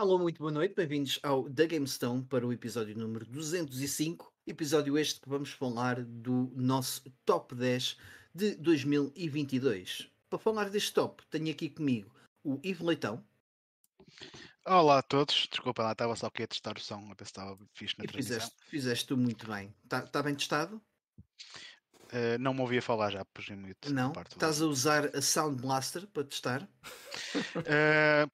Alô, muito boa noite, bem-vindos ao The GameStone para o episódio número 205. Episódio este que vamos falar do nosso top 10 de 2022. Para falar deste top, tenho aqui comigo o Ivo Leitão. Olá a todos, desculpa lá, estava só aqui a testar o som, a ver se estava fixe na E transmissão. fizeste, fizeste tu muito bem. Está tá bem testado? Eh, não me ouvia falar já, pus em mute. Não? Estás a usar a Sound Blaster para testar? Eh,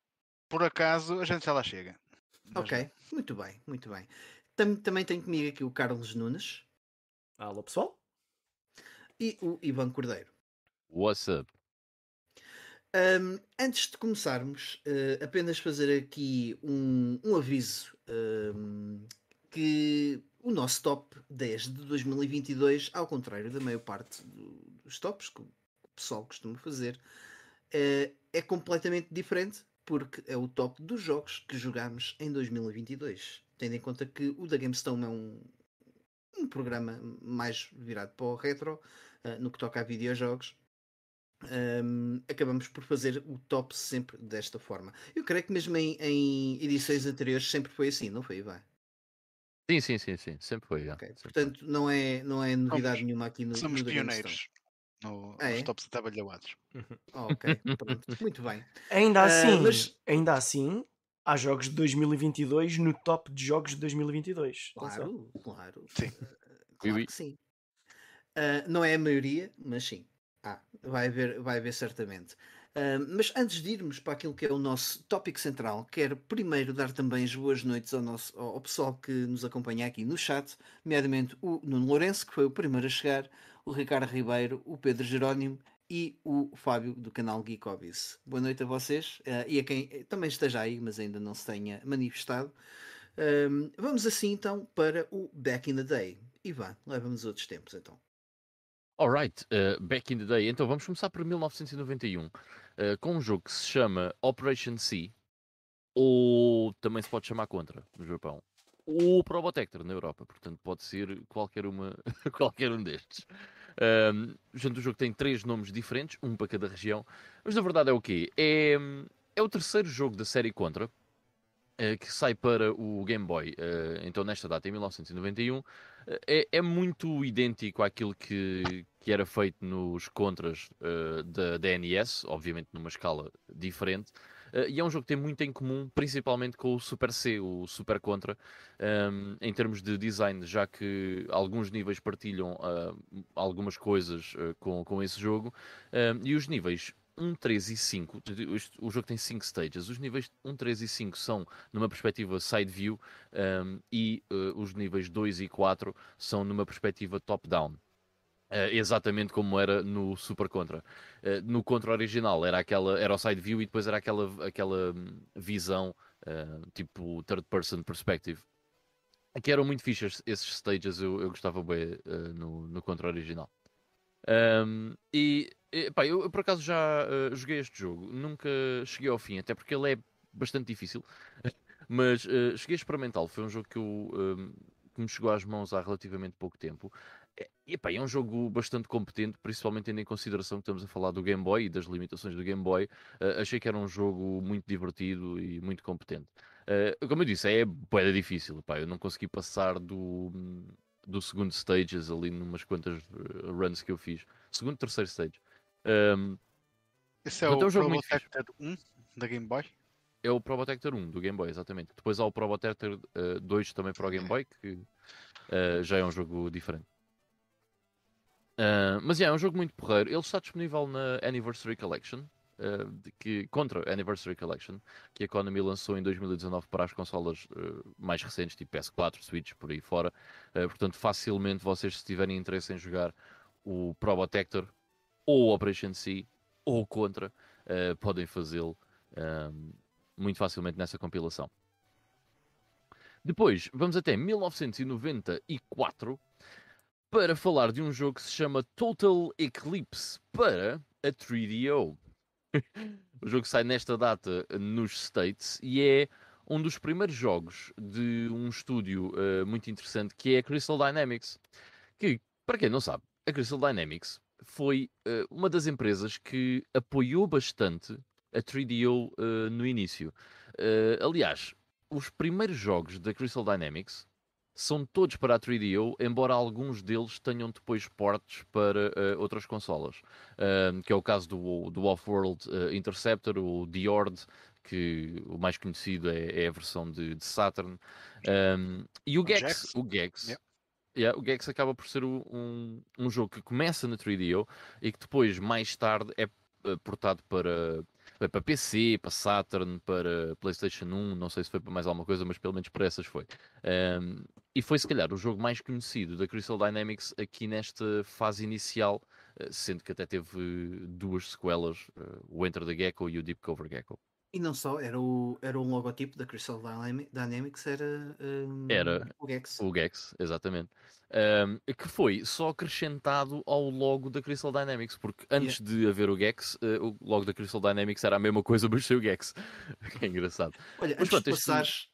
por acaso, a gente já lá chega. Mas Ok, muito bem, muito bem. Tam- também tenho comigo aqui o Carlos Nunes Alô pessoal? e o Ivan Cordeiro. What's up? Um, antes de começarmos, eh, apenas fazer aqui um, um aviso um, que o nosso top 10 de 2022, ao contrário da maior parte do- dos tops que o pessoal costuma fazer, eh, é completamente diferente porque é o top dos jogos que jogámos em 2022. Tendo em conta que o da GameStone é um, um programa mais virado para o retro, eh, no que toca a videojogos. Um, acabamos por fazer o top sempre desta forma. Eu creio que mesmo em, em edições anteriores sempre foi assim, não foi, Ivan? Sim, sim, sim, sim. Sempre foi. já. Ok, Sempre foi. Portanto, não é, não é novidade Somos- nenhuma aqui no Somos no pioneiros no, Ah, é? nos tops atabalhoados. Ah, ok, pronto, muito bem. Ainda Ah, assim, mas- ainda assim, há jogos de 2022 no top de jogos de 2022. Atenção. Claro, claro. Sim. Uh, claro oui. que sim. Uh, não é a maioria, mas sim. Ah, vai haver, vai haver certamente. Uh, mas antes de irmos para aquilo que é o nosso tópico central, quero primeiro dar também as boas noites ao, nosso, ao ao pessoal que nos acompanha aqui no chat, nomeadamente o Nuno Lourenço, que foi o primeiro a chegar, o Ricardo Ribeiro, o Pedro Jerónimo e o Fábio do canal Geek Hobbies. Boa noite a vocês uh, e a quem também esteja aí, mas ainda não se tenha manifestado. Um, vamos assim então para o Back in the Day. Ivan, leva-nos outros tempos então. Alright, uh, back in the day. Então vamos começar por 1991, uh, com um jogo que se chama Operation C, ou também se pode chamar Contra no Japão, ou Probotector na Europa, portanto pode ser qualquer, uma, qualquer um destes. Um, portanto, o jogo tem três nomes diferentes, um para cada região, mas na verdade é o quê? É, é o terceiro jogo da série Contra, eh, que sai para o Game Boy, eh, então nesta data, em 1991, eh, é, é muito idêntico àquilo que, que era feito nos contras da, da obviamente numa escala diferente, eh, e é um jogo que tem muito em comum, principalmente com o Super C, o Super Contra, ehm, em termos de design, já que alguns níveis partilham ah, algumas coisas eh, com, com esse jogo, ehm, e os níveis 1, 3 e 5, isto- o jogo tem 5 stages, os níveis 1, 3 e 5 são numa perspectiva side view um, e uh, os níveis 2 e 4 são numa perspectiva top-down. Uh, exatamente como era no Super Contra. Uh, no Contra original era, aquela, era o side view e depois era aquela, aquela hum, visão uh, tipo third person perspective. Que eram muito fixas esses stages, eu, eu gostava bem no, no Contra original. Um, e, pá, eu, por acaso já joguei este jogo, nunca cheguei ao fim, até porque ele é bastante difícil, mas cheguei a experimentá-lo. Foi um jogo que, eu, um, que me chegou às mãos há relativamente pouco tempo. E, e, pá, é um jogo bastante competente, principalmente tendo em consideração que estamos a falar do Game Boy e das limitações do Game Boy. Uh, achei que era um jogo muito divertido e muito competente. Uh, como eu disse, é boeda difícil. Eu não consegui passar do, do segundo stages ali numas quantas uh, runs que eu fiz. Segundo, terceiro stage. Um, Esse é Portanto, é o um jogo muito Probotector 1 da Game Boy. é o Probotector 1 do Game Boy, exatamente. Depois há o Probotector uh, 2 também para o Game Boy, que já é um jogo diferente. Uh, mas é, é um jogo muito porreiro. Ele está disponível na Anniversary Collection, uh, de que, contra Anniversary Collection, que a Konami lançou em 2019 para as consolas uh, mais recentes, tipo PS4, Switch, por aí fora. Portanto, facilmente vocês, se tiverem interesse em jogar o Probotector ou Operation C ou Contra, podem fazê-lo muito facilmente nessa compilação. Depois, vamos até 1994 para falar de um jogo que se chama Total Eclipse para a 3DO. o jogo sai nesta data nos States e é um dos primeiros jogos de um estúdio uh, muito interessante que é a Crystal Dynamics. Que, para quem não sabe, a Crystal Dynamics foi uh, uma das empresas que apoiou bastante a 3DO uh, no início. Aliás, os primeiros jogos da Crystal Dynamics são todos para a 3DO, embora alguns deles tenham depois portes para uh, outras consolas, uh, que é o caso do, do Off-World uh, Interceptor, o The Horde, que o mais conhecido é, é a versão de, de Saturn, um, e o Gex, o Gex, Yeah. yeah, o Gex acaba por ser o- um, um jogo que começa na 3DO e que depois, mais tarde, é eh, portado para, para PC, para Saturn, para PlayStation 1, não sei se foi para mais alguma coisa, mas pelo menos para essas foi. Um, e foi se calhar o jogo mais conhecido da Crystal Dynamics aqui nesta fase inicial, eh, sendo que até teve duas sequelas, eh, o Enter the Gecko e o Deep Cover Gecko. E não só, era, o, era um logotipo da Crystal Dynami- Dynamics, era, hum, Era o Gex. O Gex, exatamente. Um, que foi só acrescentado ao logo da Crystal Dynamics, porque antes de haver o Gex, eh, o logo da Crystal Dynamics era a mesma coisa, mas sem o Gex. que é engraçado. Olha, Mas antes pronto, de este- passares.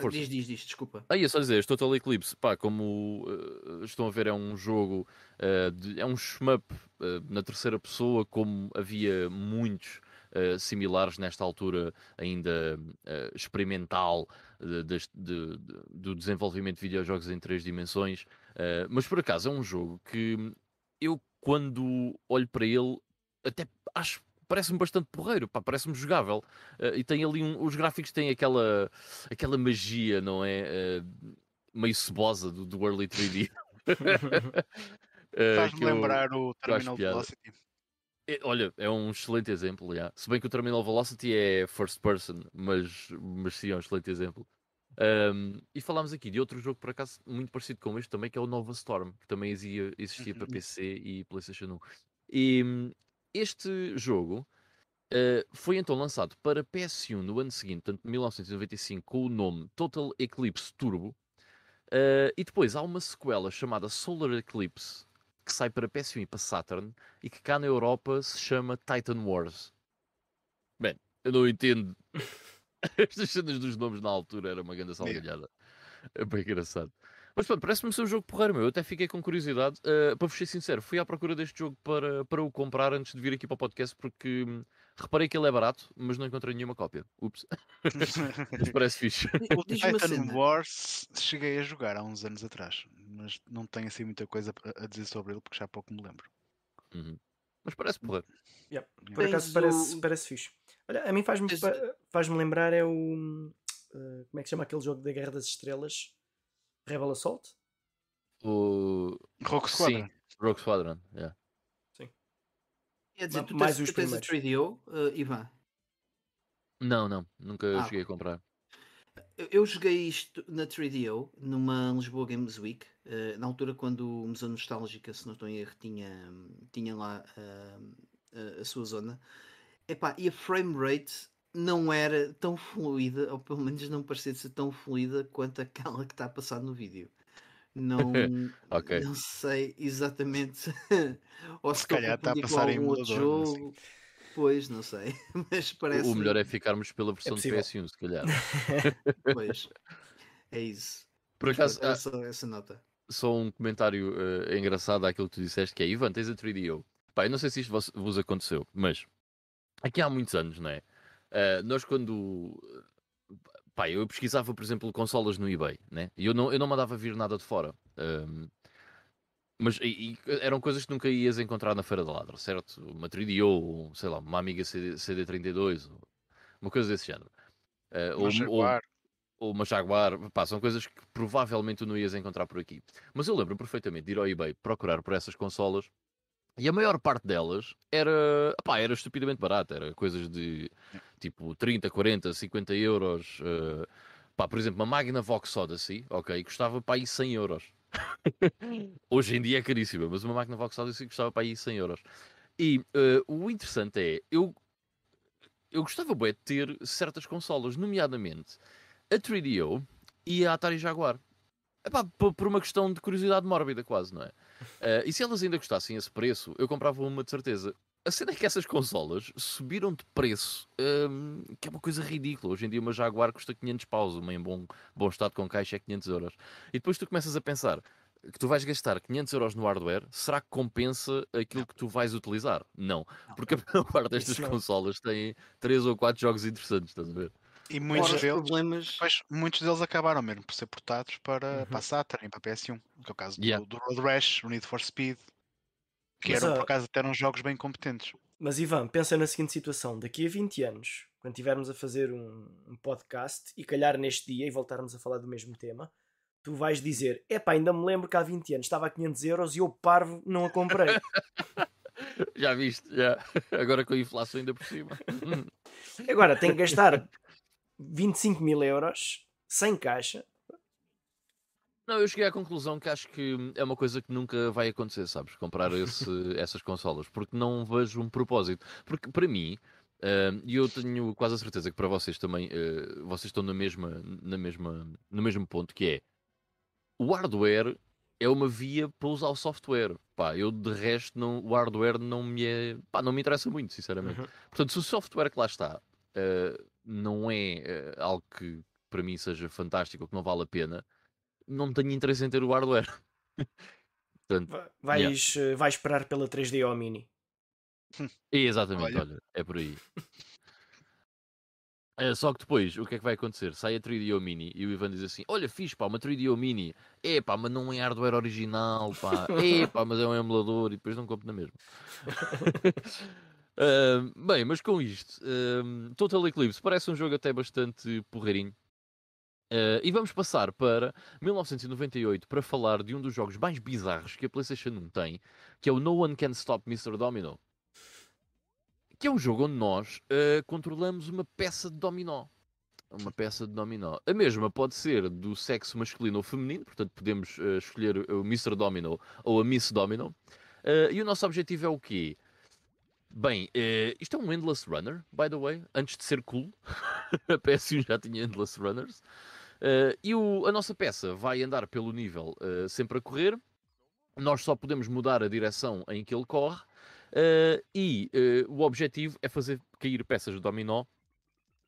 Força. Diz, diz, diz, desculpa. Ah, ia só dizer, este Total Eclipse, pá, como eh, estão a ver, é um jogo, eh, de- é um shmup eh, na terceira pessoa, como havia muitos eh, similares nesta altura ainda eh, experimental de- de- de- do desenvolvimento de videojogos em três dimensões. Eh, mas por acaso é um jogo que eu, quando olho para ele, até acho. Parece-me bastante porreiro, parece-me jogável. Eh, e tem ali um- os gráficos têm aquela, aquela magia, não é? Eh, meio cebosa do, do early 3D. Eh, Faz-me eu- lembrar o Terminal. Velocity. É, Olha, é um excelente exemplo, já. Se bem que o Terminal Velocity é first person, mas, mas sim, é um excelente exemplo. Ahm, e falámos aqui de outro jogo, por acaso, muito parecido com este também, que é o Nova Storm, que também existia, existia para Uhum. PC e PlayStation 1. E este jogo eh, foi então lançado para PS1 no ano seguinte, portanto 1995, com o nome Total Eclipse Turbo. Eh, e depois há uma sequela chamada Solar Eclipse, que sai para PS1 e para Saturn, e que cá na Europa se chama Titan Wars. Bem, eu não entendo. Estas cenas dos nomes na altura era uma grande salgalhada. É bem engraçado. Mas pronto, parece-me ser um jogo porreiro, meu. Eu até fiquei com curiosidade. Uh, para vos ser sincero, fui à procura deste jogo para, para o comprar antes de vir aqui para o podcast, porque hum, reparei que ele é barato, mas não encontrei nenhuma cópia. Ups. Mas parece fixe. O Titan. Wars cheguei a jogar há uns anos atrás, mas não tenho assim muita coisa a dizer sobre ele porque já pouco me lembro. Uhum. Mas parece porreiro. Yep. Por acaso parece, parece fixe. Olha, a mim faz-me faz-me lembrar é o. eh, como é que chama aquele jogo da Guerra das Estrelas? Rebel Assault? O... Rogue Sim, Squadron. Rogue Squadron. yeah. Quer dizer, tu mais tens, os tu tens a primeiros. 3DO, uh, Ivan. Não, não. Nunca Ah, cheguei a comprar. Eu- Eu joguei isto na 3DO, numa Lisboa Games Week, eh, na altura quando o Museu Nostálgica, se não estou em erro, tinha, tinha lá a- a sua zona. Epá, e a frame rate não era tão fluida, ou pelo menos não parecia ser tão fluida quanto aquela que está a passar no vídeo. Não, Ok. não sei exatamente. ou se, Se calhar está a passar em outro jogo. Pois, não sei. Mas parece. O melhor é ficarmos pela versão de possível. PS1, se calhar. Pois. É isso. Por acaso, era há- só essa nota. só um comentário eh, engraçado àquilo que tu disseste, que é Ivan, tens a 3DO. Pá, eu não sei se isto vos, vos aconteceu, mas aqui há muitos anos, não é? Eh, nós quando... Pá, eu pesquisava, por exemplo, consolas no eBay, né? E eu não, eu não mandava vir nada de fora. Ahm, mas e- e eram coisas que nunca ias encontrar na Feira da Ladra, certo? Uma 3DO, ou, sei lá, uma Amiga CD, CD32, ou uma coisa desse género. Eh, Uma ou- ou- Jaguar. ou uma Jaguar, pá, são coisas que provavelmente tu não ias encontrar por aqui. Mas eu lembro perfeitamente de ir ao eBay procurar por essas consolas e a maior parte delas era, pá, era estupidamente barata, era coisas de tipo 30, 40, 50 euros. pá, por exemplo, uma Magna Vox Odyssey, ok, custava para aí 100 euros. Hoje em dia é caríssima, mas uma Magna Vox Odyssey custava para aí 100 euros. E eh, o interessante é, eu, eu gostava bué de ter certas consolas, nomeadamente a 3DO e a Atari Jaguar. Epá, por uma questão de curiosidade mórbida, quase, não é? Eh, e se elas ainda custassem esse preço, eu comprava uma de certeza. A cena é que essas consolas subiram de preço, hum, que é uma coisa ridícula. Hoje em dia uma Jaguar custa 500 paus, uma em bom, bom estado com caixa é 500 euros. E depois tu começas a pensar, que tu vais gastar 500 euros no hardware, será que compensa aquilo que tu vais utilizar? Não, porque a maior parte destas consolas têm 3 ou 4 jogos interessantes, estás a ver? E muitos Ora, deles, problemas. depois, muitos deles acabaram mesmo por ser portados para, Uhum. para a Saturn e para a PS1, que é o caso do- Yeah. do, Road Rash, o Need for Speed, que Mas, eram ah, por acaso até eram jogos bem competentes. Mas Ivan, pensa na seguinte situação: daqui a 20 anos, quando estivermos a fazer um, um podcast e calhar neste dia e voltarmos a falar do mesmo tema, tu vais dizer: Epá, ainda me lembro que há 20 anos estava a 500 euros e eu, parvo, não a comprei. Já viste? Já. Agora com a inflação ainda por cima. Agora tenho que gastar 25 mil euros sem caixa. Não, eu cheguei à conclusão que acho que é uma coisa que nunca vai acontecer, sabes? Comprar esse, essas consolas, porque não vejo um propósito. Porque para mim, ah, e eu tenho quase a certeza que para vocês também, ah, vocês estão na mesma, na mesma, no mesmo ponto, que é o hardware é uma via para usar o software. Pá, eu de resto, não, o hardware não me, é, pá, não me interessa muito, sinceramente. Uhum. Portanto, se o software que lá está ah, não é ah, algo que para mim seja fantástico ou que não vale a pena, não tenho interesse em ter o hardware. Portanto, Va- Vais, eh, vais esperar pela 3DO Mini. é exatamente, Olha. olha, é por aí. É, só que depois, o que é que vai acontecer? Sai a 3DO Mini e o Ivan diz assim: Olha, fixe, pá, uma 3DO Mini, é pá, mas não é hardware original, pá, é pá, mas é um emulador e depois não compro na mesma. Bem, mas com isto, ahm, Total Eclipse parece um jogo até bastante porreirinho. Ah, e vamos passar para 1998 para falar de um dos jogos mais bizarros que a PlayStation 1 tem, que é o No One Can Stop Mr. Domino. Que é um jogo onde nós ah, controlamos uma peça de dominó. Uma peça de dominó. A mesma pode ser do sexo masculino ou feminino, portanto podemos ah, escolher o Mr. Domino ou a Miss Domino. E o nosso objetivo é o quê? Bem, eh, isto é um Endless Runner, by the way, antes de ser cool. a PS1 já tinha Endless Runners. Eh, e o- a nossa peça vai andar pelo nível eh, sempre a correr. Nós só podemos mudar a direção em que ele corre. eh, e o objetivo é fazer cair peças de dominó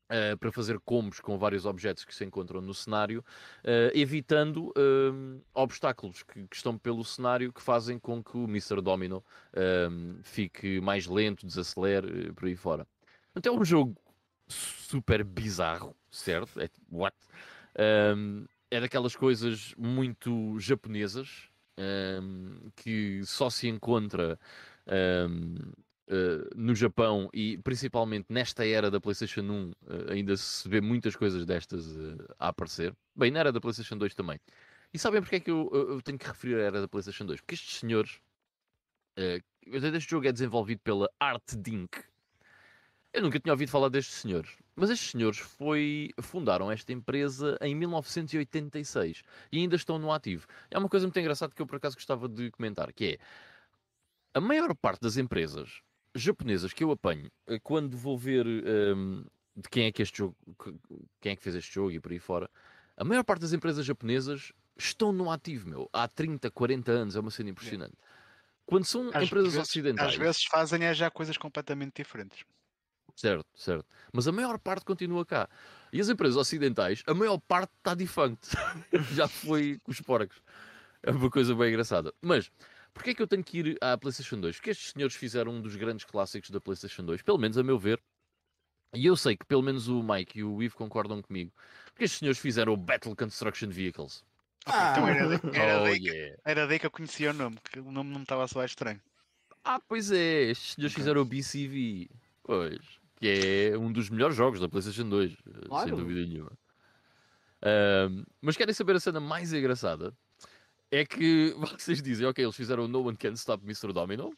eh, para fazer combos com vários objetos que se encontram no cenário, eh, evitando eh, obstáculos que, que estão pelo cenário que fazem com que o Mr. Domino fique mais lento, desacelere, por aí fora. Então é um jogo super bizarro, certo? É what? É daquelas coisas muito japonesas que só se encontra um, uh, no Japão e principalmente nesta era da PlayStation 1 uh, ainda se vê muitas coisas destas uh, a aparecer. Bem, na era da PlayStation 2 também. E sabem porque é que eu, eu- tenho que referir a era da PlayStation 2? Porque estes senhores. Este jogo é desenvolvido pela Art Dink. Eu nunca tinha ouvido falar destes senhores. Mas estes senhores foi, fundaram esta empresa em 1986 e ainda estão no ativo. É uma coisa muito engraçada que eu por acaso gostava de comentar, que é a maior parte das empresas japonesas que eu apanho eh, quando vou ver ehm, de quem é que este jogo, que- quem é que fez este jogo e por aí fora, a maior parte das empresas japonesas estão no ativo, meu, há 30, 40 anos, é uma cena impressionante. Quando são Às empresas vezes, ocidentais. às vezes fazem é já coisas completamente diferentes. Certo, certo. Mas a maior parte continua cá. E as empresas ocidentais, a maior parte está defunct. Já foi com os porcos. É uma coisa bem engraçada. Mas, porquê é que eu tenho que ir à PlayStation 2? Porque estes senhores fizeram um dos grandes clássicos da PlayStation 2, pelo menos a meu ver. E eu sei que pelo menos o Mike e o Ivo concordam comigo. Porque estes senhores fizeram o Battle Construction Vehicles. Ok, então era, daí- era, oh, daí que, yeah. era daí que eu conhecia o nome, que o nome não me estava a soar estranho. Ah, pois é, estes senhores Ok. fizeram o BCV. Pois, que é um dos melhores jogos da PlayStation 2, eh, sem Claro. dúvida nenhuma. Ahm, mas querem saber a cena mais engraçada? É que vocês dizem, ok, eles fizeram o No One Can Stop Mr. Domino,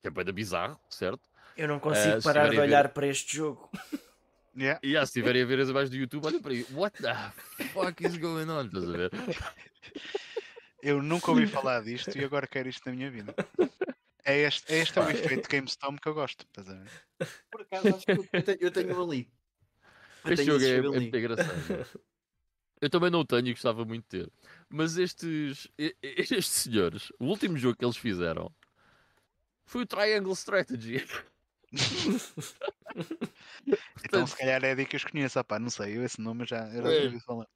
que é bem bizarro, certo? Eu não consigo se parar de a ver- olhar para este jogo. Yeah. E ah, se estiverem a ver as imagens do YouTube, olhem para aí, what the fuck is going on? Estás a ver? Eu nunca ouvi falar disto e agora quero isto na minha vida. É este, é este é o efeito GameStorm que eu gosto. Estás a ver? Por acaso, acho que eu tenho, eu tenho ali. Eu Este tenho jogo é, é muito engraçado. Eu também não tenho e gostava muito de ter. Mas estes, estes senhores, o último jogo que eles fizeram foi o Triangle Strategy. Então se calhar é daí que eu os conheço. Ah, pá, não sei, eu esse nome já, eu já É. ouvi falar.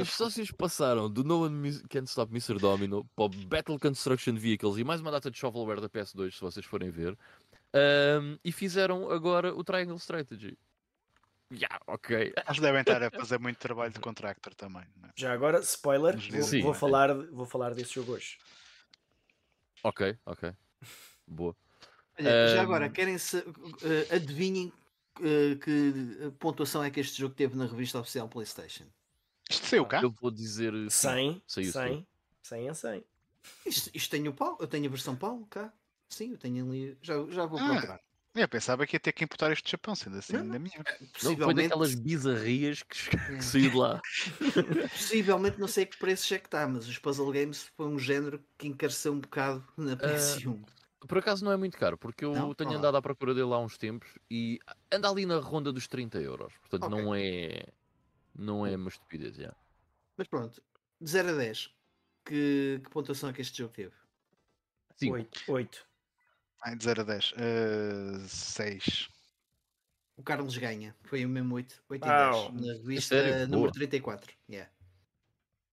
Os sócios passaram do No One Mis- Can Stop Mr. Domino para o Battle Construction Vehicles e mais uma data de shovelware da PS2, se vocês forem ver. Ahm, e fizeram agora o Triangle Strategy. Yeah, ok. Eles devem estar a fazer muito trabalho de contractor também. né? Já agora, spoiler, vou, vou falar, vou falar desse jogo hoje. Ok, ok. Boa. Olha, já Ahm. agora, querem se eh, adivinhem eh, que pontuação é que este jogo teve na revista oficial PlayStation? Isto saiu cá? Eu vou dizer. sim. 100, saiu, 100, saiu. 100 em 100. Isto, isto tem o Paulo, eu tenho a versão Paulo cá. Sim, eu tenho ali. Já, já vou Ah, procurar. Eu pensava que ia ter que importar este Japão, sendo assim Não, ainda melhor. Foi Possivelmente, daquelas bizarrias que, É. que saiu de lá. possivelmente não sei que preço é que está, mas os puzzle games foi um género que encareceu um bocado na Ah, PS1. Por acaso não é muito caro, porque eu Não? tenho andado à procura dele há uns tempos e anda ali na ronda dos 30 euros. Portanto, Ok. não é. Não é uma estupidez. já. Mas pronto, de 0 a 10, que, que pontuação é que este jogo teve? Sim, 8, 8. Ai, de 0 a 10. 6. O Carlos ganha, foi o mesmo 8, 8 em Au. 10, na revista sério? número Boa. 34. Yeah.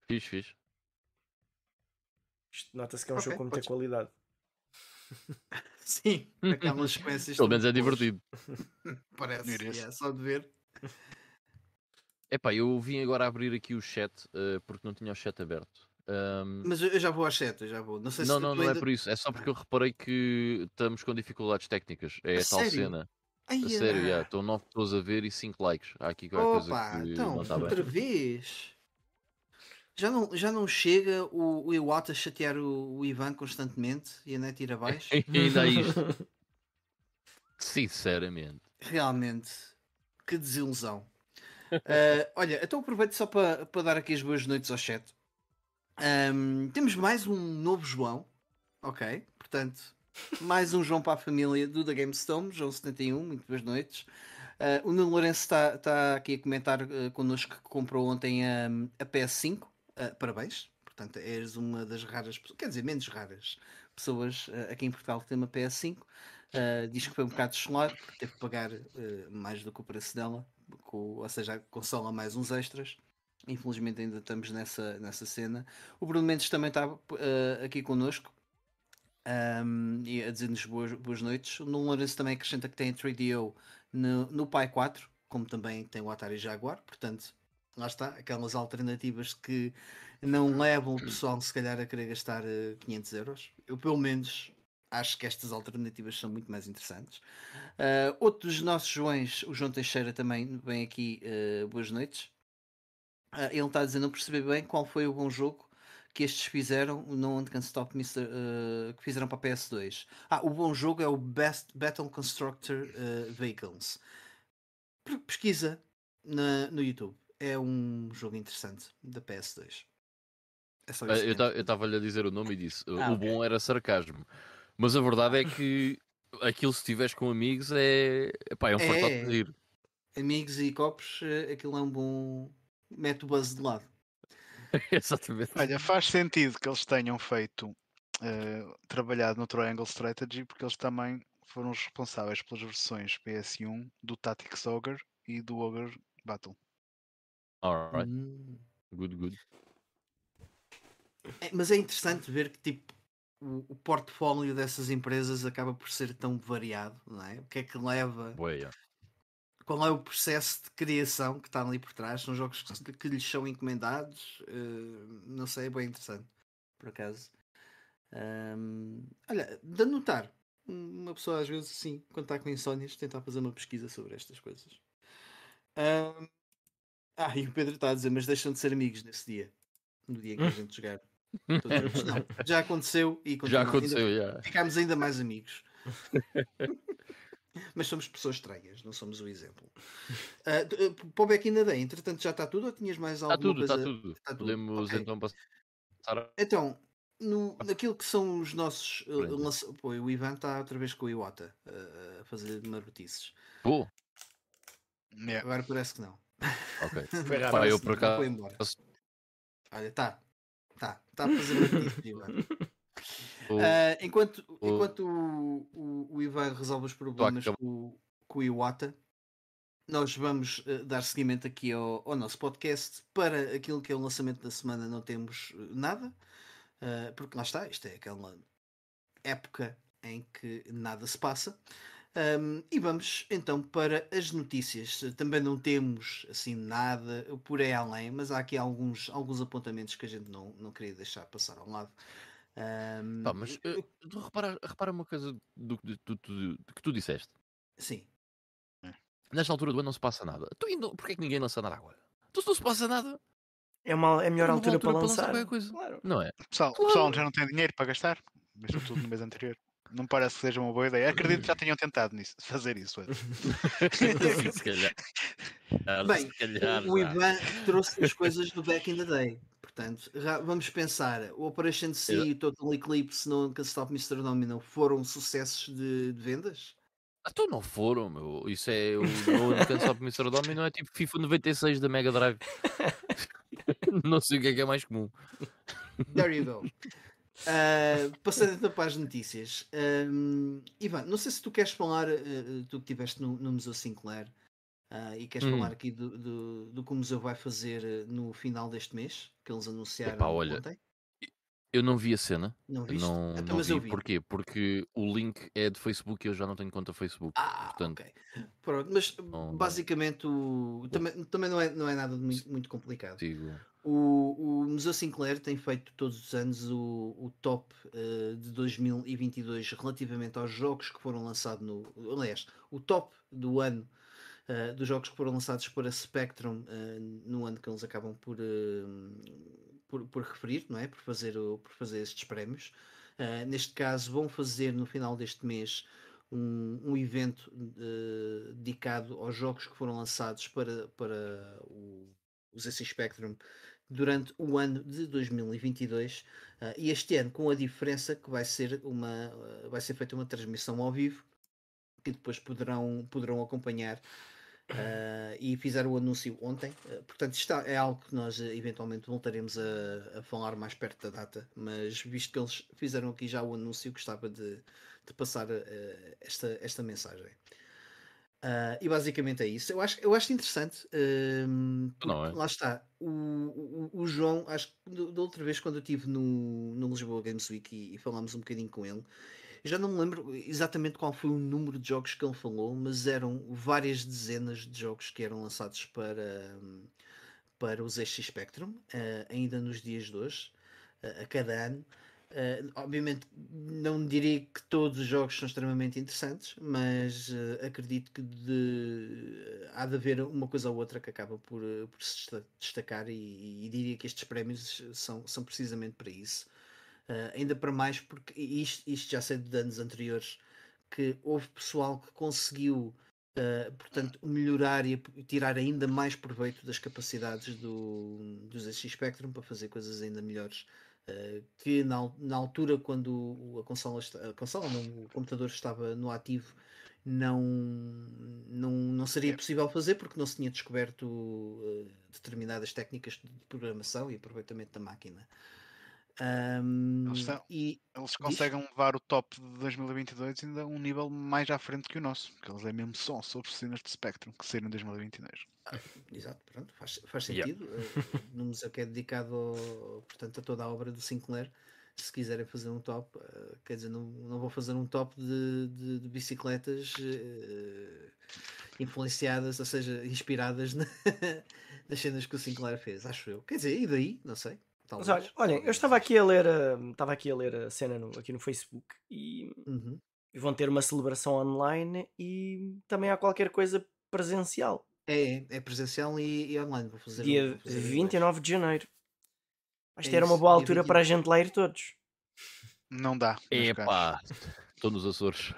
fixe, fixe. Isto Nota-se que é um Ok, jogo com muita podes- qualidade. Sim, aquelas sequências. Pelo menos é divertido. Parece, Merece. yeah, só de ver. Epá, eu vim agora abrir aqui o chat eh, porque não tinha o chat aberto. Ahm, Mas eu já vou às 7, eu já vou. Não sei não, se não, não é ainda- por isso. É só porque eu reparei que estamos com dificuldades técnicas. É A a tal sério? cena. Ai, A sério, ah. já. Estão 9 pessoas a ver e 5 likes. Há aqui qualquer Opa, coisa que então, não está bem. outra vez. Já não, já não chega o, o Iwata a chatear o, o Ivan constantemente e a net ir abaixo? Ainda isto. Sinceramente. Realmente, que desilusão. Ah, olha, então aproveito só para para dar aqui as boas noites ao chat. Ahm, temos mais um novo João, ok? Portanto, mais um João para a família do da GameStone, João 71, muito boas noites. Ah, o Nuno Lourenço está está aqui a comentar ah, connosco que comprou ontem a, a PS5. Ah, parabéns, portanto, és uma das raras, quer dizer, menos raras pessoas ah, aqui em Portugal que tem uma PS5. Uh, diz que foi um bocado cholado porque teve que pagar uh, mais do que o preço dela, com, ou seja, consola mais uns extras. Infelizmente ainda estamos nessa, nessa cena. O Bruno Mendes também está uh, aqui connosco um, e a dizer-nos boas, boas noites. O Nuno Lourenço também acrescenta que tem a 3DO no, no Pi 4, como também tem o Atari Jaguar, portanto, lá está, aquelas alternativas que não levam o pessoal se calhar a querer gastar uh, 500 euros. Eu pelo menos acho que estas alternativas são muito mais interessantes. Uh, outro dos nossos Joões, o João Teixeira, também vem aqui. uh, boas noites. Uh, ele está a dizer: não percebi bem qual foi o bom jogo que estes fizeram, No One Can Stop Mr. uh, que fizeram para a PS2. Ah, o bom jogo é o Best Battle Constructor uh, Vehicles. Pesquisa na, no YouTube. É um jogo interessante da PS2. É só Ah, isso. Eu estava-lhe a dizer o nome e disse: Ah, o ok. bom era sarcasmo. Mas a verdade é que aquilo, se estiveres com amigos, é, epá, é um É. fartote de rir. Amigos e copos, eh, aquilo é um bom. Mete o buzz de lado. Exatamente. Olha, faz sentido que eles tenham feito, eh, trabalhado no Triangle Strategy, porque eles também foram os responsáveis pelas versões PS1 do Tactics Ogre e do Ogre Battle. Alright, Hum. good, good. É, mas é interessante ver que tipo o, o portfólio dessas empresas acaba por ser tão variado, não é? O que é que leva, Boa, yeah. Qual é o processo de criação que está ali por trás? São jogos que, que lhes são encomendados? Eh, não sei, é bem interessante, por acaso. Ahm, olha, de anotar, uma pessoa às vezes assim, quando está com insónias, tentar fazer uma pesquisa sobre estas coisas. Ahm, ah, e o Pedro está a dizer, mas deixam de ser amigos nesse dia, no dia em que a gente jogar. Todos. Não, já aconteceu e Já continua. Ainda- aconteceu, já. ficámos ainda mais amigos. Mas somos pessoas estranhas, não somos o exemplo. Ah, para o Beck ainda bem, entretanto já está tudo ou tinhas mais Está alguma tudo, está coisa? tudo. Está tudo, Podemos ok. então passar. Então, no, naquilo que são os nossos. Pronto. lança- Pô, o Ivan está outra vez com o Iwata ah, a fazer marotices. Pô, Yeah. Agora parece que não. ok. Foi rápido. Pá, eu por acaso. foi embora. Olha, tá. Tá. Está a fazer marotices, Ivan. Ah, enquanto o- enquanto o, o, o Ivan resolve os problemas com, o- com o Iwata, nós vamos uh, dar seguimento aqui ao, ao, nosso podcast. Para aquilo que é o lançamento da semana, não temos nada, uh, porque lá está, isto é aquela época em que nada se passa. Um, e vamos então para as notícias. Também não temos assim nada por aí além, mas há aqui alguns, alguns apontamentos que a gente não, não queria deixar passar ao lado. Um, Pá, mas uh, repara, repara uma coisa do, do, do, do, que tu disseste. Sim. Nesta altura do ano não se passa nada. Tu ainda, porquê é que ninguém lança nada agora? Tu se não se passa nada. É, uma, é a melhor é altura, altura, para lançar. qualquer coisa. Claro. Não é? O pessoal, Claro. o pessoal já não tem dinheiro para gastar, deixou tudo no mês anterior. Não parece que seja uma boa ideia. Acredito que já tenham tentado nisso, fazer isso. se calhar. Ah, Bem, se calhar, o. Ivan trouxe as coisas do back in the day. Portanto, vamos pensar, o Operation C e o Total Eclipse no Stop Mr. Domino foram sucessos de, de vendas? Ah, Então não foram, meu. Isso é o o Stop Mr. Domino é tipo FIFA 96 da Mega Drive. não sei o que é que é mais comum. There you go. Uh, passando então para as notícias. Um, Ivan, não sei se tu queres falar, uh, tu que estiveste no, no Museu Sinclair, uh, e queres Hum. falar aqui do, do, do que o museu vai fazer uh, no final deste mês, que eles anunciaram Epá, olha, ontem. Eu não vi a cena. Não viste? Não, Então, não mas vi. eu vi. Porquê? Porque o link é de Facebook e eu já não tenho conta Facebook. Ah, Portanto, ok. Pronto, mas não- basicamente o, também, também não, é, não é nada muito, muito complicado. Digo. O, o Museu Sinclair tem feito todos os anos o, o top eh, de 2022 relativamente aos jogos que foram lançados no. Aliás, o top do ano eh, dos jogos que foram lançados para Spectrum eh, no ano que eles acabam por, eh, por, por referir, não é? Por fazer, o- por fazer estes prémios. Neste caso, vão fazer no final deste mês um, um evento dedicado aos jogos que foram lançados para, para o, o ZC Spectrum durante o ano de 2022 ah, e este ano com a diferença que vai ser uma ah, vai ser feita uma transmissão ao vivo que depois poderão poderão acompanhar ah, e fizeram o anúncio ontem Ah, portanto isto é algo que nós ah, eventualmente voltaremos a, a falar mais perto da data mas visto que eles fizeram aqui já o anúncio gostava de, de passar esta, esta mensagem e basicamente é isso. Eu acho, eu acho interessante. Não é? Lá está. O, o, o João, acho que da outra vez, quando eu estive no, no Lisboa Games Week e, e falámos um bocadinho com ele, já não me lembro exatamente qual foi o número de jogos que ele falou, mas eram várias dezenas de jogos que eram lançados para, para os ZX Spectrum, eh, ainda nos dias de hoje, eh, a cada ano. Uh, obviamente não diria que todos os jogos são extremamente interessantes, mas uh, acredito que de- há de haver uma coisa ou outra que acaba por, uh, por se desta- destacar e, e diria que estes prémios são, são precisamente para isso. Uh, ainda para mais porque isto, isto já sei de anos anteriores que houve pessoal que conseguiu uh, portanto, melhorar e tirar ainda mais proveito das capacidades do, do ZX Spectrum para fazer coisas ainda melhores. Uh, que na, na altura quando o- a consola, a consola não, o computador estava no ativo não, não, não seria possível fazer porque não se tinha descoberto determinadas técnicas de programação e aproveitamento da máquina. Um, Eles estão- e Eles conseguem levar o top de 2022 ainda a um nível mais à frente que o nosso, porque eles é mesmo só sobre cenas de Spectrum que saíram em 2022. Exato, pronto, faz, faz Yeah. sentido. eh, no museu que é dedicado ao- portanto, a toda a obra do Sinclair, se quiserem fazer um top, eh, quer dizer, não, não vou fazer um top de, de- de bicicletas eh, influenciadas, ou seja, inspiradas na- nas cenas que o Sinclair fez, acho eu. Quer dizer, e daí? Não sei. Mas talvez. olha, olhem, eu estava aqui a ler, a, estava aqui a ler a cena no- aqui no Facebook e Uhum. vão ter uma celebração online e também há qualquer coisa presencial. É, é presencial e, e online. Vou fazer, Dia vou fazer os dois. 29 de janeiro. Isto É era uma boa dia altura 20. para a gente lá ir todos. Não dá. Epá, estou nos Açores.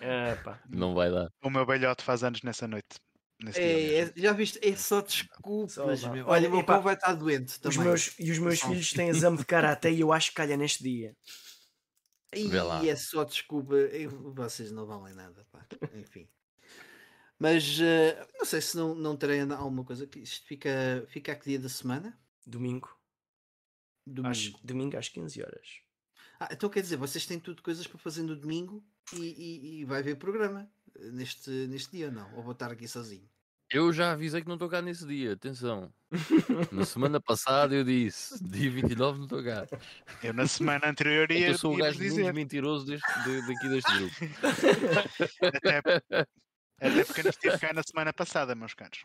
Epá. Não vai dar. O meu velhote faz anos nessa noite. É, é- já viste? É só desculpas, Só meu. Olha, o meu cão vai estar doente Os também. meus, e os meus filhos têm exame de karatê e eu acho que calha neste dia. E é só desculpa, eu- vocês não valem nada, pá. Enfim. Mas eh, não sei se não, não terei alguma coisa que isto fica, fica a que dia da semana? Domingo. Domingo. Às, domingo às 15 horas. Ah, então quer dizer, vocês têm tudo coisas para fazer no domingo e, e- e vai haver programa neste, neste dia ou não? Ou vou estar aqui sozinho? Eu já avisei que não estou cá nesse dia, atenção. Na semana passada eu disse, dia 29 não estou cá. Eu na semana anterior ia, Eu sou o gajo menos dizer. mentiroso deste, de- daqui deste grupo. Até, até porque não estive cá na semana passada, meus caros.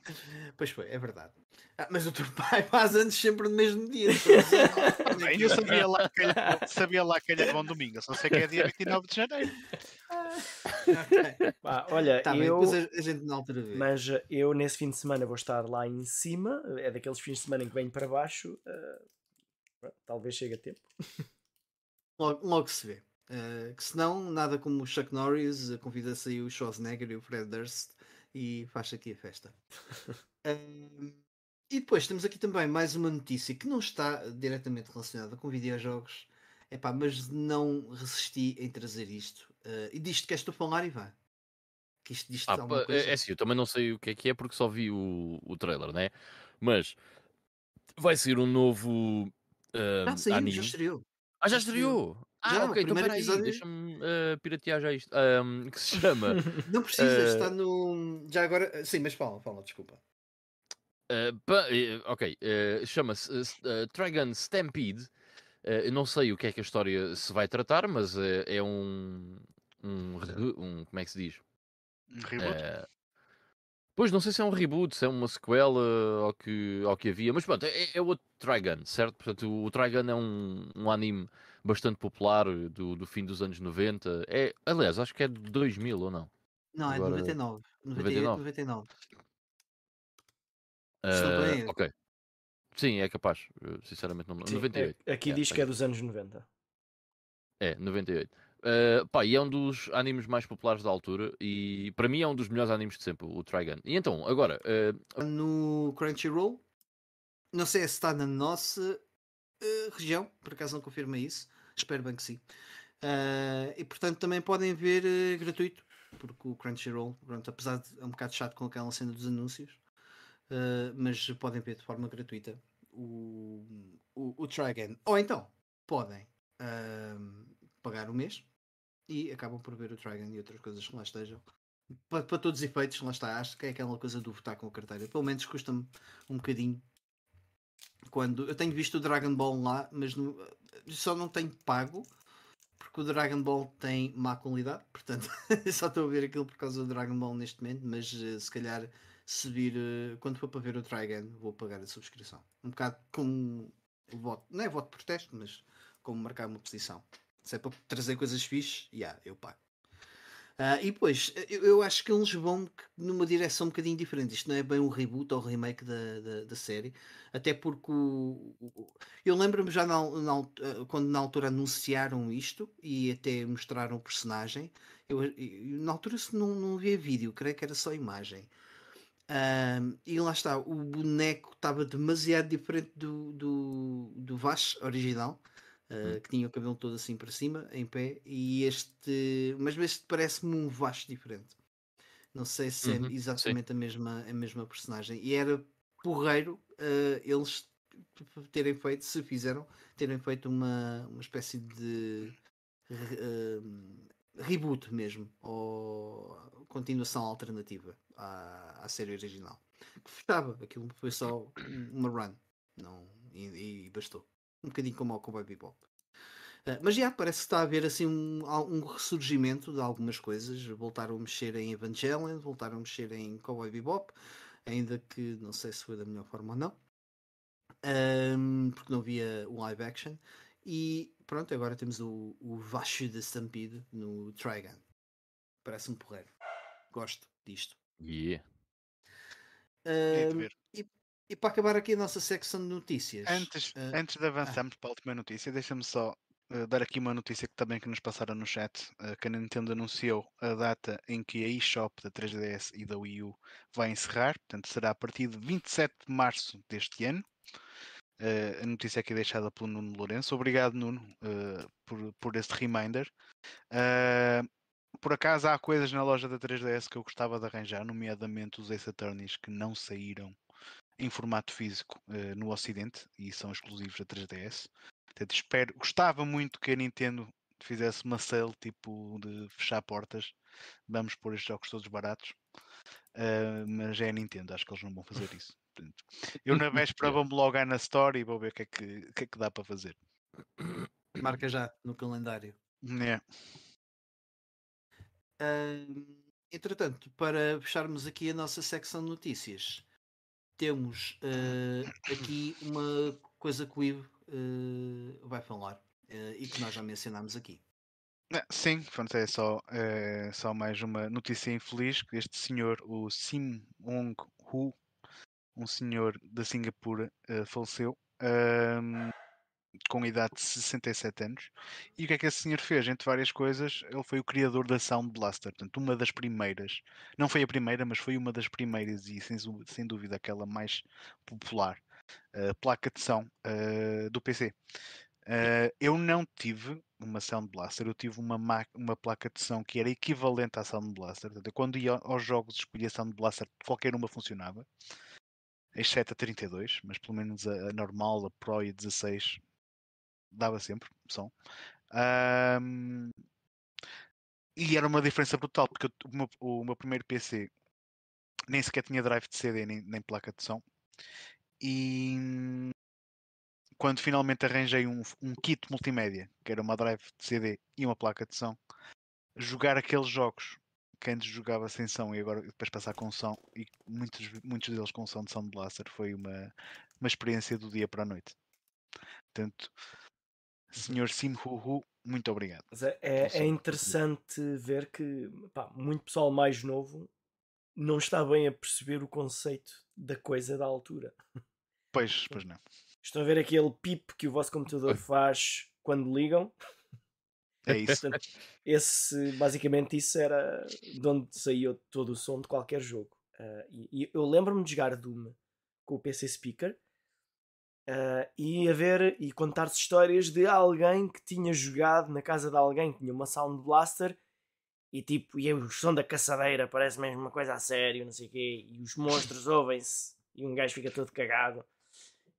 Pois foi, é verdade. Ah, mas o teu pai faz anos sempre no mesmo dia. é eu é? sabia lá que calhava- sabia lá que um domingo, só sei que é dia 29 de janeiro. Ok. Pá, olha, Tá bem, eu. depois a, gente na altura vê. Mas eh, eu nesse fim de semana vou estar lá em cima. É daqueles fins de semana em que venho para baixo. eh, pronto, talvez chegue a tempo. Logo, logo se vê. Uh, que senão, nada como o Chuck Norris, uh, convida-se aí o Schwarzenegger e o Fred Durst e faz aqui a festa. E depois temos aqui também mais uma notícia que não está diretamente relacionada com videojogos, Epá, mas não resisti em trazer isto. Uh, e disto que és tu a falar, Ivan? Que isto diz Ah, alguma coisa? é, é assim, eu também não sei o que é que é porque só vi o, o trailer, né? Mas vai ser um novo ah, ah, saiu, já anime. estreou. Ah, já já estreou. Ah, Já, ok, então peraí, episódio- deixa-me ah, piratear já isto. Ahm, que se chama Não precisa, Eh, está no. Já agora. Sim, mas fala, fala, desculpa. pa- eh, ok, eh, chama-se eh, Dragon Stampede. Eh, eu não sei o que é que a história se vai tratar, mas eh, é um, um, re- um- Como é que se diz? Um reboot. Eh, Pois não sei se é um reboot, se é uma sequela ao que, ao que havia, mas pronto, é, é outro Trigun, certo? Portanto, o, o Trigun é um, um anime bastante popular do, do fim dos anos 90. É, aliás, acho que é de 2000 ou não? Não, é Agora- 99. 98, 99. 99. Se não Eh, bem, é. ok. Sim, é capaz. eh, Sinceramente, não me Sim, 98. é- aqui Yeah, diz que tenho. é dos anos 90. É, 98. Uh, pá, e é um dos animes mais populares da altura e para mim é um dos melhores animes de sempre, o Trigun. E então, agora, uh, no Crunchyroll. Não sei se está na nossa eh, região, por acaso não confirma isso. Espero bem que sim. Ah, e portanto também podem ver gratuito, porque o Crunchyroll, pronto, apesar de é um bocado chato com aquela cena dos anúncios, ah, mas podem ver de forma gratuita o, o, o Trigun. Ou então podem ahm, pagar o mês e acabam por ver o Trigun e outras coisas que lá estejam. Para, para todos os efeitos, lá está, acho que é aquela coisa do votar com a carteira. Pelo menos custa-me um bocadinho. Quando eu tenho visto o Dragon Ball lá, mas não- só não tenho pago porque o Dragon Ball tem má qualidade, portanto só estou a ver aquilo por causa do Dragon Ball neste momento, mas se calhar se vir eh, quando for para ver o Trigun vou pagar a subscrição. Um bocado como voto, não é voto de protesto, mas como marcar uma posição. Se é para trazer coisas fixes, yeah, eu pago. Ah, e depois, eu, eu acho que eles vão numa direção um bocadinho diferente. Isto não é bem um reboot ou remake da, da, da série, até porque o, o- eu lembro-me já na na ah, quando na altura anunciaram isto e até mostraram o personagem. Eu, eu- na altura se não, não havia vídeo, creio que era só imagem. Ahm, e lá está, o boneco estava demasiado diferente do, do, do Vash original, ah, que tinha o cabelo todo assim para cima, em pé, e este, mas este parece-me um Vash diferente. Não sei se Uhum, é sim. exatamente a mesma, a mesma personagem. E era porreiro ah, eles terem feito, se fizeram, terem feito uma, uma espécie de ah, reboot mesmo, ou continuação alternativa à, à série original. Que fechava, aquilo foi só uma run, não, e, e bastou. Um bocadinho como ao Cowboy Bebop. Ah, mas já parece que está a haver assim um, um ressurgimento de algumas coisas. Voltaram a mexer em Evangelion, voltaram a mexer em Cowboy Bebop, ainda que não sei se foi da melhor forma ou não, Ahm, porque não havia live action. E pronto, agora temos o, o Vasho da Stampede no Trigun. Parece-me porreiro. Gosto disto. Yeah. Ver. e, e para acabar aqui a nossa secção de notícias. Antes, ah, antes de avançarmos para a última notícia, deixa-me só eh, dar aqui uma notícia que também que nos passaram no chat, que a Nintendo anunciou a data em que a eShop da 3DS e da Wii U vai encerrar, portanto será a partir de 27 de março deste ano. Eh, a notícia aqui é deixada pelo Nuno Lourenço. Obrigado, Nuno, eh, por, por este reminder. Eh, por acaso há coisas na loja da 3DS que eu gostava de arranjar, nomeadamente os Ace Attorneys que não saíram em formato físico eh, no Ocidente e são exclusivos da 3DS. Portanto, espero, gostava muito que a Nintendo fizesse uma sale tipo de fechar portas. Vamos pôr estes jogos todos baratos. Uh, mas é a Nintendo, acho que eles não vão fazer isso. Portanto, eu na véspera vou-me logar na Store e vou ver o que é que, que, é que dá para fazer. Marca já no calendário. É. Entretanto, para fecharmos aqui a nossa secção de notícias, temos uh, aqui uma coisa que o Ivo uh, vai falar e que nós já mencionámos aqui. Sim, pronto, é só, é só mais uma notícia infeliz que este senhor, o Sim Wong Hu, um senhor da Singapura, faleceu uh, com idade de 67 anos. E o que é que esse senhor fez? Entre várias coisas, ele foi o criador da Sound Blaster, portanto, uma das primeiras, não foi a primeira, mas foi uma das primeiras e sem, sem dúvida aquela mais popular uh, placa de som uh, do PC. Uh, eu não tive uma Sound Blaster, eu tive uma, uma placa de som que era equivalente à Sound Blaster. Portanto, quando ia aos jogos escolhia Sound Blaster, qualquer uma funcionava, exceto a 32, mas pelo menos a, a normal, a Pro e a 16 dava sempre som. Um, e era uma diferença brutal, porque eu, o, meu, o, meu, primeiro PC nem sequer tinha drive de CD nem, nem placa de som. E quando finalmente arranjei um, um kit multimédia, que era uma drive de CD e uma placa de som, jogar aqueles jogos que antes jogava sem som e agora depois passar com som, e muitos, muitos deles com som de Sound Blaster, foi uma, uma experiência do dia para a noite. Portanto, Sr. Sim Hu, muito obrigado. É, é, é, interessante ver que pá, muito pessoal mais novo não está bem a perceber o conceito da coisa da altura. Pois, pois não. Estão a ver aquele pip que o vosso computador faz quando ligam? É isso. Portanto, esse, basicamente isso era de onde saiu todo o som de qualquer jogo. Uh, e, e, eu lembro-me de jogar Doom com o PC Speaker uh, e a ver e contar-se histórias de alguém que tinha jogado na casa de alguém que tinha uma Sound Blaster e tipo, e o som da caçadeira parece mesmo uma coisa a sério, não sei o quê, e os monstros ouvem-se e um gajo fica todo cagado.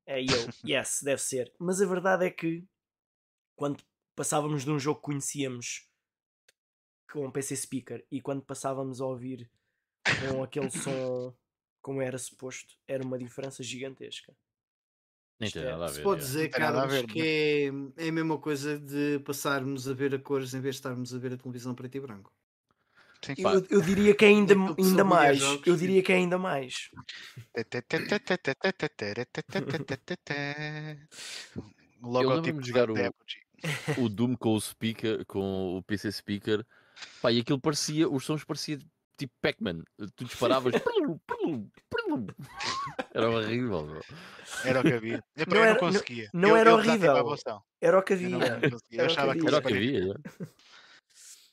É eu, yes, deve ser. Mas a verdade é que quando passávamos de um jogo que conhecíamos com um PC speaker e quando passávamos a ouvir com aquele som como era suposto, era uma diferença gigantesca. Nem tem nada a ver. Se pode dizer, Carlos, que é, é a mesma coisa de passarmos a ver a cores em vez de estarmos a ver a televisão preto e branco. Sim, eu, eu, diria que é ainda, ainda mais. Eu diria que é ainda mais. Logo eu lembro-me de jogar o, o Doom com o speaker, com o PC speaker. Pá, e aquilo parecia, os sons pareciam tipo Pac-Man. Tu disparavas. era horrível. Bro. Era o que havia. Eu, não, era, não conseguia. Não, não eu, era eu horrível. Era o que havia. Eu, achava que era o que havia.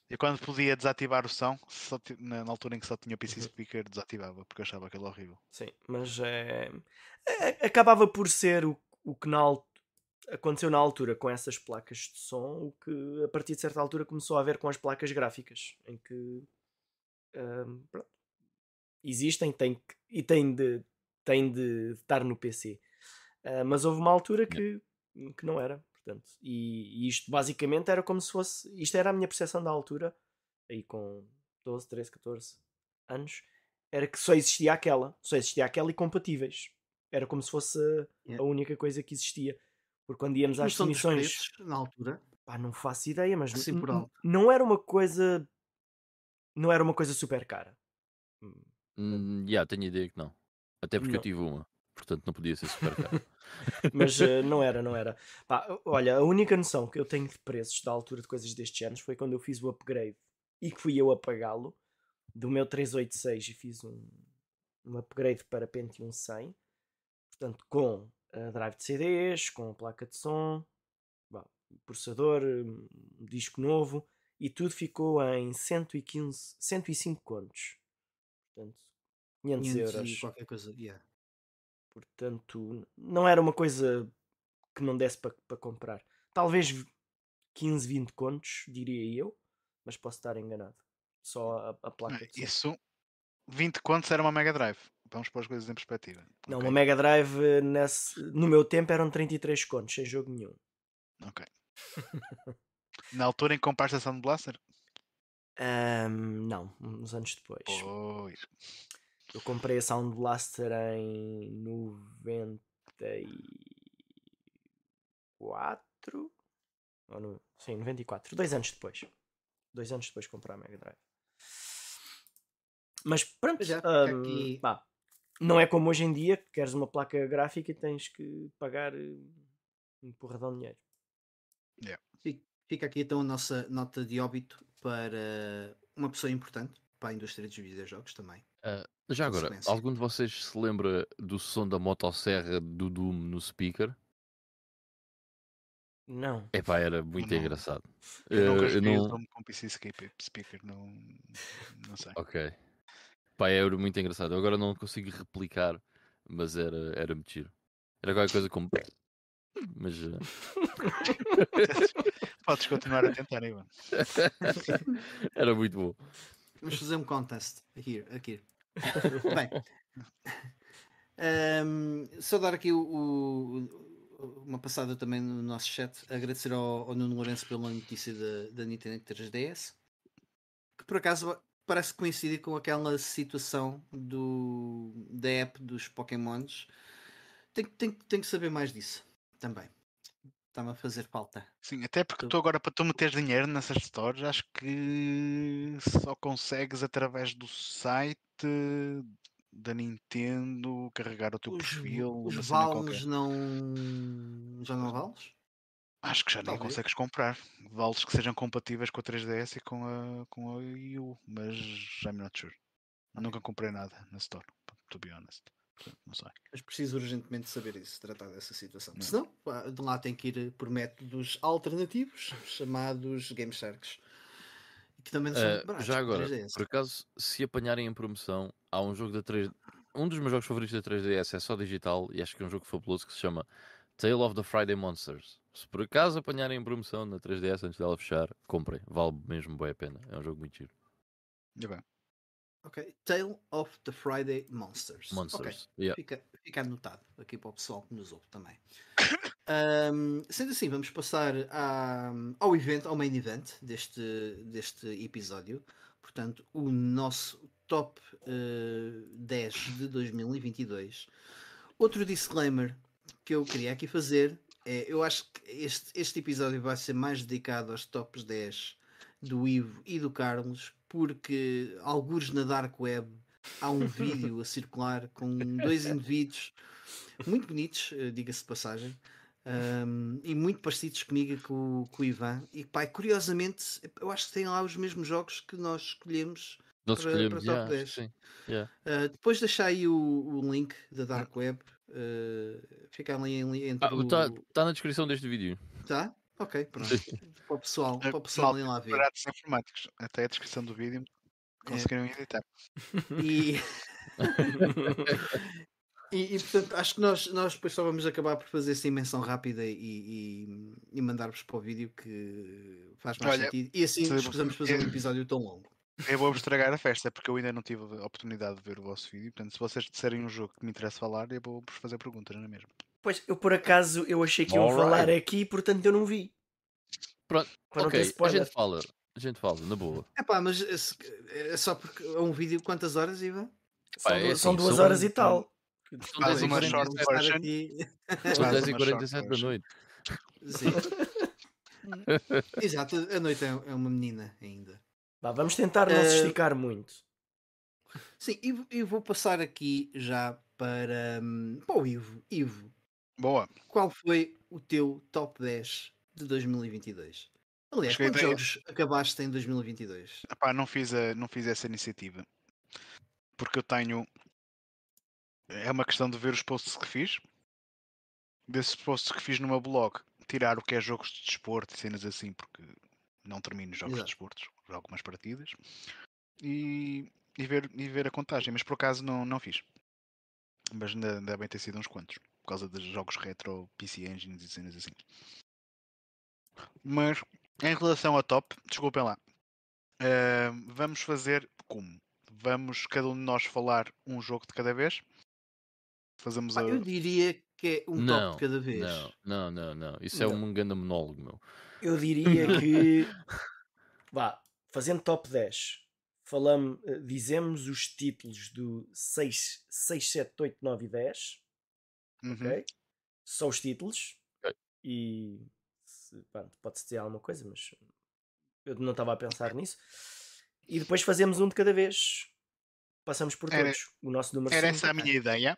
Eu quando podia desativar o som, só, na, na, altura em que só tinha o PC uhum. speaker, desativava, porque eu achava aquilo horrível. Sim, mas é, é, acabava por ser o, o que na, aconteceu na altura com essas placas de som, o que a partir de certa altura começou a ver com as placas gráficas, em que um, existem tem, e têm de, têm de estar no PC. Uh, mas houve uma altura que, que não era. Portanto, e, e, isto basicamente era como se fosse. Isto era a minha percepção da altura, aí com 12, 13, 14 anos. Era que só existia aquela, só existia aquela e compatíveis. Era como se fosse yeah. a única coisa que existia. Porque quando íamos às definições. na altura? Pá, não faço ideia, mas assim não era uma coisa. Não era uma coisa super cara. Hum, yeah, tenho ideia que não. Até porque não. eu tive uma portanto não podia ser super caro. Mas uh, não era, não era. Pá, olha, a única noção que eu tenho de preços da altura de coisas destes anos foi quando eu fiz o upgrade e que fui eu a pagá-lo do meu 386 e fiz um, um upgrade para Pentium 100, portanto com a drive de CDs, com a placa de som, bom, processador, um disco novo e tudo ficou em 115, 105 contos. Portanto, 500, 500 euros. qualquer coisa, yeah. Portanto, não era uma coisa que não desse para pa comprar. Talvez 15, 20 contos, diria eu, mas posso estar enganado. Só a, a placa. Isso, 20 contos era uma Mega Drive. Vamos pôr as coisas em perspectiva. Não, okay. uma Mega Drive nesse, no meu tempo eram 33 contos, sem jogo nenhum. Ok. Na altura em que compraste a Sound Blaster? Um, não, uns anos depois. Pois. Eu comprei a Sound Blaster em 94. Ou no, sim, 94. Dois anos depois. Dois anos depois de comprar a Mega Drive. Mas pronto, Pois é, hum, aqui- pá, não é como hoje em dia que queres uma placa gráfica e tens que pagar eh, um porradão de dinheiro. Fi- Fica aqui então a nossa nota de óbito para uma pessoa importante para a indústria dos videojogos também. Ah, já agora, algum de vocês se lembra do som da motosserra do Doom no speaker? Não. Epá, era muito Não. engraçado. Eu nunca Eh, joguei não- o Doom com PC Escape Speaker, não, não sei. Ok. Pá, era muito engraçado. Eu agora não consigo replicar, mas era, era muito giro. Era qualquer coisa como. Mas. eh, Podes continuar a tentar, Ivan. era muito bom. Vamos fazer um contest aqui. aqui. Bem, ehm, só dar aqui o- o- uma passada também no nosso chat. Agradecer ao, ao Nuno Lourenço pela notícia da, da Nintendo 3DS, que por acaso parece coincidir com aquela situação do, da app dos Pokémons. Tenho, tenho, tenho que saber mais disso também. Está-me a fazer falta. Sim, até porque Tu- agora para tu meteres dinheiro nessas stores, acho que só consegues através do site da Nintendo carregar o teu Os, perfil, os qualquer. não. Já não há Valmes? Acho que já nem Talvez. consegues comprar. Vales que sejam compatíveis com a 3DS e com a, com a Wii U, mas I'm not sure. Nunca comprei nada na store, to be honest. Portanto, não sei. Mas preciso urgentemente saber isso, tratar dessa situação. Não. Senão, de lá tem que ir por métodos alternativos, chamados Game Sharks. E Que também não são muito baratos. já agora, 3DS. por acaso, se apanharem em promoção, há um jogo da 3 Um dos meus jogos favoritos da 3DS é só digital e acho que é um jogo fabuloso que se chama Tale of the Friday Monsters. Se por acaso apanharem em promoção na 3DS antes dela fechar, comprem. Vale mesmo bem a pena. É um jogo muito giro. E bem, Ok. Tale of the Friday Monsters. Monsters. Yeah. Fica, fica anotado aqui para o pessoal que nos ouve também. Ahm, sendo assim, vamos passar à- ao evento, ao main event deste, deste episódio. Portanto, o nosso top eh, 10 de 2022. Outro disclaimer que eu queria aqui fazer é: eu acho que este, este episódio vai ser mais dedicado aos tops 10 do Ivo e do Carlos, porque alguns na Dark Web há um vídeo a circular com dois indivíduos muito bonitos, eh, diga-se de passagem, ahm, e muito parecidos comigo e com, com o Ivan. E pai, curiosamente, eu acho que têm lá os mesmos jogos que nós escolhemos. Nós Para- escolhemos, para top yeah, acho 10. que sim. Yeah. Ah, depois deixar aí o, o link da Dark Web. Uh, fica ali em, entre Ah, o. Está tá na descrição deste vídeo. Tá? Ok, pronto. para o pessoal, Eh, para o pessoal ir lá ver. baratos informáticos, até a descrição do vídeo É. conseguiram editar. E, e, e, portanto acho que nós, nós depois só vamos acabar por fazer essa imensão rápida e, e, e mandar-vos para o vídeo que faz mais Olha, sentido. E assim escusamos fazer um episódio tão longo. Eu vou estragar a festa porque eu ainda não tive a oportunidade de ver o vosso vídeo. Portanto, se vocês disserem um jogo que me interessa falar, eu vou-vos fazer perguntas, não é mesmo? Pois, eu por acaso eu achei que iam falar aqui, portanto eu não vi. Pronto, Para ok, a gente fala. A gente fala, na boa. É pá, mas é, é só porque é um vídeo quantas horas, Ivan? São, é assim, são duas são- horas e tal. São Faz 10 e uma 47 short version. São Faz 10 e uma 47 short da noite. Sim. Exato, a noite é, é uma menina ainda. Vá, vamos tentar não se Eh, esticar muito. Sim, e vou- e vou passar aqui já para, hum, para o Ivo. Ivo, Boa. qual foi o teu top 10 de 2022? Aliás, a quantos jogos acabaste em 2022? Epá, não, fiz a, não fiz essa iniciativa porque eu tenho. É uma questão de ver os posts que fiz. Desses posts que fiz no meu blog, tirar o que é jogos de desporto e cenas assim, porque não termino jogos Exato. de desportos, jogo umas partidas. E, e, ver, e ver a contagem, mas por acaso não, não fiz. Mas ainda devem ter sido uns quantos, causa dos jogos retro, PC Engines e cenas assim. Mas em relação ao top, desculpem lá. eh, vamos fazer como? Vamos cada um de nós falar um jogo de cada vez? Fazemos Pá, a. eu diria que é um Não, top de cada vez. Não, não, não, não. Isso é Não. um grande monólogo, meu. Eu diria que. Vá, fazendo top 10, falamos, eh, dizemos os títulos do 6, 6 7, 8, 9 e 10. Uhum. Ok? Só os títulos. Ok. E pode-se dizer alguma coisa, mas eu não estava a pensar nisso. E depois fazemos um de cada vez. Passamos por Era- todos. O nosso número Era essa a minha ideia.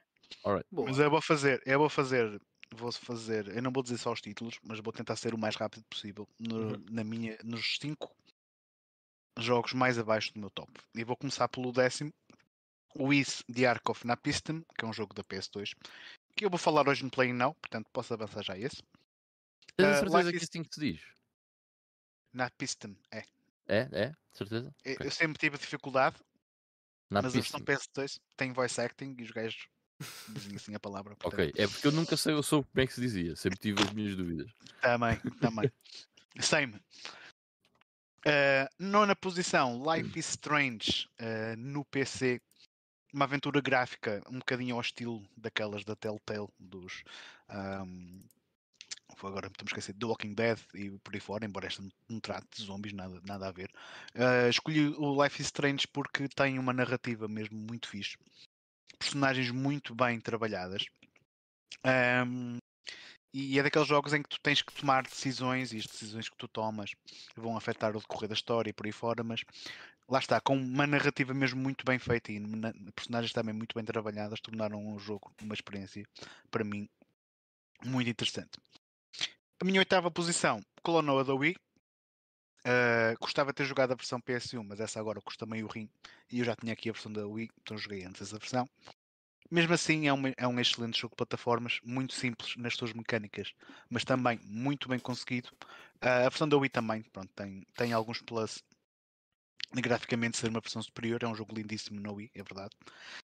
Boa. Mas eu vou fazer, eu vou fazer, vou fazer, eu não vou dizer só os títulos, mas vou tentar ser o mais rápido possível no- Uhum. na minha, nos cinco jogos mais abaixo do meu top. E vou começar pelo décimo, o Is The Ark of Napistem, que é um jogo da PS2, que eu vou falar hoje no Playing Now, portanto posso avançar já a esse. Tens a Ah, certeza que is- assim que se diz? Napistem, é. É? É? Certeza? Eu- Ok. Eu sempre tive dificuldade, Na mas a versão pista. PS2 tem voice acting e os gajos dizem assim a palavra. portanto, Ok, é porque eu nunca sei, eu soube como é que se dizia, sempre tive as minhas dúvidas. Também, também. Same. Uh, nona posição, Life is Strange uh, no PC. Uma aventura gráfica um bocadinho ao estilo daquelas da Telltale, dos. Um, agora me esquecer, The Walking Dead e por aí fora, embora esta não trate de zombies, nada, nada a ver. Uh, escolhi o Life is Strange porque tem uma narrativa mesmo muito fixe, personagens muito bem trabalhadas. Um, e é daqueles jogos em que tu tens que tomar decisões e as decisões que tu tomas vão afetar o decorrer da história e por aí fora, mas lá está, com uma narrativa mesmo muito bem feita e na- personagens também muito bem trabalhadas, tornaram o jogo uma experiência, para mim, muito interessante. A minha oitava posição, Clonoa da Wii. Uh, gostava de ter jogado a versão PS1, mas essa agora custa meio rim e eu já tinha aqui a versão da Wii, então joguei antes essa versão. Mesmo assim, é, uma- é um excelente jogo de plataformas, muito simples nas suas mecânicas, mas também muito bem conseguido. Ah, a versão da Wii também pronto, tem, tem alguns plus graficamente ser uma versão superior. É um jogo lindíssimo na Wii, é verdade.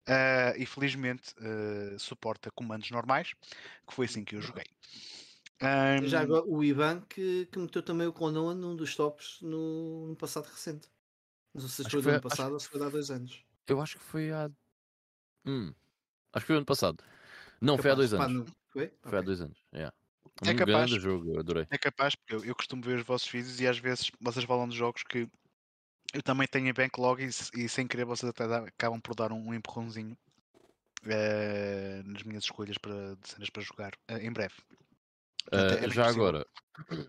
Ah, e felizmente ah, suporta comandos normais, que foi assim que eu joguei. Ahm, Já agora, o Ivan que, que meteu também o Clonoa num dos tops no, no passado recente. Não sei se Acho foi do ano acho- passado ou se foi há dois anos. Eu acho que foi há. Hum, acho que foi ano passado. Não, foi há dois anos. Foi? Foi há dois anos. Yeah. É Um capaz. grande jogo, eu adorei. É capaz, porque eu, eu costumo ver os vossos vídeos e às vezes vocês falam de jogos que eu também tenho em backlog e, e sem querer vocês até dá- acabam por dar um, um empurrãozinho eh, nas minhas escolhas para, de cenas para jogar eh, em breve. É bem já agora,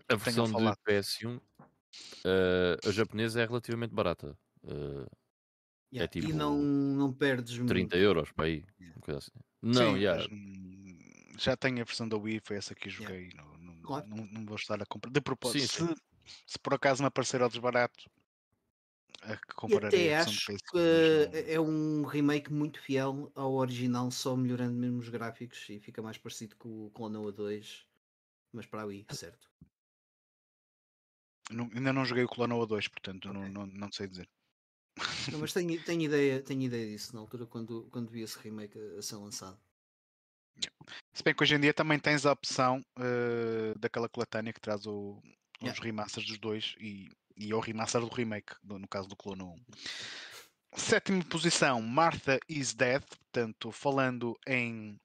a versão de falado. PS1, ah, a japonesa é relativamente barata. Ah, Yeah, tipo E não, não perdes muito. 30 euros para aí. Yeah. uma coisa assim. Não, Sim, yeah, hum, já tenho a versão da Wii, foi essa que joguei. Não, não, Claro. não, não vou estar a comprar. De propósito, Sim, sim. Se, se por acaso me aparecer ao desbarato, E até acho que PS1, mas não- é um remake muito fiel ao original, só melhorando mesmo os gráficos e fica mais parecido com o Clonoa 2, mas para a Wii, certo? não- ainda não joguei o Clonoa 2, portanto não, Ok. não, não sei dizer. Não, mas tenho, tenho, ideia, tenho ideia disso na altura quando, quando vi esse remake a, a ser lançado. Se bem que hoje em dia também tens a opção eh, daquela coletânea que traz o- os Yeah. remasters dos dois e, e é o remaster do remake, no, caso do Clone 1. Sétima posição, Martha is Dead, portanto, falando em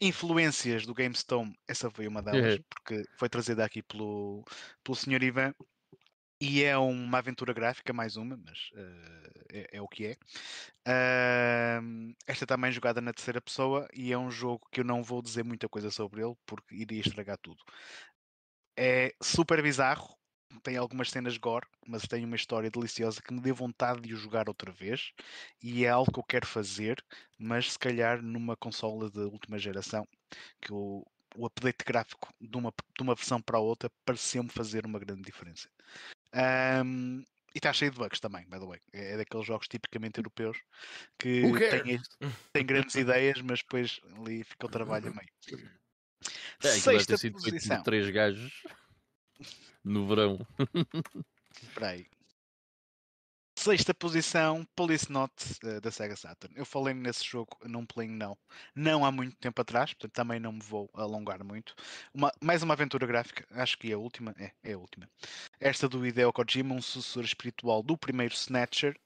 influências do GameStone, essa foi uma delas, É. porque foi trazida aqui pelo, pelo Sr. Ivan. E é uma aventura gráfica, mais uma, mas eh, é, é o que é. Ahm, esta também jogada na terceira pessoa e é um jogo que eu não vou dizer muita coisa sobre ele porque iria estragar tudo. É super bizarro, tem algumas cenas gore, mas tem uma história deliciosa que me deu vontade de o jogar outra vez e é algo que eu quero fazer, mas se calhar numa consola de última geração, que o, o update gráfico de uma, de uma versão para a outra pareceu-me fazer uma grande diferença. Ahm, e está cheio de bugs também, by the way. É é daqueles jogos tipicamente europeus que têm grandes ideias, mas depois ali fica o trabalho a meio. É, deve ter Sexta sido posição. três gajos no verão. Espera. Sexta posição, Police Note eh, da Sega Saturn. Eu falei nesse jogo num playing não. Não há muito tempo atrás, portanto também não me vou alongar muito. Uma- mais uma aventura gráfica, acho que é a última. É, é a última. Esta do Hideo Kojima, um sucessor espiritual do primeiro Snatcher.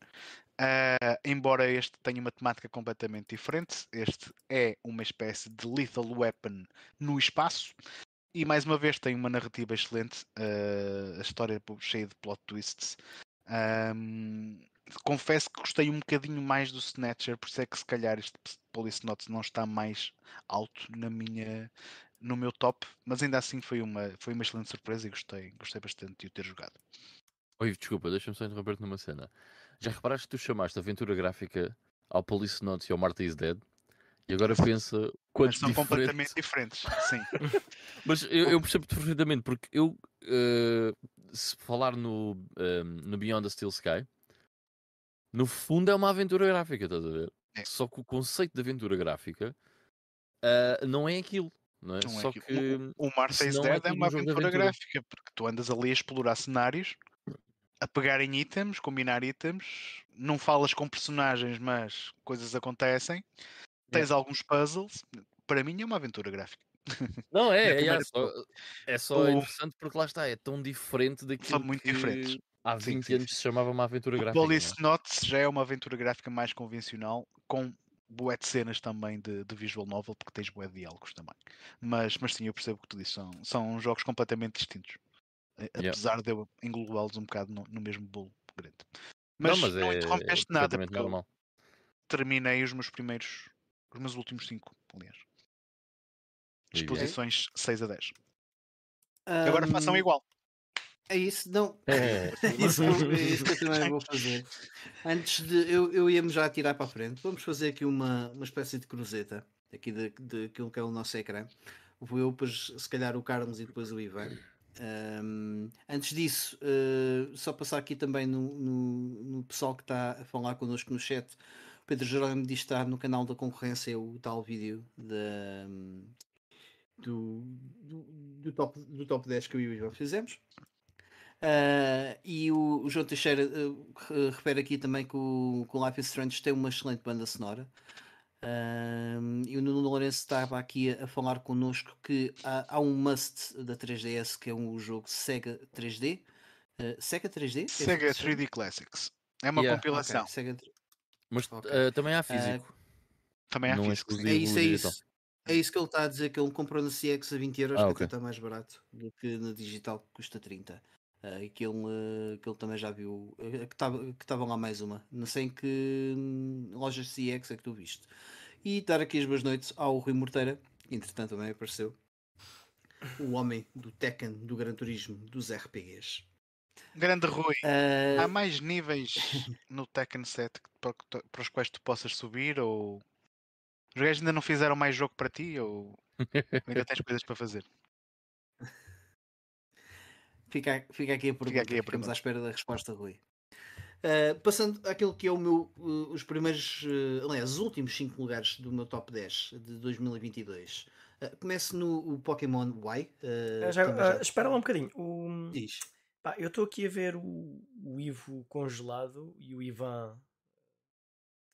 Ah, embora este tenha uma temática completamente diferente, este é uma espécie de Lethal Weapon no espaço. E mais uma vez tem uma narrativa excelente, ah, a história é cheia de plot twists. Ahm, confesso que gostei um bocadinho mais do Snatcher, por isso é que se calhar este Police Notes não está mais alto na minha, no meu top, mas ainda assim foi uma, foi uma excelente surpresa e gostei, gostei bastante de o ter jogado. Oi, desculpa, deixa-me só interromper-te numa cena. Já reparaste que tu chamaste aventura gráfica ao Police Notes e ao Marta is Dead? E agora pensa Mas quanto são diferente... completamente diferentes, sim. Mas eu, eu percebo perfeitamente, porque eu, eh, se falar no, eh, no Beyond the Steel Sky, no fundo é uma aventura gráfica, estás a ver? É. Só que o conceito de aventura gráfica eh, não é aquilo, não é? Não é Só aquilo. que O não é Dead é tudo uma um aventura aventura. gráfica, porque tu andas ali a explorar cenários, a pegar em itens, combinar itens, não falas com personagens, mas coisas acontecem, tens alguns puzzles. Para mim é uma aventura gráfica. Não, Na é, é, primeira só, é só O- interessante porque lá está, é tão diferente daquilo muito que diferentes. há Sim, 20 sim, anos sim. se chamava uma aventura O gráfica. é? Police Notes já é uma aventura gráfica mais convencional, com bué de cenas também de, de visual novel, porque tens bué de diálogos também. Mas, mas sim, eu percebo o que tu dizes, são, são jogos completamente distintos. a- Yeah. Apesar de eu englobá-los um bocado no, no mesmo bolo grande. Não, Mas mas não, é, interrompeste é nada, porque normal. terminei os meus primeiros, os meus últimos cinco, aliás. Diga. Disposições 6 a 10. Agora façam igual. É isso, não. É. É isso, que eu- é isso que eu também vou fazer. Antes de. Eu, eu ia-me já tirar para a frente. Vamos fazer aqui uma, uma espécie de cruzeta aqui de, de aquilo que é o nosso ecrã. Vou eu, depois, se calhar, o Carlos e depois o Ivan. Ahm, antes disso, eh, só passar aqui também no, no, no pessoal que está a falar connosco no chat. Pedro Jerónimo diz que está no canal da concorrência o tal vídeo da, do, do, do top, do top 10 que eu e o Ivan fizemos. Ah, e o, o João Teixeira re- refere aqui também que o, que o Life is Strange tem uma excelente banda sonora. Ah, e o Nuno Lourenço estava aqui a, a falar connosco que há, há um must da 3DS que é um jogo Sega 3D. Ah, Sega 3D? É assim Sega que se chama? 3D Classics. É uma Yeah. Compilação. Sega 3D. Mas Ok. eh, também há físico. Também há não é físico, sim. É isso, é isso. É isso que ele está a dizer, que ele comprou na CX a 20 euros, Ah, que ok. até está mais barato do que na digital que custa 30. Ah, e que ele, eh, que ele também já viu, eh, que estava que estava lá mais uma. Não sei em que hum, lojas CX é que tu viste. E dar aqui as boas noites ao Rui Morteira, que entretanto também apareceu. O homem do Tekken, do Gran Turismo, dos RPGs. Grande Rui. Ah, Há mais níveis no Tekken 7 que- para, os quais tu possas subir ou os gajos ainda não fizeram mais jogo para ti ou ainda tens coisas para fazer? Fica, fica aqui a pergunta. aqui a Ficamos à espera da resposta, Rui. Uh, passando àquilo que é o meu, uh, os primeiros, uh, aliás, os últimos 5 lugares do meu top 10 de 2022. Uh, começo no o Pokémon Y. uh, já- já- espera lá um bocadinho. O- Diz. Pá, eu estou aqui a ver o, o Ivo congelado e o Ivan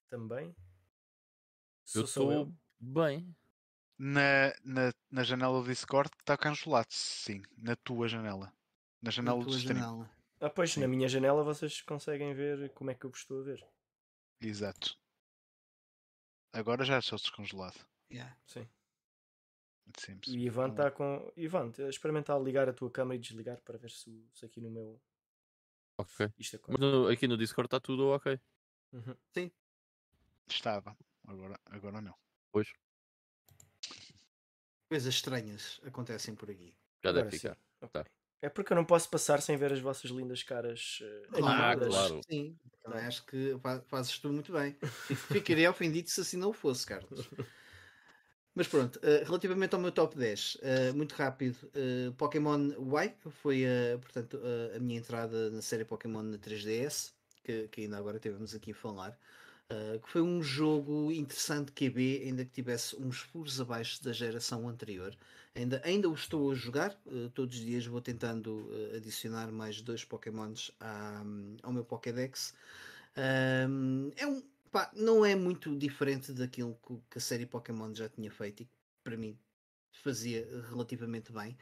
também. Eu Sou só estou bem. Na, na, na janela do Discord está congelado, sim. Na tua janela. Na Na janela do tua stream. janela. Ah, pois, Sim. na minha janela vocês conseguem ver como é que eu vos estou a ver. Exato. Agora já estou descongelado. Yeah. Sim. Seems. E o Ivan está com. Ivan, experimenta ligar a tua câmera e desligar para ver se, se aqui no meu. Ok. Isto Mas acontece. no- aqui no Discord está tudo ok. Uhum. Estava. Agora, agora não. Pois, Coisas estranhas acontecem por aqui. já Agora deve sim. ficar. Ok. Tá. É porque eu não posso passar sem ver as vossas lindas caras Claro, animadas. claro. Sim, acho que fa- fazes tu muito bem. Ficaria ofendido se assim não fosse, Carlos. Mas pronto, eh, relativamente ao meu top 10, eh, muito rápido, eh, Pokémon Y foi portanto, a minha entrada na série Pokémon na 3DS, que, que ainda agora tivemos aqui a falar, que foi um jogo interessante QB, ainda que tivesse uns furos abaixo da geração anterior. Ainda, ainda o estou a jogar, todos os dias vou tentando adicionar mais dois Pokémons à- ao meu Pokédex. Ahm, é um, pá, não é muito diferente daquilo que, a série Pokémon já tinha feito e que para mim fazia relativamente bem.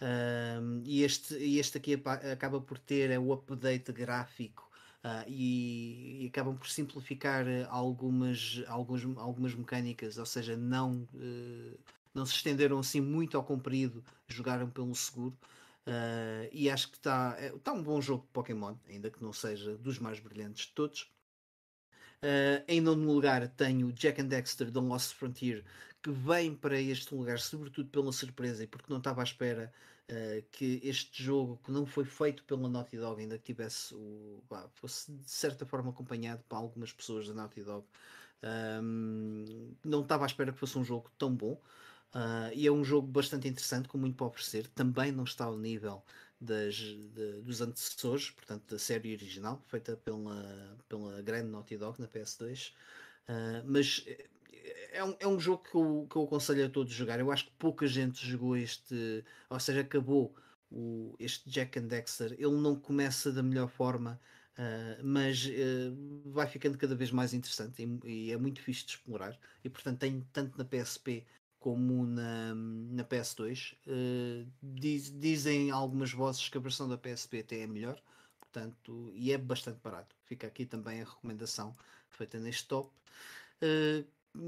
Ahm, e, este, este aqui acaba por ter é, o update gráfico ah, e, e acabam por simplificar eh, algumas, alguns, algumas mecânicas, ou seja, não, eh, não se estenderam assim muito ao comprido, jogaram pelo seguro. Uh, e acho que está tá um bom jogo de Pokémon, ainda que não seja dos mais brilhantes de todos. Uh, em nono lugar tenho Jack and Dexter The Lost Frontier, que vem para este lugar sobretudo pela surpresa e porque não estava à espera uh, que este jogo, que não foi feito pela Naughty Dog, ainda tivesse o, bah, fosse de certa forma acompanhado por algumas pessoas da Naughty Dog, um, não estava à espera que fosse um jogo tão bom. Uh, e é um jogo bastante interessante, com muito para oferecer. Também não está ao nível das, de, dos antecessores, portanto, da série original, feita pela, pela grande Naughty Dog na PS2. Uh, ah, mas é um, é um jogo que eu, que eu aconselho a todos jogar. Eu acho que pouca gente jogou este, ou seja, acabou o, este Jack and Dexter. Ele não começa da melhor forma. Uh, mas uh, vai ficando cada vez mais interessante e, e, é muito fixe de explorar e portanto tem tanto na PSP como na, na PS2. Uh, eh, diz, dizem algumas vozes que a versão da PSP até é melhor, portanto, e é bastante barato. Fica aqui também a recomendação feita neste top. Uh,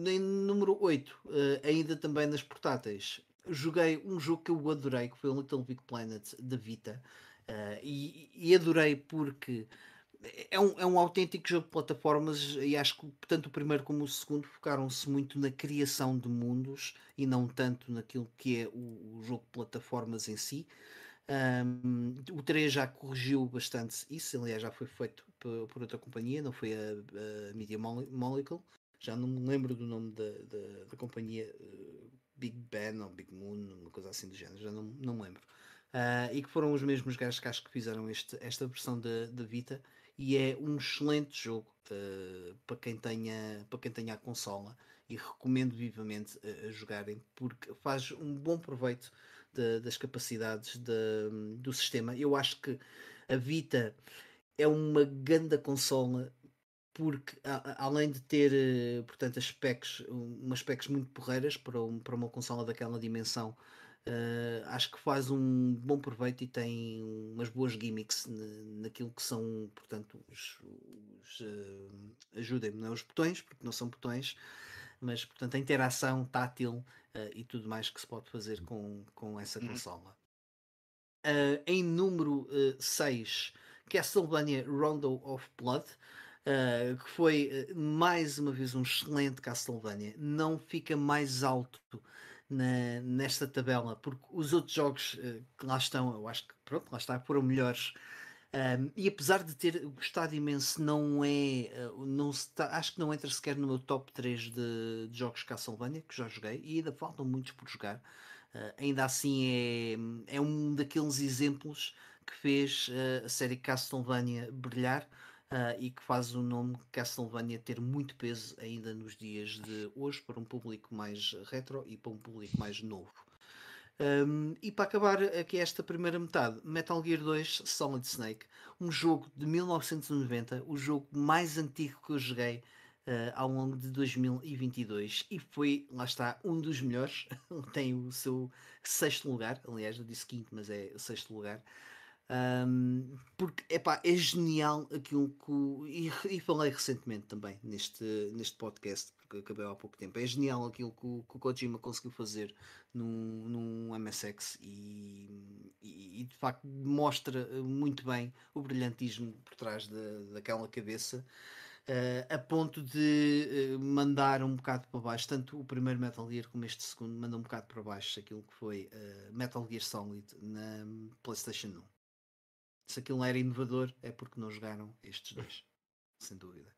em número 8, uh, eh, ainda também nas portáteis, joguei um jogo que eu adorei, que foi o Little Big Planet da Vita. E, e adorei porque é um, é um autêntico jogo de plataformas e acho que tanto o primeiro como o segundo focaram-se muito na criação de mundos e não tanto naquilo que é o, o jogo de plataformas em si. Um, o 3 já corrigiu bastante isso, aliás, já foi feito por, outra companhia, não foi a, a Media Molecule. Já não me lembro do nome da, da, da companhia uh, Big Ben ou Big Moon, uma coisa assim do género, já não, não me lembro. Uh, e que foram os mesmos gajos que acho que fizeram este, esta versão da Vita e é um excelente jogo uh, para, quem tenha, para quem tenha a consola e recomendo vivamente uh, a jogarem porque faz um bom proveito de, das capacidades de, do sistema. Eu acho que a Vita é uma grande consola porque a, além de ter uh, portanto as specs, umas specs muito porreiras para, um, para uma consola daquela dimensão Uh, acho que faz um bom proveito e tem umas boas gimmicks naquilo que são, portanto, os, os uh, ajudem-me, não é os botões, porque não são botões, mas portanto a interação tátil uh, e tudo mais que se pode fazer com, com essa uhum. consola. Uh, em número 6, Castlevania Rondo of Blood. Uh, que foi mais uma vez um excelente Castlevania, não fica mais alto na, nesta tabela, porque os outros jogos uh, que lá estão, eu acho que pronto, lá está, foram melhores. Um, e apesar de ter gostado imenso, não é. Uh, não está, acho que não entra sequer no meu top 3 de, de jogos Castlevania, que já joguei, e ainda faltam muitos por jogar. Uh, ainda assim, é, é um daqueles exemplos que fez a série Castlevania brilhar uh, e que faz o nome Castlevania ter muito peso ainda nos dias de hoje para um público mais retro e para um público mais novo. Um, e para acabar aqui esta primeira metade, Metal Gear 2 Solid Snake, um jogo de 1990, o jogo mais antigo que eu joguei uh, ao longo de 2022 e foi, lá está, um dos melhores. Tem o seu sexto lugar, aliás, eu disse quinto, mas é o sexto lugar. Um, porque epá, é genial aquilo que. E, e, falei recentemente também neste, neste podcast, porque acabei há pouco tempo. É genial aquilo que o, que o Kojima conseguiu fazer num, MSX e, e, e, de facto mostra muito bem o brilhantismo por trás daquela cabeça. Uh, a ponto de uh, mandar um bocado para baixo, tanto o primeiro Metal Gear como este segundo, manda um bocado para baixo aquilo que foi uh, Metal Gear Solid na PlayStation 1 se aquilo não era inovador, é porque não jogaram estes dois, sem dúvida.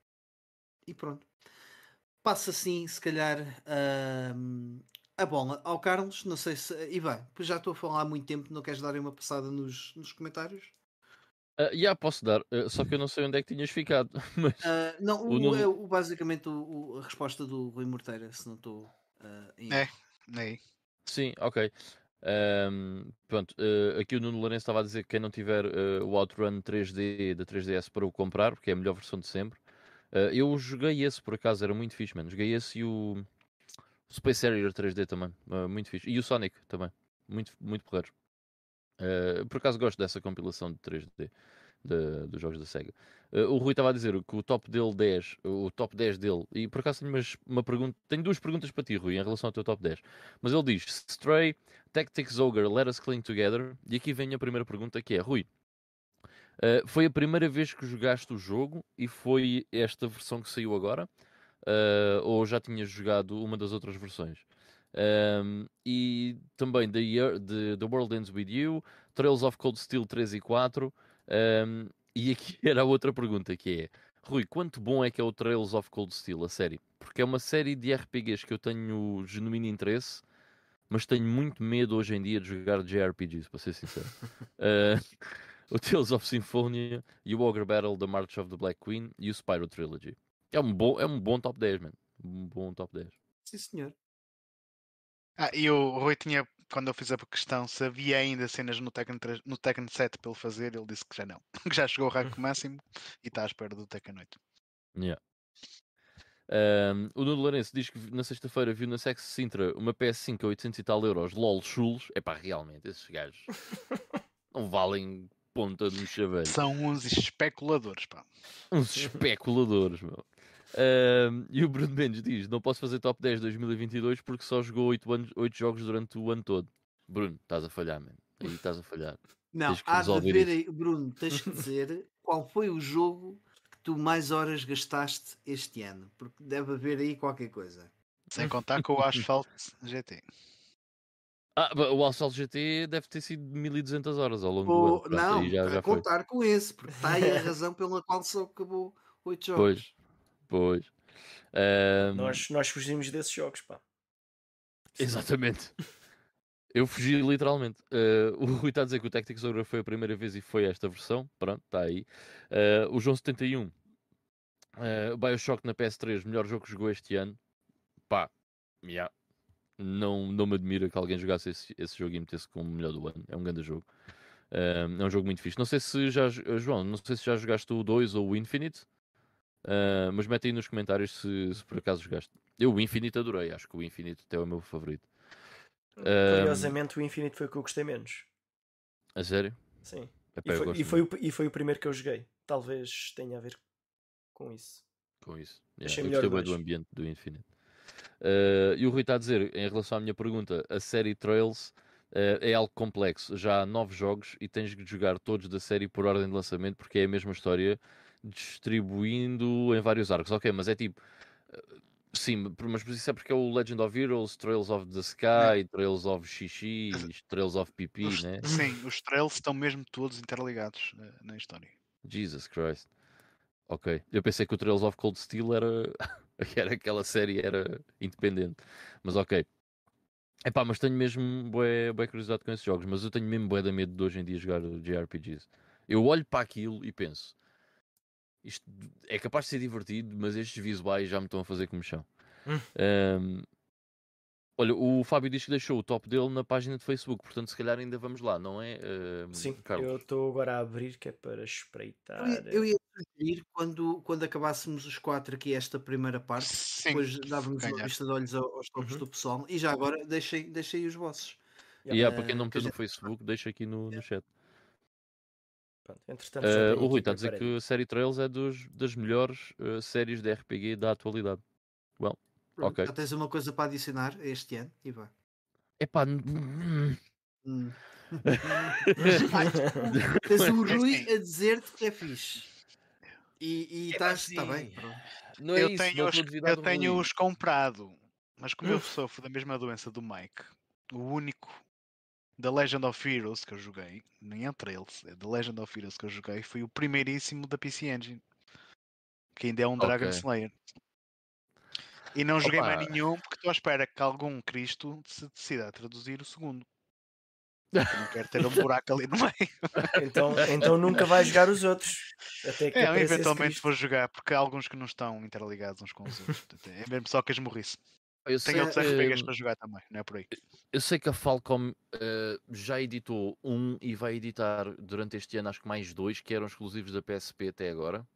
E pronto. Passa assim, se calhar, uh, a bola ao Carlos. Não sei se. E bem, pois já estou a falar há muito tempo, não queres dar uma passada nos, nos comentários? Uh, já yeah, posso dar, uh, só que eu não sei onde é que tinhas ficado. Mas uh, não, o, o, é, o, basicamente o, a resposta do Rui Morteira, se não estou. Uh, em... É, é. Sim, ok. Um, pronto, uh, aqui o Nuno Lourenço estava a dizer que quem não tiver uh, o Outrun 3D da 3DS para o comprar, porque é a melhor versão de sempre. Uh, eu joguei esse por acaso, era muito fixe, mano. Joguei esse e o, Space Harrier 3D também, muito fixe. E o Sonic também, muito, muito porreiro. por acaso gosto dessa compilação de 3D. Da- dos jogos da SEGA. Uh, o Rui estava a dizer que o top dele 10, o top 10 dele, e por acaso tenho uma pergunta, tenho duas perguntas para ti, Rui, em relação ao teu top 10. Mas ele diz Stray, Tactics Ogre, Let Us Cling Together. E aqui vem a primeira pergunta que é, Rui, uh, foi a primeira vez que jogaste o jogo e foi esta versão que saiu agora? Uh, ou já tinhas jogado uma das outras versões? Um, e também The, Year, the, the World Ends With You, Trails of Cold Steel 3 e 4. Um, e aqui era a outra pergunta que é Rui, quanto bom é que é o Trails of Cold Steel, a série? Porque é uma série de RPGs que eu tenho genuíno interesse, mas tenho muito medo hoje em dia de jogar JRPGs, para ser sincero. Uh, o Tales of Symphonia e o Ogre Battle, The March of the Black Queen e o Spyro Trilogy. É um bom, é um bom top 10, man. Um bom top 10. Sim, senhor. Ah, e o Rui tinha, quando eu fiz a questão, se havia ainda cenas no Tekken, 3, no Tekken 7 para ele fazer, ele disse que já não. Que já chegou ao rank máximo e está à espera do Tekken 8. Yeah. Um, o Nuno Lourenço diz que na sexta-feira viu na Sex Sintra uma PS5 a 800 e tal euros, LOL chulos. É pá, realmente, esses gajos não valem ponta um chaveiro. São uns especuladores, pá. Uns especuladores, meu. Um, e o Bruno Mendes diz: Não posso fazer top 10 2022 porque só jogou 8, anos, 8 jogos durante o ano todo. Bruno, estás a falhar, mano. Aí estás a falhar. Não, há de isso. aí, Bruno, tens que dizer qual foi o jogo que tu mais horas gastaste este ano, porque deve haver aí qualquer coisa. Sem contar com o Asphalt GT. Ah, o Asphalt GT deve ter sido 1200 horas ao longo do ano. Pronto, não, já, para já foi. contar com esse, porque está aí a razão pela qual só acabou oito jogos. Pois, pois. Um, Nós, nós fugimos desses jogos, pá. Exatamente. Eu fugi literalmente. Uh, o Rui está a dizer que o Tactics Ogre foi a primeira vez e foi esta versão. Pronto, está aí. Uh, o João 71. Uh, Bioshock na PS3, melhor jogo que jogou este ano. Pá, yeah. não, não me admira que alguém jogasse esse, esse jogo e metesse como melhor do ano. É um grande jogo. Um, é um jogo muito fixe. Não sei se já, João, não sei se já jogaste o 2 ou o Infinite. Uh, mas mete aí nos comentários se, se por acaso jogaste. Eu o Infinite adorei, acho que o Infinite até é o meu favorito. Curiosamente, o Infinite foi o que eu gostei menos. A sério? Sim. Epá, E eu foi, e, foi o, e foi o primeiro que eu joguei. Talvez tenha a ver com isso. com isso. Achei Yeah, eu melhor gostei o bem do ambiente do Infinite. Uh, e o Rui está a dizer, em relação à minha pergunta, a série Trails uh, é algo complexo. Já há nove jogos e tens de jogar todos da série por ordem de lançamento porque é a mesma história distribuindo em vários arcos. Ok, mas é tipo. uh, Sim, por- mas isso é porque é o Legend of Heroes, Trails of the Sky, Trails of Xixi, Trails of Pipi, Os- né? Sim, os trails estão mesmo todos interligados eh, na história. Jesus Christ. Ok. Eu pensei que o Trails of Cold Steel era, era aquela série, era independente. Mas ok. Epá, mas tenho mesmo bué, bué curiosidade com esses jogos, mas eu tenho mesmo bué da medo de hoje em dia jogar JRPGs. Eu olho para aquilo e penso, isto é capaz de ser divertido, mas estes visuais já me estão a fazer comichão. Hum. Ahm, olha, o Fábio diz que deixou o top dele na página de Facebook, portanto se calhar ainda vamos lá, não é, ahm, Sim, Carlos? eu estou agora a abrir que é para espreitar. Eu ia, sugerir quando, quando acabássemos os quatro aqui esta primeira parte, Sim, depois dávamos uma ganhar. vista de olhos ao- aos tops Uhum. do pessoal e já agora deixei, deixei os vossos. Yeah. E yeah, para quem não meteu no Facebook, deixa aqui no, no chat. Pronto, entretanto, Uh, o Rui está a dizer que a série Trails é dos, das melhores uh, séries de RPG da atualidade. Pronto, Ok. Já tens uma coisa para adicionar este ano e vá. Epá, n- Hum. Tens o Rui a dizer-te que é fixe. E, e estás, está bem, pronto. não é eu isso, tenho, os, eu tenho os comprado, mas como eu sofro da mesma doença do Mike, o único da Legend of Heroes que eu joguei, nem entre eles, é da Legend of Heroes que eu joguei, foi o primeiríssimo da PC Engine, que ainda é um Dragon Ok. Slayer. E não joguei mais Opa. nenhum porque estou à espera que algum Cristo se decida a traduzir o segundo. Eu não quero ter um buraco ali no meio. Então, então nunca vais jogar os outros. Até que É, eventualmente vou jogar, porque há alguns que não estão interligados uns com os outros. É mesmo só que as morrisse. Eu sei, Tem outros que, RPGs para jogar também, não é por aí. eu sei que a Falcom uh, já editou um e vai editar durante este ano acho que mais dois que eram exclusivos da PSP até agora.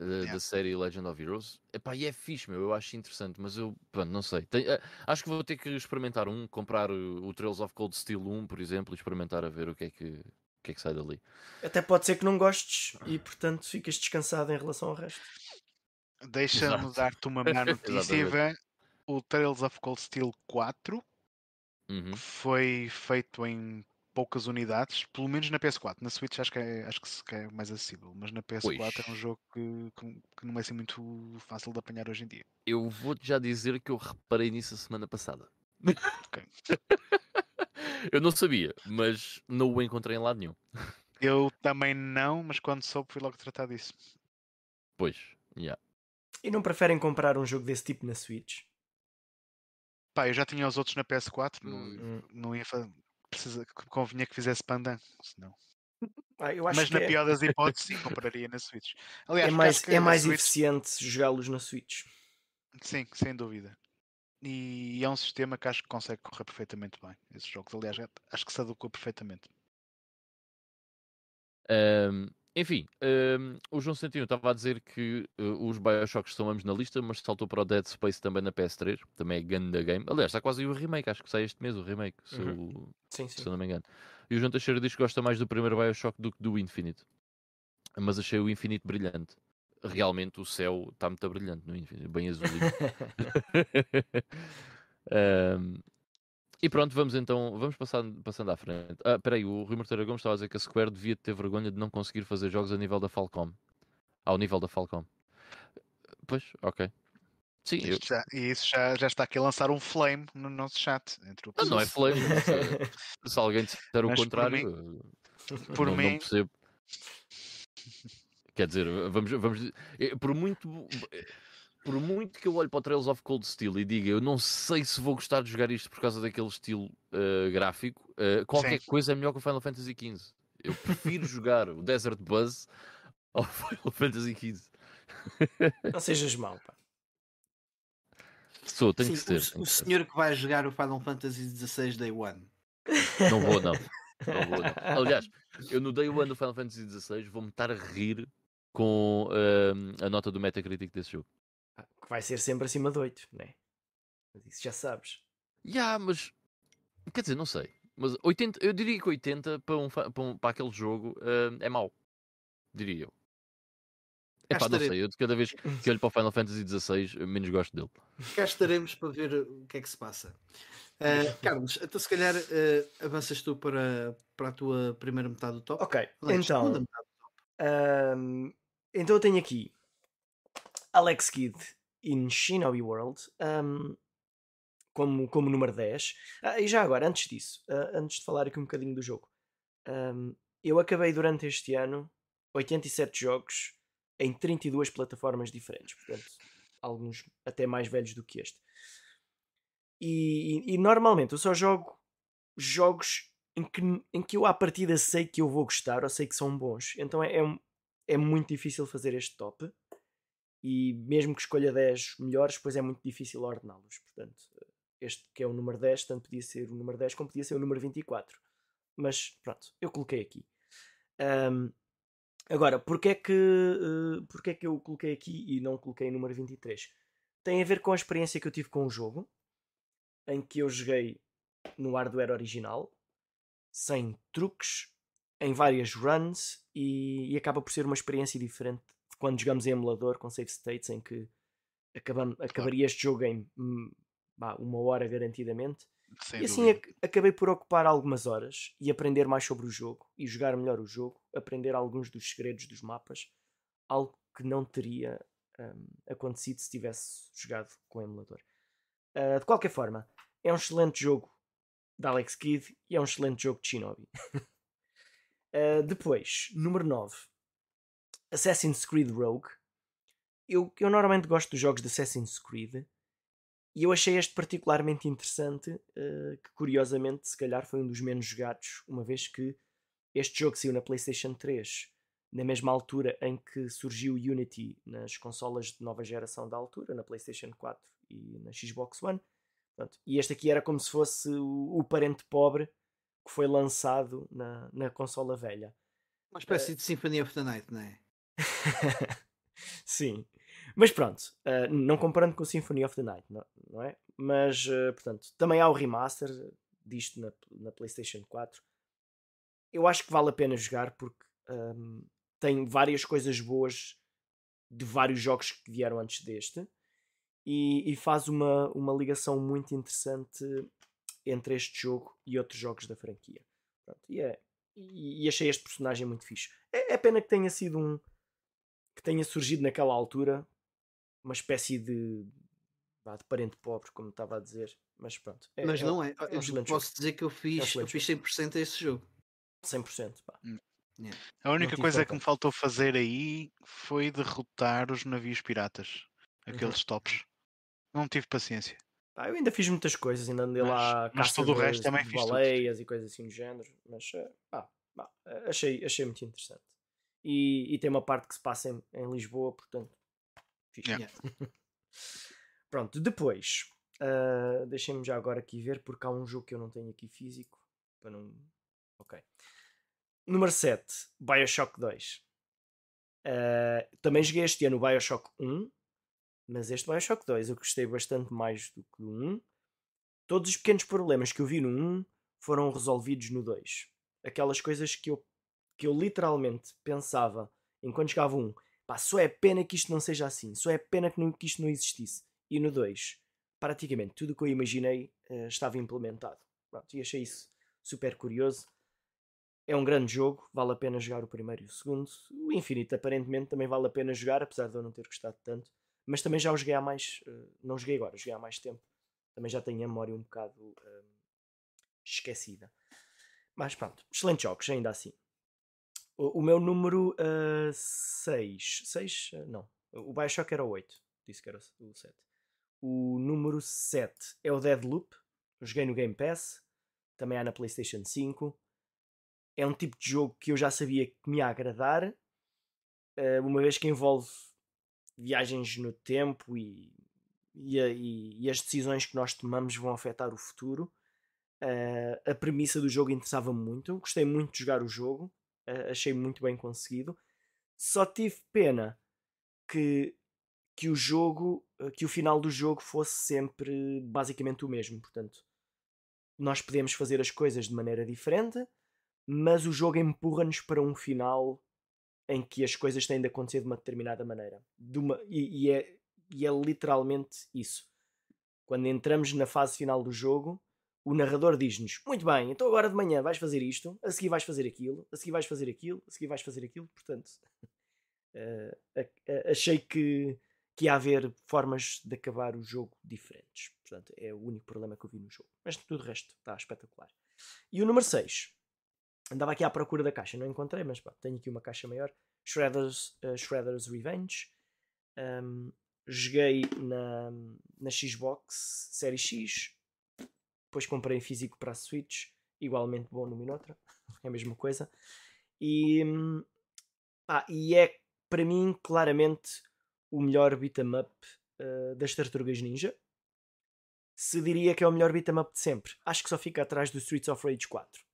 uh, Yeah. Da série Legend of Heroes. Epá, e é fixe, meu, eu acho interessante, mas eu, pronto, não sei. Tem- uh, acho que vou ter que experimentar um, comprar o, o Trails of Cold Steel 1, por exemplo, e experimentar a ver o que é que, que é que sai dali. Até pode ser que não gostes e, portanto, ficas descansado em relação ao resto. Deixa-me dar-te uma má notícia. Ivan. O Tales of Cold Steel 4 Uhum. foi feito em poucas unidades, pelo menos na PS4. Na Switch acho que é, acho que se- que é mais acessível, mas na PS4 é um Pois. jogo que, que, que não é assim muito fácil de apanhar hoje em dia. Eu vou-te já dizer que eu reparei nisso a semana passada. Ok. eu não sabia, mas não o encontrei em lado nenhum. Eu também não, mas quando soube fui logo tratar disso. Pois, yeah. E não preferem comprar um jogo desse tipo na Switch? Pá, eu já tinha os outros na PS4, não, Hum. não ia fazer. Precisa, convinha que fizesse pandan, senão. Ah, eu acho Mas que na é, pior das hipóteses, sim, compraria na Switch. é Aliás, porque mais, é a mais Switch- eficiente jogá-los na Switch. Sim, sem dúvida. E é um sistema que acho que consegue correr perfeitamente bem. Esses jogos, aliás, é- acho que se adequa perfeitamente. Ahm, enfim, ahm, o João Santino estava a dizer que eh, os Bioshocks estão ambos na lista, mas saltou para o Dead Space também na PS3. Também é ganda game. Aliás, está quase aí o remake, acho que sai este mês o remake, se, eu, Sim, se sim. eu não me engano. E o João Teixeira diz que gosta mais do primeiro Bioshock do que do Infinite. Mas achei o Infinite brilhante. Realmente o céu está muito brilhante no Infinite, bem azulinho. Ahm, e pronto, vamos então, vamos passando, passando à frente. Ah, peraí, o Rui Marteira Gomes estava a dizer que a Square devia ter vergonha de não conseguir fazer jogos a nível da Falcom. Ao nível da Falcom. Pois, ok. Sim. Isto já- e isso já, já está aqui a lançar um flame no nosso chat. Entre o Ah, não é flame. se, se alguém disser o Mas por contrário, eh, Por não, não mim, percebo. Quer dizer, vamos, vamos eh, por muito por muito que eu olhe para o Trails of Cold Steel e diga eu não sei se vou gostar de jogar isto por causa daquele estilo eh, gráfico, eh, qualquer Sim. coisa é melhor que o Final Fantasy XV. Eu prefiro jogar o Desert Buzz ao Final Fantasy XV. Não sejas mau, pá. Sou, tenho Sim, que ser. o, tenho o que ser. senhor que vai jogar o Final Fantasy XVI Day One. Não vou, não. Não vou, não. Aliás, eu no Day One do Final Fantasy XVI vou-me estar a rir com eh, a nota do Metacritic desse jogo. Que vai ser sempre acima de 8, né? Mas isso já sabes. Ya, mas quer dizer, não sei. Mas 80, eu diria que 80 para, um, para, um- para aquele jogo eh, é mau. Diria eu. Cá Epá, não sei, eu de cada vez que olho para o Final Fantasy XVI, menos gosto dele. Cá estaremos para ver o que é que se passa. Uh, Carlos, então se calhar uh, avanças tu para, para a tua primeira metade do top. Ok, então, metade. ahm, então eu tenho aqui Alex Kidd in Shinobi World ahm, como, como número 10. Ah, e já agora, antes disso, ah, antes de falar aqui um bocadinho do jogo, ahm, eu acabei durante este ano 87 jogos em 32 plataformas diferentes, portanto, alguns até mais velhos do que este. E, e- e normalmente eu só jogo jogos em que, em que eu à partida sei que eu vou gostar ou sei que são bons. Então é, é, um- é muito difícil fazer este top. E mesmo que escolha 10 melhores, depois é muito difícil ordená-los. Portanto, este que é o número 10, tanto podia ser o número 10 como podia ser o número 24. Mas pronto, eu coloquei aqui. Ahm, agora, porque é, que, eh, porque é que eu coloquei aqui e não coloquei o número 23? Tem a ver com a experiência que eu tive com o jogo, em que eu joguei no hardware original, sem truques, em várias runs e, e acaba por ser uma experiência diferente quando jogamos em emulador com save states em que acabam, acabaria este jogo em hum, vá, uma hora garantidamente. sem e assim ac- acabei por ocupar algumas horas e aprender mais sobre o jogo e jogar melhor o jogo, aprender alguns dos segredos dos mapas, algo que não teria hum, acontecido se tivesse jogado com o emulador. Ah, de qualquer forma, é um excelente jogo de Alex Kidd e é um excelente jogo de Shinobi. Ah, depois, número 9, Assassin's Creed Rogue. Eu, eu normalmente gosto dos jogos de Assassin's Creed e eu achei este particularmente interessante, eh, que curiosamente se calhar foi um dos menos jogados, uma vez que este jogo saiu na PlayStation 3, na mesma altura em que surgiu o Unity nas consolas de nova geração da altura, na PlayStation 4 e na Xbox One. E este aqui era como se fosse o, o parente pobre que foi lançado na, na consola velha. Uma espécie de Symphony of the Night, não é? Sim. Mas pronto, uh, não comparando com o Symphony of the Night, não, não é? Mas, uh, portanto, também há o remaster disto na, na PlayStation 4. eu acho que vale a pena jogar porque hum, tem várias coisas boas de vários jogos que vieram antes deste e, e faz uma, uma ligação muito interessante entre este jogo e outros jogos da franquia. Pronto, e, é, e, e achei este personagem muito fixe. É, é pena que tenha sido um que tenha surgido naquela altura uma espécie de, de parente pobre, como estava a dizer. Mas pronto. É, Mas é- não é. é um Eu posso jogo. dizer que eu fiz, eu fiz 100% a esse jogo. 100%. Pá. A única coisa que vontade. me faltou fazer aí foi derrotar os navios piratas. Aqueles tops. Não tive paciência. Pá, eu ainda fiz muitas coisas, ainda andei Mas- lá mas todo o de- resto também de fiz tudo. baleias e coisas assim do género. Mas pá, eh, achei, achei muito interessante. E, e tem uma parte que se passa em, em Lisboa, portanto. Yeah. Pronto, depois. ah, Deixem-me já agora aqui ver, porque há um jogo que eu não tenho aqui físico. Para não. Ok. Número 7, Bioshock 2. Ah, também joguei este ano o Bioshock 1, mas este Bioshock 2 eu gostei bastante mais do que o 1. Todos os pequenos problemas que eu vi no 1 foram resolvidos no 2. Aquelas coisas que eu, que eu literalmente pensava enquanto jogava um, pá, só é pena que isto não seja assim, só é pena que, não- que isto não existisse. E no 2, praticamente tudo o que eu imaginei eh, estava implementado. Pronto, e achei isso super curioso. É um grande jogo, vale a pena jogar o primeiro e o segundo. O Infinite aparentemente também vale a pena jogar, apesar de eu não ter gostado tanto. Mas também já o joguei há mais. eh, não joguei agora, joguei há mais tempo. Também já tenho a memória um bocado eh, esquecida. Mas pronto, excelentes jogos, ainda assim. O, o meu número 6. 6? Não. O Bioshock era o 8. Disse que era o 7. O número 7 é o Deadloop. Eu joguei no Game Pass. Também há na PlayStation 5. É um tipo de jogo que eu já sabia que me ia agradar. eh, uma vez que envolve viagens no tempo e, e, e- e as decisões que nós tomamos vão afetar o futuro. Eh, a premissa do jogo interessava-me muito. Gostei muito de jogar o jogo. Achei muito bem conseguido. Só tive pena que, que o jogo, eh, que o final do jogo fosse sempre basicamente o mesmo. Portanto, nós podemos fazer as coisas de maneira diferente, mas o jogo empurra-nos para um final em que as coisas têm de acontecer de uma determinada maneira. De uma- e, e é, e é literalmente isso. Quando entramos na fase final do jogo, o narrador diz-nos: Muito bem, então agora de manhã vais fazer isto, a seguir vais fazer aquilo, a seguir vais fazer aquilo, a seguir vais fazer aquilo. Portanto, a- achei que, que ia haver formas de acabar o jogo diferentes. Portanto, é o único problema que eu vi no jogo. Mas tudo o resto está espetacular. E o número 6. Andava aqui à procura da caixa, não encontrei, mas pá, tenho aqui uma caixa maior. Shredder's, eh, Shredder's Revenge. Um, joguei na, na Xbox Série X. Depois comprei em físico para a Switch. Igualmente bom no Minotra. É a mesma coisa. E, pá, e é para mim claramente o melhor beat'em up eh, das Tartarugas Ninja. Se diria que é o melhor beat'em up de sempre. Acho que só fica atrás do Streets of Rage 4.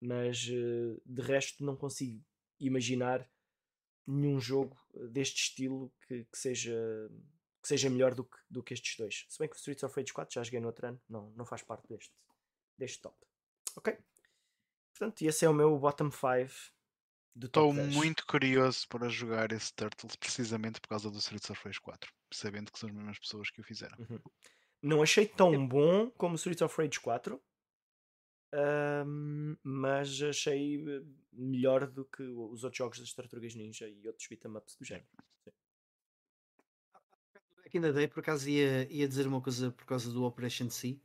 Mas eh, de resto não consigo imaginar nenhum jogo eh, deste estilo que, que seja, que seja melhor do que, do que estes dois. Se bem que o Streets of Rage 4 já joguei no outro ano, não, não faz parte deste, deste top. Ok? Portanto, esse é o meu bottom 5 do Estou top 10. muito curioso para jogar esse Turtles precisamente por causa do Streets of Rage 4, sabendo que são as mesmas pessoas que o fizeram. Não achei tão bom como o Streets of Rage 4, ahm, mas achei eh, melhor do que os outros jogos das Tartarugas Ninja e outros beat'em ups do género. Ainda dei, por acaso ia, ia dizer uma coisa por causa do Operation C.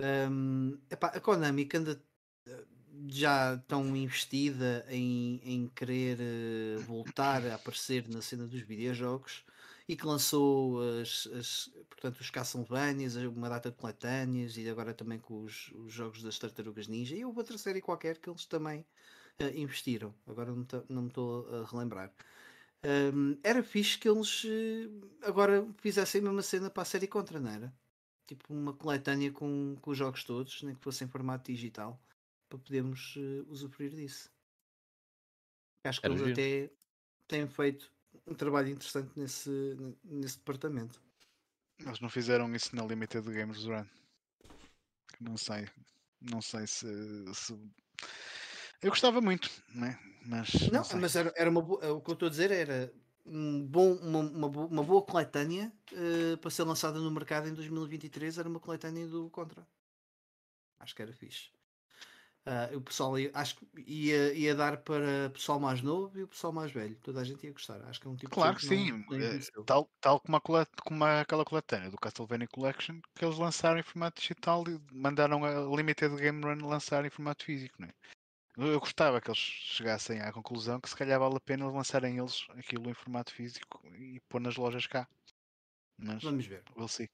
Hum, epá, a Konami que anda eh, já tão investida em, em querer eh, voltar a aparecer na cena dos videojogos e que lançou as, as- portanto, os Castlevanias, uma data de coletâneas e agora também com os, os jogos das Tartarugas Ninja e outra série qualquer que eles também eh, investiram. Agora não não me estou a relembrar. Hum, era fixe que eles eh, agora fizessem a mesma cena para a série contra, não era? Tipo uma coletânea com, com os jogos todos, nem que fosse em formato digital, para podermos eh, usufruir disso. Acho que Era eles giro. até têm feito um trabalho interessante nesse, nesse departamento. Eles não fizeram isso na Limited Games Run. Não sei. Não sei se, se Eu gostava muito, né? Mas. Não, sei. mas era, era uma boa, o que eu estou a dizer era um bom, uma, uma, uma boa coletânea eh, para ser lançada no mercado em 2023 era uma coletânea do Contra. Acho que era fixe. Ah, o pessoal ia, acho que ia, ia dar para o pessoal mais novo e o pessoal mais velho. Toda a gente ia gostar. Acho que é um tipo Claro de que sim, não- não eh, tal, tal como, a colet, como a- aquela coletânea do Castlevania Collection que eles lançaram em formato digital e mandaram a Limited Game Run lançar em formato físico. Né? Eu, eu gostava que eles chegassem à conclusão que se calhar vale a pena lançarem eles aquilo em formato físico e pôr nas lojas cá. Mas Vamos ver. we'll see.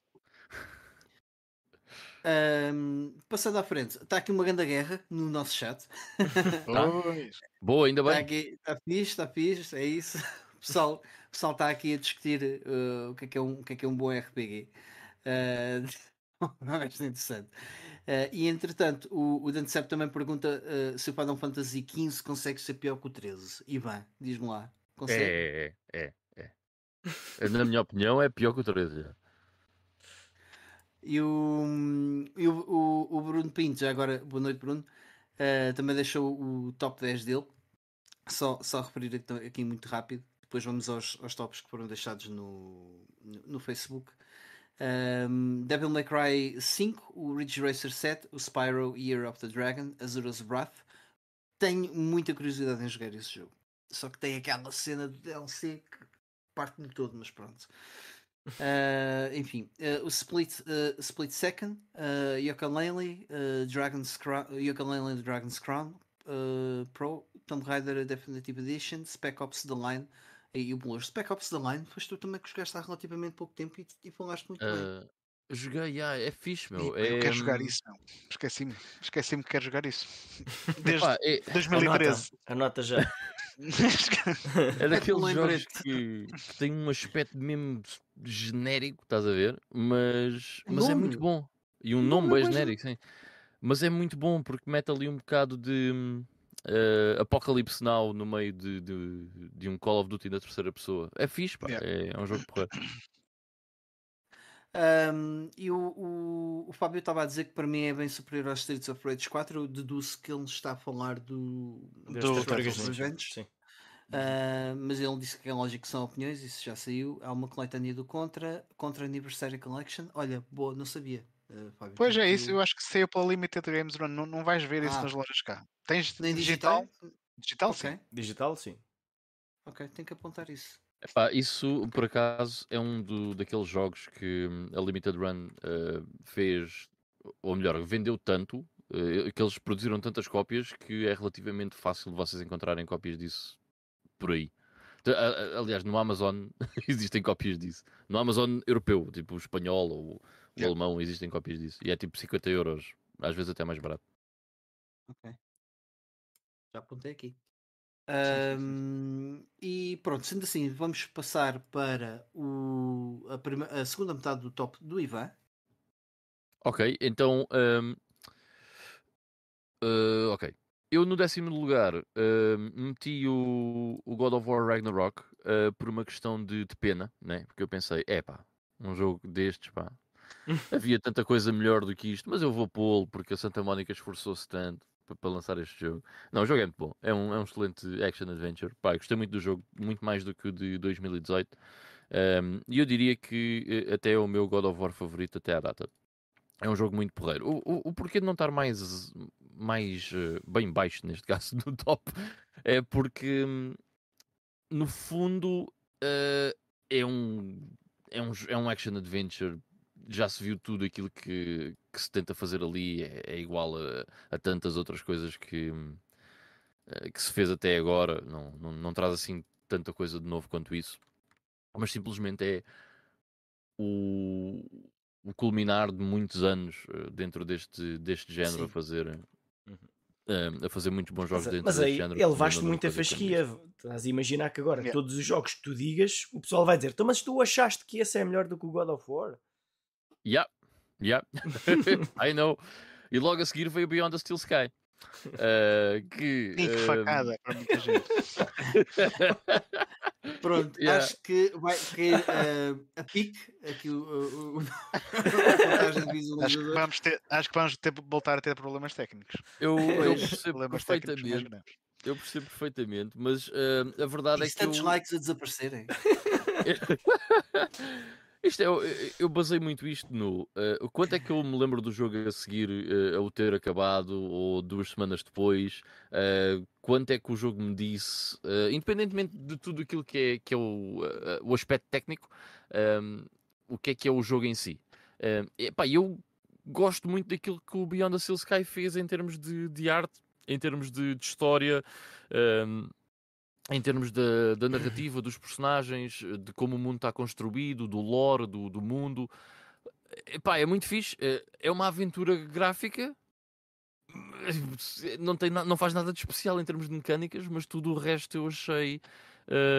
Ahm, passando à frente, está aqui uma grande guerra no nosso chat. Pois. Boa, ainda Está bem. aqui, está fixe, está fixe, é isso. O pessoal, o pessoal está aqui a discutir eh, o, que é que é um, o que é que é um bom RPG. Eh, é interessante. Eh, e entretanto, o, o Dante Sepp também pergunta eh, se o Final Fantasy XV consegue ser pior que o 13. Ivan, diz-me lá. Consegue? É, é, é, é. Na minha opinião, é pior que o 13. já. E, o, e o, o, o Bruno Pinto, já agora, boa noite, Bruno, eh, também deixou o top 10 dele. Só, só referir aqui- aqui muito rápido. Depois vamos aos, aos tops que foram deixados no, no, no Facebook. Um, Devil May Cry 5, o Ridge Racer 7, o Spyro Year of the Dragon, Azura's Wrath. Tenho muita curiosidade em jogar esse jogo. Só que tem aquela cena de DLC que parte-me todo, mas pronto. Uh, enfim, uh, o Split, uh, Split Second, uh, Yooka-Laylee, uh, Dragon's Crown, Dragon's Crown Pro, Tomb Raider Definitive Edition, Spec Ops The Line e o Blur. Spec Ops The Line, foste tu também que jogaste há relativamente pouco tempo e, e falaste muito bem. Ah, joguei, ah, é fixe, meu. Ih, pá, Eu quero jogar É, isso, não. Esqueci-me. Esqueci-me que quero jogar isso. Desde é, 2013. Anota, anota já. é daqueles jogos que, tem um aspecto mesmo genérico, estás a ver? Mas, mas é muito bom. E um nome nome é bem genérico, sim. Mas é muito bom porque mete ali um bocado de hum, ah, Apocalipse Now no meio de, de, de um Call of Duty da terceira pessoa. É fixe, pá. Yeah. É, é um jogo porreiro. Um, e o, o, o Fábio estava a dizer que para mim é bem superior aos Streets of Rage 4. Eu deduzo que ele está a falar do, Do tartarugas Turtles ninja. Revenge. Sim. Uh, mas ele disse que é lógico que são opiniões, isso já saiu. Há uma coletânea do Contra, Contra Anniversary Collection. Olha, boa, não sabia. Uh, Fábio. Pois é isso, eu acho que saiu pela Limited Games Run, não, não vais ver isso Ah. nas lojas cá. Tens Nem digital? digital? Digital, sim. Ok, Digital, sim. ok, tenho que apontar isso. Epá, isso, por acaso, é um do, daqueles jogos que hum, a Limited Run eh, fez, ou melhor, vendeu tanto, eh, que eles produziram tantas cópias que é relativamente fácil de vocês encontrarem cópias disso por aí. Aliás, no Amazon existem cópias disso. No Amazon europeu, tipo o espanhol ou Yeah. alemão, existem cópias disso. E é tipo 50 euros, às vezes até mais barato. Ok. Já apontei aqui. Ahm, e pronto, sendo assim, vamos passar para o, a, prime- a segunda metade do top do Ivan. Ok, então. hum, eh, ok. Eu no décimo lugar hum, meti o, o God of War Ragnarok eh, por uma questão de, de pena, né? Porque eu pensei, é pá, um jogo destes, pá. Havia tanta coisa melhor do que isto, mas eu vou pô-lo porque a Santa Mónica esforçou-se tanto pa- para lançar este jogo. Não, o jogo é muito bom. É um, é um excelente action adventure. Pá, gostei muito do jogo, muito mais do que o de 2018. Um, E eu diria que eh, até é o meu God of War favorito até à data. É um jogo muito porreiro. O, o, o porquê de não estar mais, mais eh, bem baixo, neste caso, no top, é porque, hum, no fundo, eh, é, um, é, um, é um action adventure. Já se viu tudo aquilo que, que se tenta fazer ali, é, é igual a, a tantas outras coisas que, eh, que se fez até agora. Não, não, não traz assim tanta coisa de novo quanto isso. Mas simplesmente é o, o culminar de muitos anos eh, dentro deste, deste género Sim. a fazer eh, a fazer muitos bons jogos Mas, dentro mas deste aí género. ele levaste muita fasquia. Estás a imaginar que agora Yeah. todos os jogos que tu digas, o pessoal vai dizer: então, mas tu achaste que esse é melhor do que o God of War? Yeah, yeah, I know. E logo a seguir veio Beyond the Steel Sky. eh, que, que facada para muita gente. Pronto, Yeah. acho que vai cair eh, a pique aqui o, o, o- Acho que vamos, ter, acho que vamos ter, voltar a ter problemas técnicos. Eu, eu percebo Problemas perfeitamente, eu percebo perfeitamente, mas eh, a verdade E é que tantos eu, likes a desaparecerem. Isto é, eu, eu basei muito isto no o quanto é que eu me lembro do jogo a seguir eh, a o ter acabado ou duas semanas depois, eh, quanto é que o jogo me disse, independentemente de tudo aquilo que é, que é o, o aspecto técnico, ehm, o que é que é o jogo em si. Eh, epá, eu gosto muito daquilo que o Beyond the Steel Sky fez em termos de, de arte, em termos de, de história. ehm, em termos da, narrativa, dos personagens, de como o mundo está construído, do lore, do, do mundo. Epá, é muito fixe. É- É uma aventura gráfica. Não, tem, não faz nada de especial em termos de mecânicas, mas tudo o resto eu achei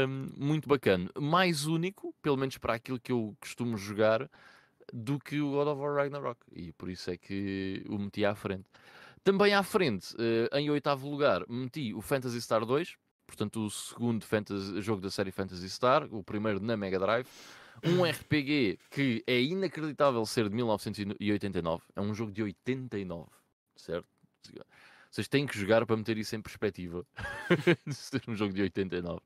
hum, muito bacana. Mais único, pelo menos para aquilo que eu costumo jogar, do que o God of War Ragnarok. E por isso é que o meti à frente. Também à frente, eh, em oitavo lugar, meti o Phantasy Star 2, portanto o segundo fantasy- jogo da série Phantasy Star, o primeiro na Mega Drive. Um RPG que é inacreditável ser de 1989, é um jogo de 89, certo? Vocês têm que jogar para meter isso em perspectiva ser um jogo de 89.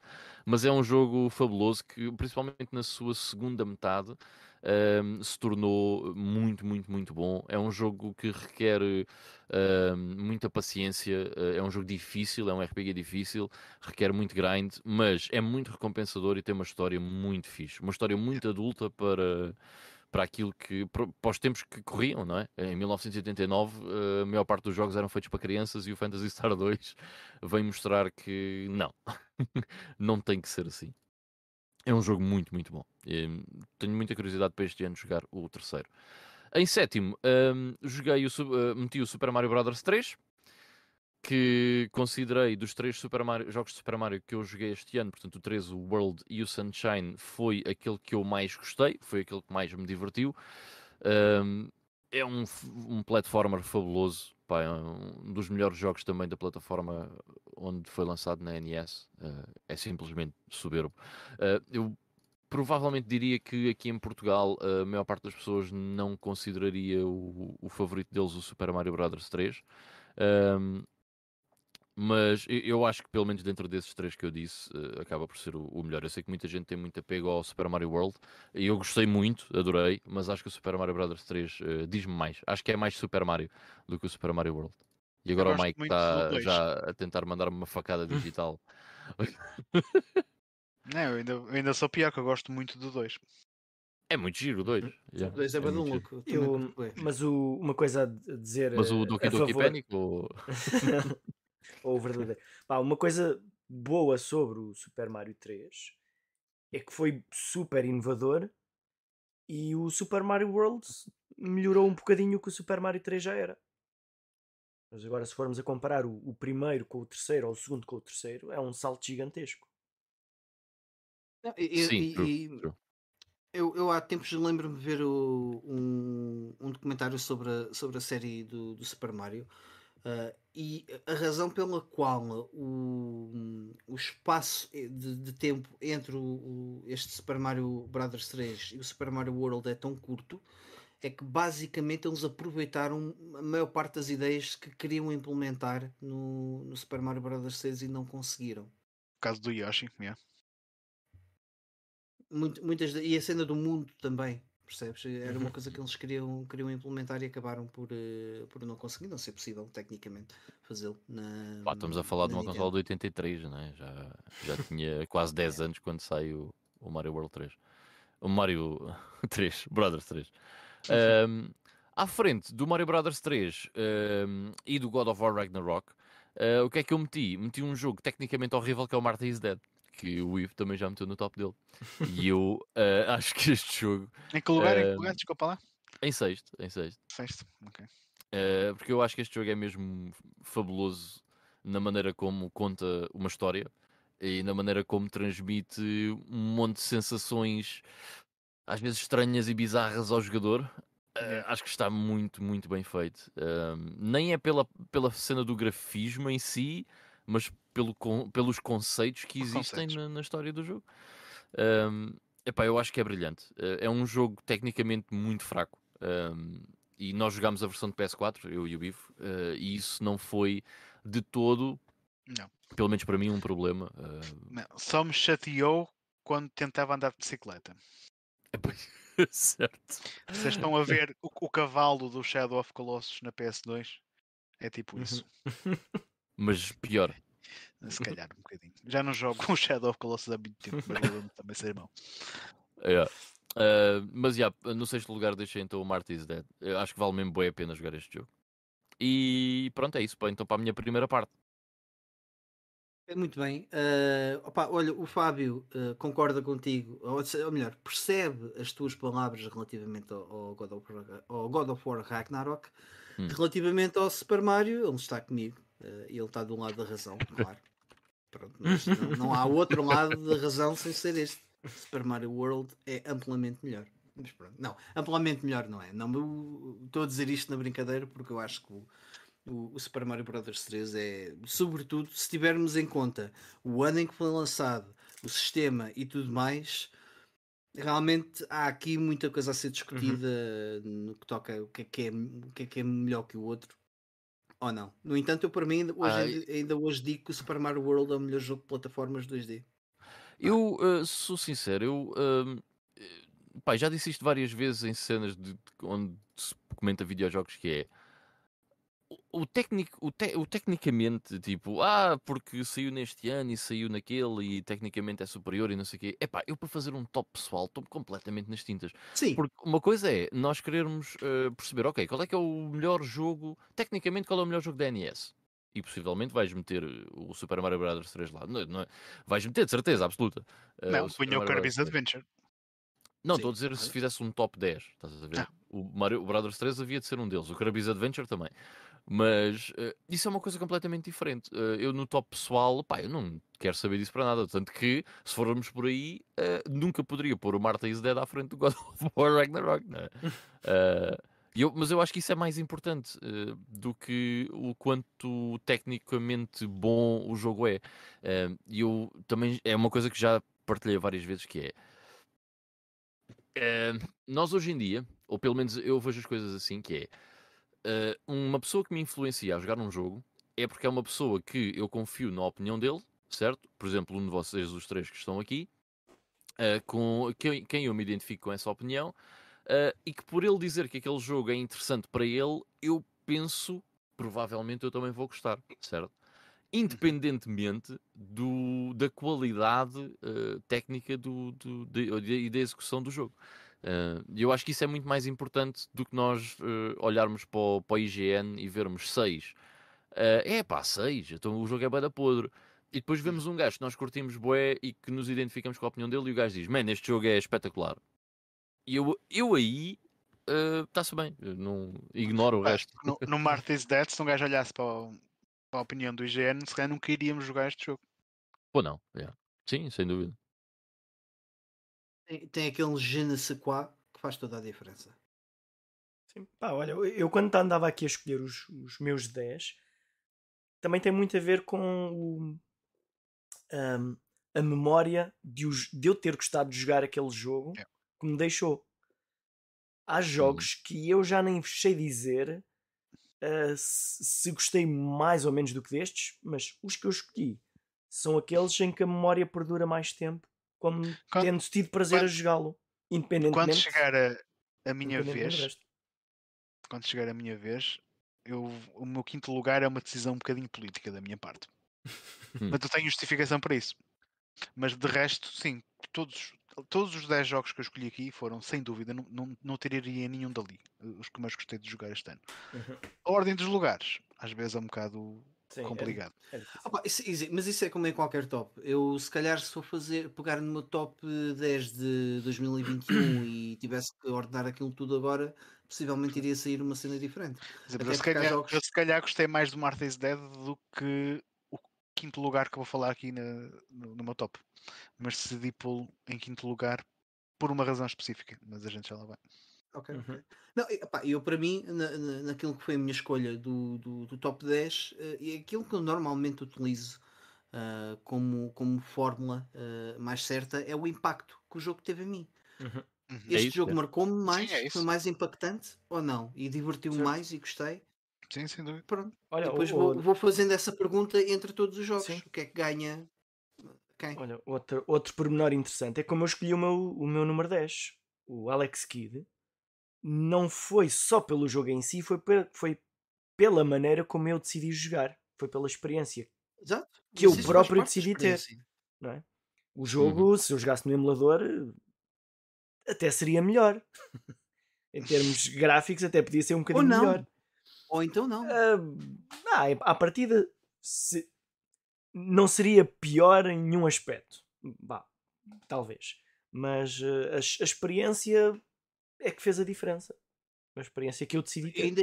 Mas é um jogo fabuloso que, principalmente na sua segunda metade, ahm, se tornou muito, muito, muito bom. É um jogo que requer ahm, muita paciência, eh, é um jogo difícil, é um RPG difícil, requer muito grind, mas é muito recompensador e tem uma história muito fixe. Uma história muito adulta para, para aquilo que. para os tempos que corriam, não é? Em 1989, eh, a maior parte dos jogos eram feitos para crianças e o Fantasy Star 2 vem mostrar que não, não tem que ser assim. É um jogo muito, muito bom. Eh, Tenho muita curiosidade para este ano jogar o terceiro. Em sétimo, hum, joguei o, eh, meti o Super Mario Bros. 3, que considerei dos três Super Mario- jogos de Super Mario que eu joguei este ano, portanto o 3, o World e o Sunshine, foi aquele que eu mais gostei, foi aquele que mais me divertiu. Hum, é um, um platformer fabuloso, pá, é um dos melhores jogos também da plataforma onde foi lançado na NES. eh, é simplesmente soberbo. Eh, eu provavelmente diria que aqui em Portugal a maior parte das pessoas não consideraria o, o favorito deles o Super Mario Bros. 3. Ahm, mas eu- acho que pelo menos dentro desses três que eu disse, eh, acaba por ser o, melhor. Eu sei que muita gente tem muito apego ao Super Mario World e eu gostei muito, adorei, mas acho que o Super Mario Bros. 3 eh, diz-me mais. Acho que é mais Super Mario do que o Super Mario World. E agora o Mike está já a tentar mandar-me uma facada digital. Não, eu ainda, eu ainda sou pior, que eu gosto muito do 2. É muito giro, o dois. Yeah, Dois é é bem muito louco. Eu, mas o- uma coisa a dizer. Mas o eh, Doki Doki favor- Panic ou... ou o verdadeiro. Pá, uma coisa boa sobre o Super Mario 3 é que foi super inovador e o Super Mario World melhorou um bocadinho o que o Super Mario 3 já era. Mas agora, se formos a comparar o, o primeiro com o terceiro ou o segundo com o terceiro, é um salto gigantesco. Não, e- Sim, e- true, e true. Eu, eu há tempos lembro-me de ver o- um, um documentário sobre a, sobre a série do, do Super Mario ah, e a razão pela qual o, o espaço de, de tempo entre o, o- este Super Mario Bros. 3 e o Super Mario World é tão curto é que basicamente eles aproveitaram a maior parte das ideias que queriam implementar no, no Super Mario Bros. 6 e não conseguiram. No caso do Yoshi, yeah. Muito- muitas da- e a cena do mundo também, percebes? Era uma coisa que eles queriam, queriam implementar e acabaram por, eh, por não conseguir, não ser possível tecnicamente fazê-lo. estamos a falar de uma consola de 83, não é? Já, já tinha quase 10 anos quando saiu o Mario World 3. O Mario 3, Brothers 3. Ahm, à frente do Mario Brothers 3 ahm, e do God of War Ragnarok, ah, o que é que eu meti? Meti um jogo tecnicamente horrível que é o Martha is Dead, que o Ivo também já meteu no top dele. E eu ah, acho que este jogo, Em que lugar? Em que lugar? Desculpa lá. em sexto, em sexto, Sexto. Ok. Uh, porque eu acho que este jogo é mesmo fabuloso na maneira como conta uma história e na maneira como transmite um monte de sensações às vezes estranhas e bizarras ao jogador. Uh, acho que está muito, muito bem feito. Um, nem é pela, pela cena do grafismo em si, mas pelo, con- pelos conceitos que existem conceitos. na, na história do jogo. Um, epá, eu acho que é brilhante. Uh, é um jogo tecnicamente muito fraco. Um, e nós jogámos a versão de PS4, eu e o Bivo, uh, e isso não foi de todo, Não. pelo menos para mim, um problema. Uh, Não, Só me chateou quando tentava andar de bicicleta. Epá, certo. Vocês estão a ver o, o cavalo do Shadow of Colossus na PS2? É tipo Uhum. isso. Mas pior. Se calhar um bocadinho. Já não jogo o Shadow of Colossus há muito tempo, mas também ser mau. É. Uh, mas já, no sexto lugar deixei então o Marty's Dead. Eu acho que vale mesmo bem a pena jogar este jogo. E pronto, é isso. Então para a minha primeira parte. É Muito bem. Eh, opa, olha, o Fábio eh, concorda contigo, ou, ou melhor, percebe as tuas palavras relativamente ao, ao God, of, War- ao God of War Ragnarok. Hum. Relativamente ao Super Mario, ele está comigo. e ele está do lado da razão, claro. Pronto, mas não, não há outro lado da razão sem ser este. Super Mario World é amplamente melhor. Mas pronto, não, amplamente melhor não é. Não, estou a dizer isto na brincadeira porque eu acho que o, o, o Super Mario Bros 3 é, sobretudo, se tivermos em conta o ano em que foi lançado, o sistema e tudo mais, realmente há aqui muita coisa a ser discutida no que toca o que é que é, o que é, que é melhor que o outro. Ou não? No entanto, eu para mim ainda hoje, ainda, ainda hoje digo que o Super Mario World é o melhor jogo de plataformas 2D. Eu uh, sou sincero, eu pá, já disse isto várias vezes em cenas de, de- onde se comenta videojogos que é o, o técnico, o, te- o tecnicamente, tipo, ah, porque saiu neste ano e saiu naquele e tecnicamente é superior e não sei o quê. Epá, eu para fazer um top pessoal estou completamente nas tintas. Sim, Porque uma coisa é nós querermos eh, perceber, ok, qual é que é o melhor jogo, tecnicamente qual é o melhor jogo da NES? E possivelmente vais meter eh, o Super Mario Bros 3 lá. Não, não é- vais meter, de certeza, absoluta. eh, Não, Super punha o. Kirby's 3. Adventure. Não, estou a dizer se fizesse um top 10, estás a ver? Ah. O Mario Brothers 3 havia de ser um deles, o Kirby's Adventure também. Mas eh, isso é uma coisa completamente diferente. Eh, eu no top pessoal, pá, eu não quero saber disso para nada. Tanto que, se formos por aí, eh, nunca poderia pôr o Marta is Dead à frente do God of War Ragnarok, não é? Eu- mas eu acho que isso é mais importante do que o quanto tecnicamente bom o jogo é. E eu também é uma coisa que já partilhei várias vezes que é nós hoje em dia, ou pelo menos eu vejo as coisas assim, que é eh, uma pessoa que me influencia a jogar um jogo é porque é uma pessoa que eu confio na opinião dele, certo? Por exemplo, um de vocês, os três que estão aqui, eh, com quem, quem eu me identifico com essa opinião, eh, e que por ele dizer que aquele jogo é interessante para ele, eu penso, provavelmente eu também vou gostar, certo? Independentemente do, da qualidade eh, técnica do, do- e da execução do jogo. Eh, E eu acho que isso é muito mais importante do que nós eh, olharmos para o, para o IGN e vermos 6. é pá, 6, então o jogo é bué da podre. E depois vemos um gajo que nós curtimos bué e que nos identificamos com a opinião dele e o gajo diz, man, este jogo é espetacular. E eu, eu aí, está-se bem, eu não ignoro o resto. No, no Marty's Dead, se um gajo olhasse para, o- para a opinião do IGN, se calhar nunca iríamos jogar este jogo. Pô não, yeah. sim, sem dúvida. Tem, tem aquele je ne sais quoi que faz toda a diferença. Sim. Pá, olha, eu- quando andava aqui a escolher os, os meus 10, também tem muito a ver com o, ahm, a memória de, os- de eu ter gostado de jogar aquele jogo Yeah. que me deixou. Há jogos que eu já nem sei dizer ah, se, se gostei mais ou menos do que destes, mas os que eu escolhi são aqueles em que a memória perdura mais tempo, como Quando- tendo tido prazer a quando- jogá-lo, independentemente, Quando chegar a, a minha vez, quando chegar a minha vez, eu, o meu quinto lugar é uma decisão um bocadinho política da minha parte. Mas eu tenho justificação para isso. Mas de resto, sim, todos, todos os 10 jogos que eu escolhi aqui foram, sem dúvida, não, não, não tiraria nenhum dali. Os que mais gostei de jogar este ano. Uhum. A ordem dos lugares, às vezes é um bocado Sim, é- complicado. é. Opa, isso- isso- mas isso é como em qualquer top. Eu, se calhar, se for fazer, pegar no meu top 10 de 2021 e tivesse que ordenar aquilo tudo agora, possivelmente iria sair uma cena diferente. Eu, se calhar, jogos- eu se calhar gostei mais do Martha's Dead do que o quinto lugar que eu vou falar aqui na- no, no meu top. Mas decidi pô-lo em quinto lugar por uma razão específica, mas a gente já lá vai. Ok, Uhum. Não, epá, eu para mim, na, na- naquilo que foi a minha escolha do, do, do top 10, eh, e aquilo que eu normalmente utilizo uh, como, como fórmula uh, mais certa, é o impacto que o jogo teve em mim. Uhum. Uhum. Este É isso, jogo é. marcou-me mais, é isso. foi mais impactante ou não? E divertiu-me mais e gostei. Sim, sem dúvida. Pronto. Olha, Depois o- vou, o- vou fazendo essa pergunta entre todos os jogos. Sim. O que é que ganha quem? Olha, outro, outro pormenor interessante é como eu escolhi o meu, o meu número 10, o Alex Kidd. Não foi só pelo jogo em si, foi, pe- foi pela maneira como eu decidi jogar. Foi pela experiência, Exato. que eu Mas próprio decidi ter. não é? O jogo, se eu jogasse no emulador, até seria melhor. em termos gráficos, até podia ser um bocadinho não. melhor. Ou então não. Ah, ah, à partida se- não seria pior em nenhum aspecto. Vá, talvez. Mas ah, a, a experiência é que fez a diferença. A experiência que eu decidi ter. Ainda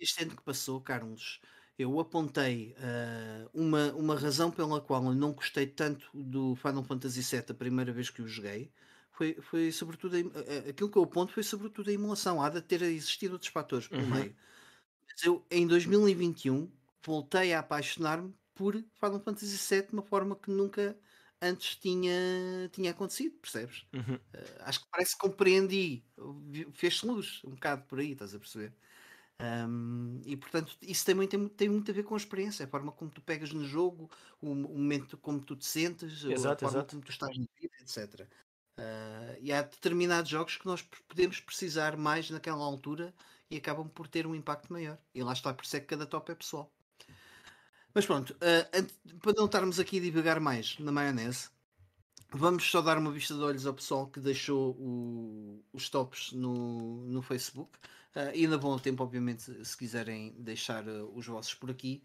este ano que passou, Carlos, eu apontei ah, uma, uma razão pela qual eu não gostei tanto do Final Fantasy VII a primeira vez que o joguei. Foi, foi sobretudo a aquilo que eu aponto foi sobretudo a emulação. Há de ter existido outros fatores pelo Uhum. meio. Mas eu, em 2021, voltei a apaixonar-me por Final Fantasy VII de uma forma que nunca antes tinha, tinha acontecido, percebes? Uhum. Uh, acho que parece que compreendi, fez-se luz um bocado por aí, estás a perceber? Um, e portanto, isso também tem, mu- tem muito a ver com a experiência, a forma como tu pegas no jogo, o, o momento como tu te sentes, a Exato, forma exato. como tu estás na vida, etc. Uh, e há determinados jogos que nós podemos precisar mais naquela altura e acabam por ter um impacto maior. E lá está, por isso é que cada top é pessoal. Mas pronto, uh, para não estarmos aqui a divagar mais na maionese, vamos só dar uma vista de olhos ao pessoal que deixou o- os tops no, no Facebook. Uh, e ainda vão a tempo, obviamente, se quiserem deixar uh, os vossos por aqui.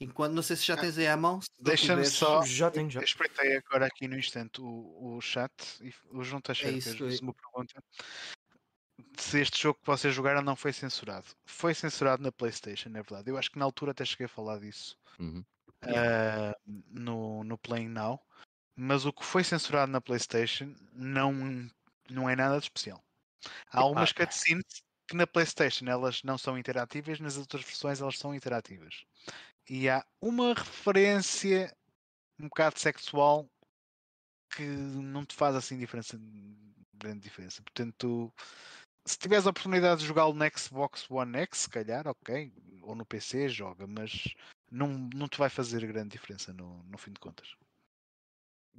Enquanto, não sei se já tens aí à mão. Deixa-me só- Já tenho, já. Eu espreitei agora aqui no instante o, o chat e o João Teixeira É isso, fez uma pergunta se este jogo que vocês jogaram não foi censurado. Foi censurado na Playstation, é verdade. Eu acho que na altura até cheguei a falar disso Uhum. ah, no, no Playing Now, mas o que foi censurado na Playstation não, não é nada de especial. Há algumas cutscenes que na Playstation elas não são interativas, nas outras versões elas são interativas. E há uma referência um bocado sexual que não te faz assim diferença, grande diferença. Portanto, se tiveres a oportunidade de jogá-lo no Xbox One X, se calhar, ok, ou no PC, joga, mas não, não te vai fazer grande diferença no, no fim de contas.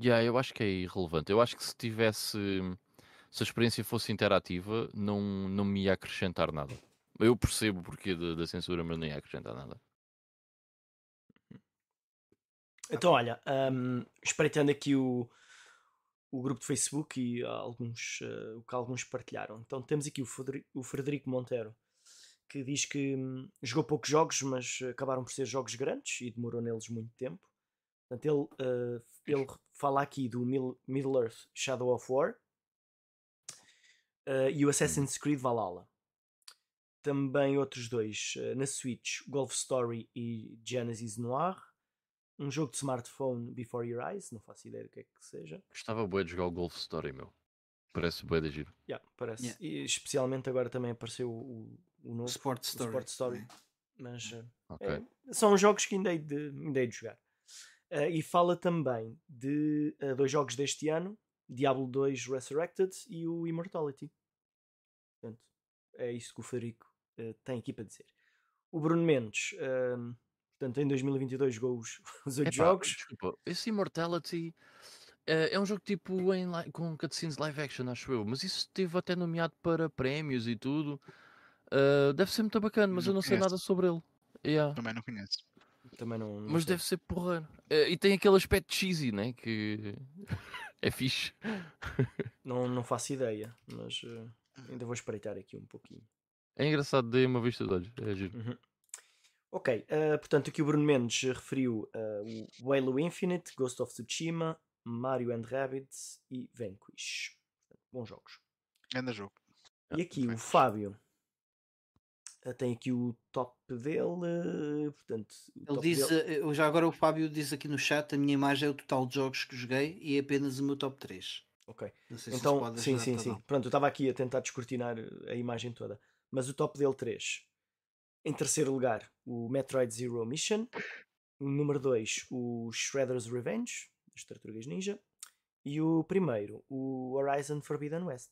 Yeah, eu acho que é irrelevante. Eu acho que se tivesse. Se a experiência fosse interativa, não, não me ia acrescentar nada. Eu percebo o porquê da, da censura, mas não ia acrescentar nada. Então, olha, hum, espreitando aqui o, o grupo de Facebook e alguns, eh, o que alguns partilharam. Então, temos aqui o Frederico Monteiro, que diz que hum, jogou poucos jogos, mas acabaram por ser jogos grandes e demorou neles muito tempo. Portanto, ele, eh, ele fala aqui do Mil- Middle-earth Shadow of War eh, e o Assassin's Creed Valhalla. Também outros dois eh, na Switch, Golf Story e Genesis Noir. Um jogo de smartphone Before Your Eyes, não faço ideia do que é que seja. Gostava bué de jogar o Golf Story, meu. Parece bué de giro. Yeah, parece. Yeah. E especialmente agora também apareceu o, o novo Sport Story. Sport Story. Mas eh, Ok. é, são jogos que ainda hei de, ainda hei de jogar. Eh, e fala também de eh, dois jogos deste ano: Diablo 2 Resurrected e o Immortality. Portanto, é isso que o Federico eh, tem aqui para dizer. O Bruno Mendes, ehm, portanto, em 2022 jogou os, os oito jogos. Desculpa, esse Immortality é um jogo tipo em com cutscenes live action, acho eu. Mas isso esteve até nomeado para prémios e tudo. Eh, deve ser muito bacana, mas Não eu não sei conheço. nada sobre ele. Yeah. Também não conheço. Também não, não Mas sei. deve ser porreiro. Eh, e tem aquele aspecto cheesy, né? Que é fixe. Não, não faço ideia, mas eh, ainda vou espreitar aqui um pouquinho. É engraçado, dei uma vista de olhos. É giro. Uhum. Ok, portanto aqui o Bruno Mendes referiu o Halo Infinite, Ghost of Tsushima, Mario and Rabbids e Vanquish. Bons jogos. Anda jogo. E aqui o. Fábio tem aqui o top dele, eh, portanto, Ele diz, dele- eh, já agora o Fábio diz aqui no chat, a minha imagem é o total de jogos que joguei e é apenas o meu top 3. Ok. Não sei se Então, sim, sim, sim. não. Pronto, eu estava aqui a tentar descortinar eh, a imagem toda. Mas o top dele 3. Em terceiro lugar, o Metroid Zero Mission. o número 2, o Shredder's Revenge, das Tartarugas Ninja. E o primeiro, o Horizon Forbidden West.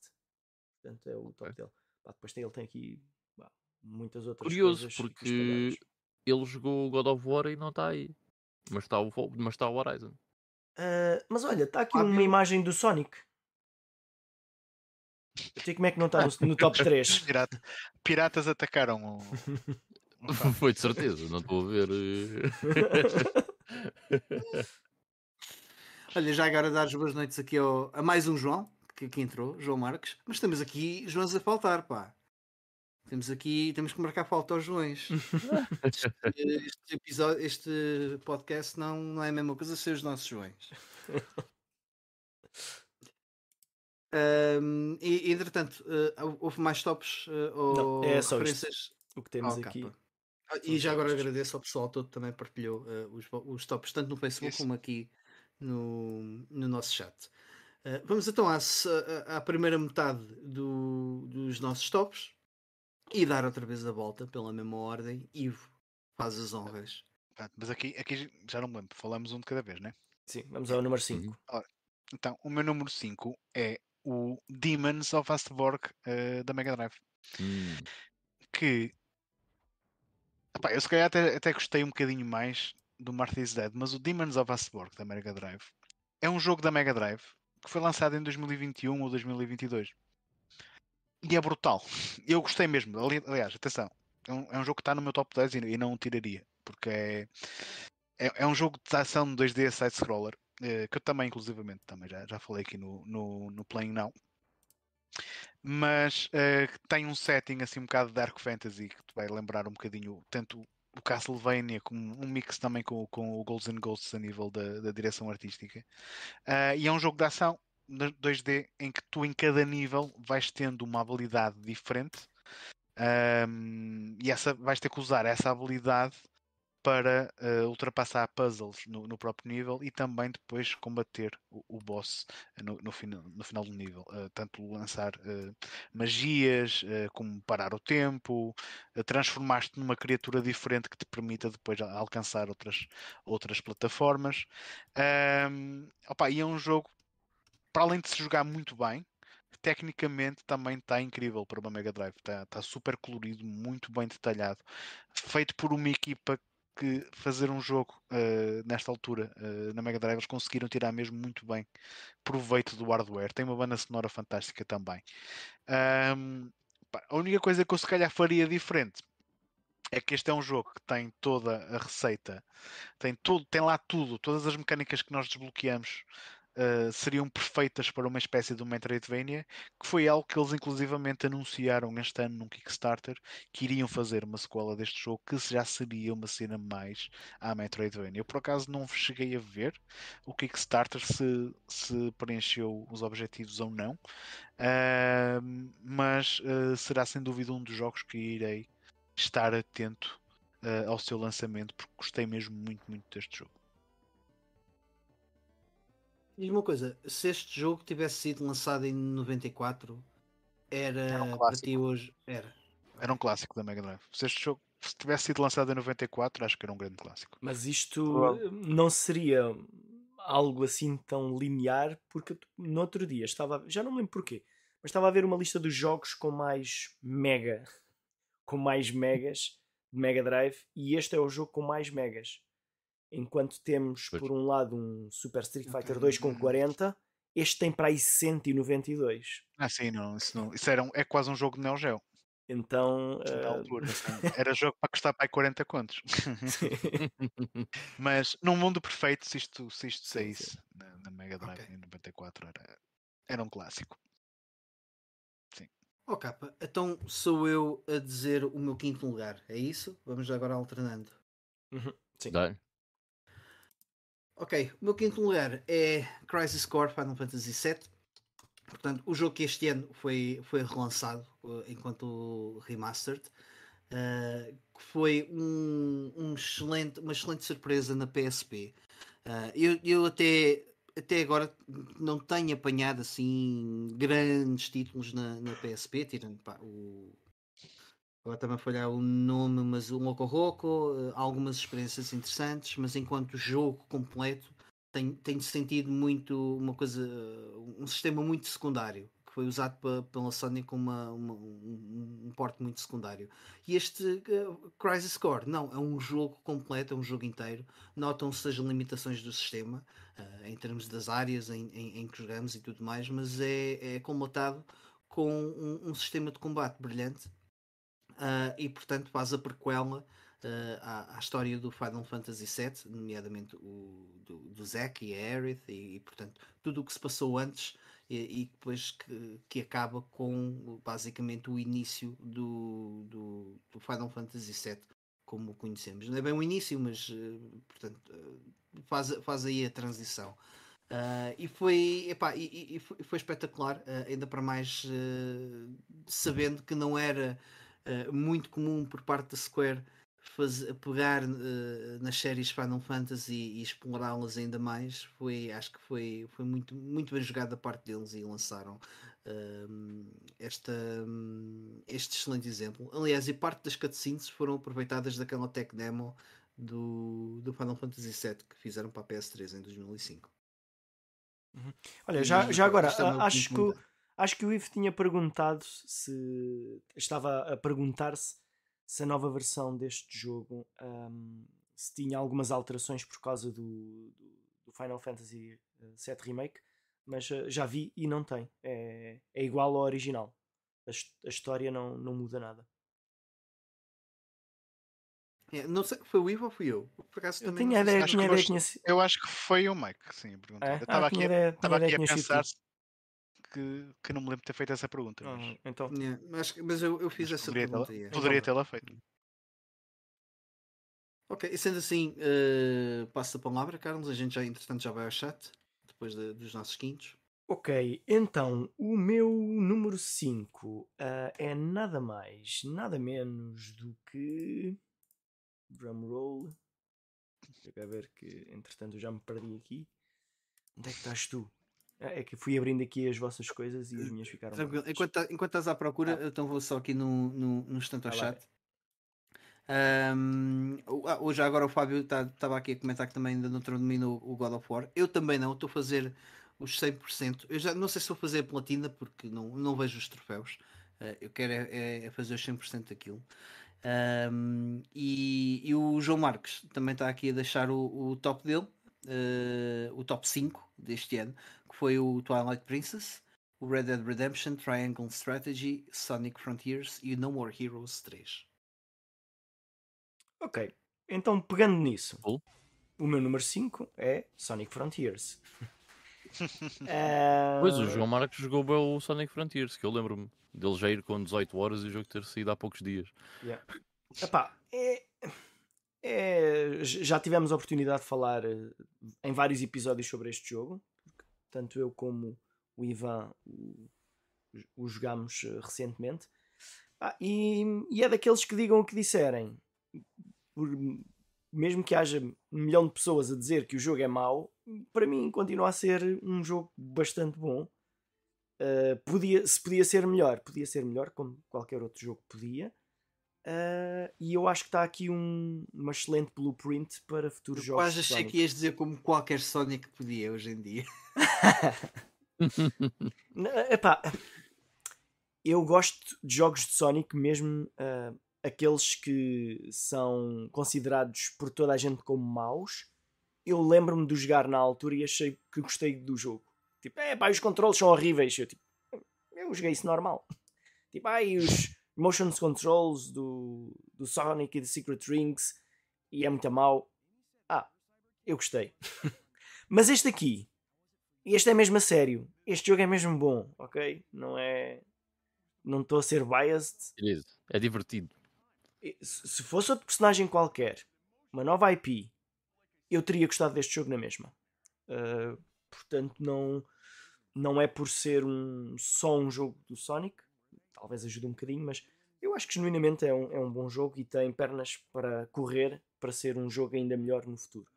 Portanto, é o top dele. Pá, depois tem, ele tem aqui muitas outras Curioso, coisas porque espalhadas. ele jogou o God of War e não está aí. Mas está o, mas está o Horizon. Ah, mas olha, está aqui uma imagem do Sonic. Eu sei como é que não está no, no top 3. Pirata- Piratas atacaram o. Foi de certeza, não estou a ver. eh. Olha, já agora dar as boas noites aqui ao, a mais um João, que aqui entrou, João Marques. Mas temos aqui Joões a faltar, pá. Temos aqui, temos que marcar falta aos Joões. este, este episódio, este podcast não, não é a mesma coisa ser os nossos Joões. Ahm, e, entretanto, eh, houve mais tops eh, ou Não, é só isto. referências? o que temos Ah, aqui. Ah, E já agora agradeço ao pessoal todo que também partilhou eh, os, os tops, tanto no Facebook Isso. como aqui no, no nosso chat. Vamos então à- à primeira metade do- dos nossos tops e dar outra vez a volta pela mesma ordem. Ivo, faz as honras. Mas aqui, aqui já não me lembro, falamos um de cada vez, né? Sim, vamos ao número 5. Então, o meu número 5 é o Demons of Astborg eh, da Mega Drive. Hum, Que epá, eu se calhar até, até gostei um bocadinho mais do Marty's Dead, mas o Demons of Astborg da Mega Drive é um jogo da Mega Drive que foi lançado em 2021 ou 2022 e é brutal. Eu gostei mesmo. Ali- Aliás, atenção, é um, é um jogo que está no meu top 10 e, e não tiraria porque é, é, é um jogo de ação 2D side-scroller eh, que eu também, inclusivamente, também já, já falei aqui no, no, no Playing Now. Mas eh, tem um setting assim um bocado de Dark Fantasy que te vai lembrar um bocadinho tanto o Castlevania como um mix também com, com o and Ghosts a nível da, da direção artística. Ah, e é um jogo de ação 2D em que tu em cada nível vais tendo uma habilidade diferente Ahm, e essa vais ter que usar essa habilidade para eh, ultrapassar puzzles no, no próprio nível e também depois combater o, o boss eh, no, no, final, no final do nível. Eh, tanto lançar eh, magias, como parar o tempo, transformar-te numa criatura diferente que te permita depois alcançar outras, outras plataformas. Ahm, opa, e é um jogo, para além de se jogar muito bem, tecnicamente também está incrível para uma Mega Drive. Está está super colorido, muito bem detalhado, feito por uma equipa que fazer um jogo eh, nesta altura eh, na Mega Drive eles conseguiram tirar mesmo muito bem proveito do hardware. Tem uma banda sonora fantástica também. Ahm, pá, a única coisa que eu se calhar faria diferente é que este é um jogo que tem toda a receita, tem, tudo, tem lá tudo, todas as mecânicas que nós desbloqueamos uh, seriam perfeitas para uma espécie de Metroidvania, que foi algo que eles inclusivamente anunciaram este ano num Kickstarter, que iriam fazer uma sequela deste jogo, que já seria uma cena mais à Metroidvania. Eu por acaso não cheguei a ver o Kickstarter se, se preencheu os objetivos ou não, uh, mas uh, será sem dúvida um dos jogos que irei estar atento uh, ao seu lançamento, porque gostei mesmo muito, muito deste jogo. Diz uma coisa, se este jogo tivesse sido lançado em 94, era, Era um para clássico. ti hoje. Era. Era um clássico da Mega Drive. Se este jogo se tivesse sido lançado em 94, acho que era um grande clássico. Mas isto não seria algo assim tão linear, porque no outro dia estava, a- já não me lembro porquê, mas estava a ver uma lista dos jogos com mais mega, com mais megas de Mega Drive, e este é o jogo com mais megas. Enquanto temos, Pois. por um lado, um Super Street Fighter Ok. 2 com 40, este tem para aí 192. Ah, sim, não. Isso, não, isso era um- é quase um jogo de Neo Geo. Então, eh, altura. Era jogo para custar para aí 40 contos. Mas num mundo perfeito, se isto, se isto Sim, saísse na, na Mega Drive Ok. em 94, era, era um clássico. Ó capa, então sou eu a dizer o meu quinto lugar, é isso? Vamos agora alternando. sim. Dá. Ok, o meu quinto lugar é Crisis Core Final Fantasy VII. Portanto, o jogo que este ano foi, foi relançado uh, enquanto remastered, uh, que foi um, um excelente, uma excelente surpresa na PSP. Uh, eu, eu até, até agora não tenho apanhado assim grandes títulos na, na PSP, tirando pá, o agora também falhar o nome, mas o Loco Roco, uh, algumas experiências interessantes, mas enquanto jogo completo tem, tem sentido muito uma coisa, um sistema muito secundário foi usado pela Sony como uma, uma, um, um porte muito secundário. E este uh, Crisis Core, não, é um jogo completo, é um jogo inteiro. Notam-se as limitações do sistema, uh, em termos das áreas em, em, em, que jogamos e tudo mais, mas é, é comatado com um, um, sistema de combate brilhante uh, e, portanto, faz a prequela uh, à, à, história do Final Fantasy VII, nomeadamente o do, do Zack e a Aerith, e, e, portanto tudo o que se passou antes e, e depois que, que, acaba com basicamente o início do, do, do, Final Fantasy VII como o conhecemos. Não é bem o início, mas uh, portanto uh, faz, faz aí a transição. Uh, e, foi, epá, e, e foi, foi, espetacular, ainda para mais sabendo que não era muito comum por parte da Square fazer, pegar uh, nas séries Final Fantasy e explorá-las ainda mais foi acho que foi, foi muito, muito bem jogado da parte deles e lançaram uh, esta, um, este excelente exemplo. Aliás, e parte das cutscenes foram aproveitadas daquela tech demo do, do Final Fantasy VII que fizeram para a PS3 em 2005. Uhum. Olha, já, já agora, é acho que, acho que o Ivo tinha perguntado se estava a perguntar-se se a nova versão deste jogo um, se tinha algumas alterações por causa do, do Final Fantasy VII eh, Remake, mas uh, já vi e não tem. É, é igual ao original. A, a história não, não muda nada. É, não sei, foi o Ivo ou fui eu? Por acaso eu tinha ideia, tinha ideia que tinha Eu acho que foi o Mike, sim, a pergunta. É? Eu estava ah, aqui, ideia, estava aqui a pensar que, que não me lembro de ter feito essa pergunta. Mas, uhum, então. Yeah, mas, mas eu, eu fiz mas essa poderia pergunta. Tê-la, poderia tê-la feito. Ok, e sendo assim, uh, passo a palavra, Carlos. A gente já, entretanto, já vai ao chat depois de, dos nossos quintos. Ok, então o meu número 5 uh, eh, é nada mais, nada menos do que. Drumroll. Deixa eu ver que, entretanto, eu já me perdi aqui. Onde é que estás tu? É, é que fui abrindo aqui as vossas coisas e as minhas ficaram. Enquanto, tá, enquanto estás à procura, ah. então vou só aqui no, no, no instante ao ah, chat. Um, hoje agora o Fábio estava tá, aqui a comentar que também ainda não terminou o God of War. Eu também não, estou a fazer os 100%. Eu já não sei se vou fazer a platina porque não, não vejo os troféus. Uh, eu quero é, é, é, fazer os 100% daquilo. Um, e, e, o João Marques também está aqui a deixar o, o top dele, uh, o top 5 deste ano que foi o Twilight Princess, o Red Dead Redemption, Triangle Strategy, Sonic Frontiers e o No More Heroes 3. Ok, então pegando nisso, oh. o meu número 5 é Sonic Frontiers. uh... Pois, o João Marcos jogou bem o Sonic Frontiers, que eu lembro-me dele já ir com 18 horas e o jogo ter saído há poucos dias. Yeah. Epá, é, é, já tivemos a oportunidade de falar eh, em vários episódios sobre este jogo tanto eu como o Ivan o, o jogámos eh, recentemente. Ah, e, e, é daqueles que digam o que disserem. Por, mesmo que haja um milhão de pessoas a dizer que o jogo é mau, para mim continua a ser um jogo bastante bom. Uh, podia, se podia ser melhor, podia ser melhor, como qualquer outro jogo podia. Uh, e eu acho que está aqui um, uma excelente blueprint para futuros eu jogos. Quase achei que ias dizer como qualquer Sonic podia hoje em dia. Epá, eu gosto de jogos de Sonic, mesmo uh, aqueles que são considerados por toda a gente como maus. Eu lembro-me de jogar na altura e achei que gostei do jogo. Tipo, é pá, os controles são horríveis. Eu, tipo, eu joguei isso normal. Tipo, ai, os motion controls do, do Sonic e do Secret Rings e é muito mal. Ah, eu gostei. Mas este aqui, este é mesmo a sério. Este jogo é mesmo bom, ok? Não é. Não estou a ser biased. É divertido. Se fosse outro personagem qualquer, uma nova IP, eu teria gostado deste jogo na mesma. Uh, portanto, não, não é por ser um, só um jogo do Sonic, talvez ajude um bocadinho, mas eu acho que genuinamente é um, é um bom jogo e tem pernas para correr para ser um jogo ainda melhor no futuro.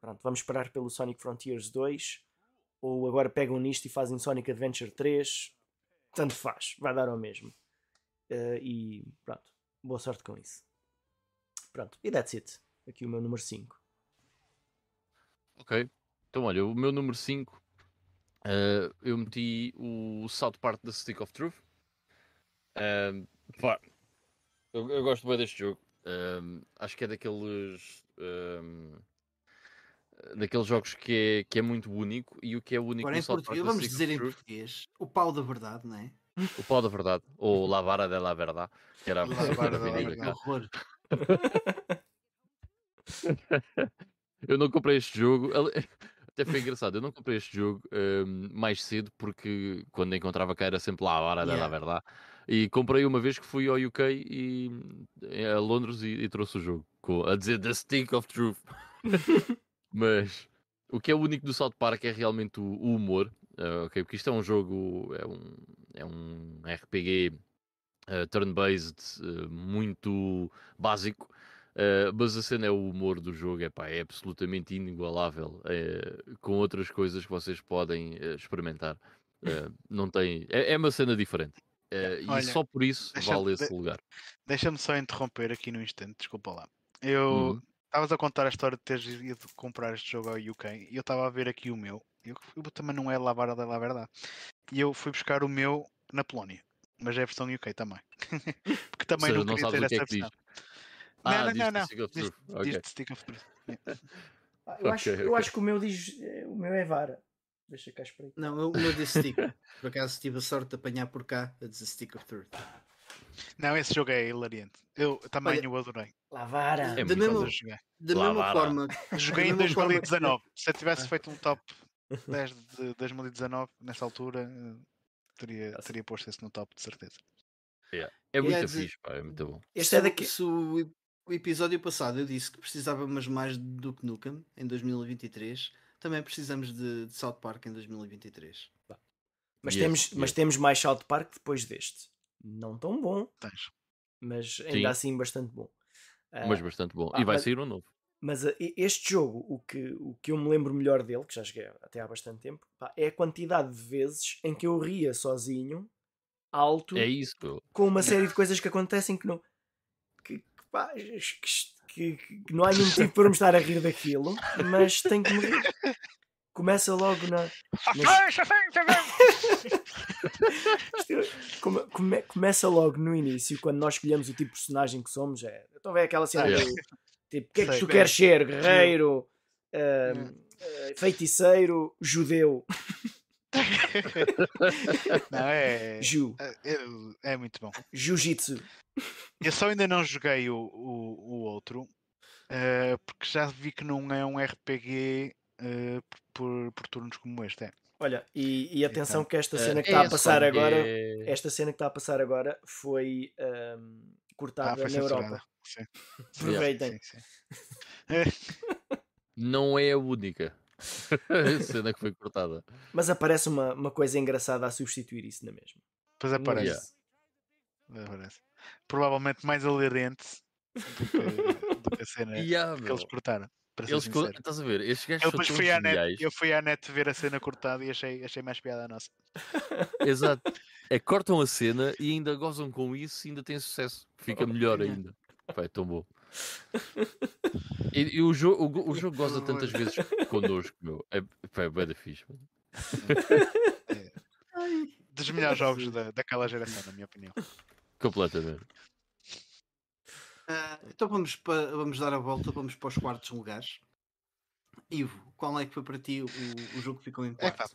Pronto, vamos esperar pelo Sonic Frontiers 2 ou agora pegam nisto e fazem Sonic Adventure 3. Tanto faz, vai dar ao mesmo. Uh, e pronto, boa sorte com isso. Pronto, e that's it. Aqui o meu número 5. Ok. Então, olha, o meu número 5 eu meti o South Park da Stick of Truth. Uh, pá, eu, eu gosto bem deste jogo. Um, acho que é daqueles. Um, daqueles jogos que é, que é muito único e o que é único Agora, no em português, vamos dizer em português o pau da verdade, não é? o pau da verdade, ou La Vara de la Verdade, que era a La Vara de la cá. horror. eu não comprei este jogo. Até foi engraçado. Eu não comprei este jogo hum, mais cedo porque quando encontrava cá era sempre lá a hora da Yeah. verdade. E comprei uma vez que fui ao UK e a Londres e, e trouxe o jogo com, a dizer The Stick of Truth. Mas o que é único do South Park é realmente o, o humor. ah, ok, porque isto é um jogo, é um, é um RPG ah, turn-based ah, muito básico. Uh, mas a cena é o humor do jogo, epá, é absolutamente inigualável eh, com outras coisas que vocês podem eh, experimentar. Eh, não tem, é, é uma cena diferente. Eh, Olha, e só por isso vale esse de- lugar. Deixa-me só interromper aqui no instante, desculpa lá. Eu Uhum. estavas a contar a história de teres ido comprar este jogo ao UK e eu estava a ver aqui o meu. Eu, o meu também não é Lavara da La Verdade. E eu fui buscar o meu na Polónia, mas é a versão UK também. Porque também seja, não não queria ter é essa diz. versão. Ah, não, não, não, não. Stick of Truth. Ok. diz Stick of Truth. Ah, eu, acho, Ok, eu acho que o meu diz. eh, O meu é vara. Deixa cá espreitar. Não, eu- o meu disse stick. Por acaso tive a sorte de apanhar por cá a dizer Stick of Truth. Não, esse jogo é hilariante. Eu também Olha, o adorei. Lá vara. É da mesma, eu da mesma forma. Joguei em da mesma forma que- 2019. Se eu tivesse Ah. feito um top 10 de 2019, nessa altura, eh, teria, teria posto esse no top, de certeza. É muito dizer- fixe, pá, é muito bom. Este é o- daqui. se o, o episódio passado eu disse que precisávamos mais de Duke Nukem em 2023, também precisamos de, de South Park em 2023. Mas, Yes, temos, mas yes. temos mais South Park depois deste. Não tão bom, Tens. mas ainda Sim. assim bastante bom. Ah, Mas bastante bom. ah, e vai mas- sair um novo. Mas uh, este jogo, o que, o que eu me lembro melhor dele, que já joguei até há bastante tempo, pá, é a quantidade de vezes em que eu ria sozinho, alto, É isso, com uma série de coisas que acontecem que não. que, que, pá, que- que- que não há nenhum motivo para me estar a rir daquilo, mas tenho que me rir. Começa logo na. Isto- come- come- começa logo no início, quando nós escolhemos o tipo de personagem que somos. É, então vem aquela cena Ah, do tipo: o que é que tu queres ser? Guerreiro, ahm, eh, feiticeiro, judeu, Não, é, ju, é, é muito bom. jiu-jitsu. Eu só ainda não joguei o, o, o outro, eh, porque já vi que não é um RPG eh, por, por turnos como este. É. Olha, e, e atenção que esta cena que É está a passar agora, é- esta cena que está a passar agora foi ahm, Ah, cortada foi na censurada. Europa. Aproveitem. Não é a única cena que foi cortada. Mas aparece uma, uma coisa engraçada a substituir isso na mesma. Depois aparece. Yeah. aparece. Provavelmente mais aderente do que, do que a cena Yeah, que meu. eles cortaram. Eles. Estás a ver? Estes gajos Eu são depois tão fui à, geniais. net, eu fui à net ver a cena cortada e achei, achei mais piada a nossa. Exato. É cortam a cena e ainda gozam com isso e ainda têm sucesso. Fica melhor yeah. ainda. Pá, é tão bom. E, e o, jogo, o, o jogo goza tantas vezes connosco, meu. É, pá, é da fixe. mano. Dos melhores jogos da, daquela geração, na minha opinião. Completamente. Ah, então vamos, pa- vamos dar a volta, vamos para os quartos lugares. Ivo, qual é que foi para ti o, o jogo que ficou em quarto?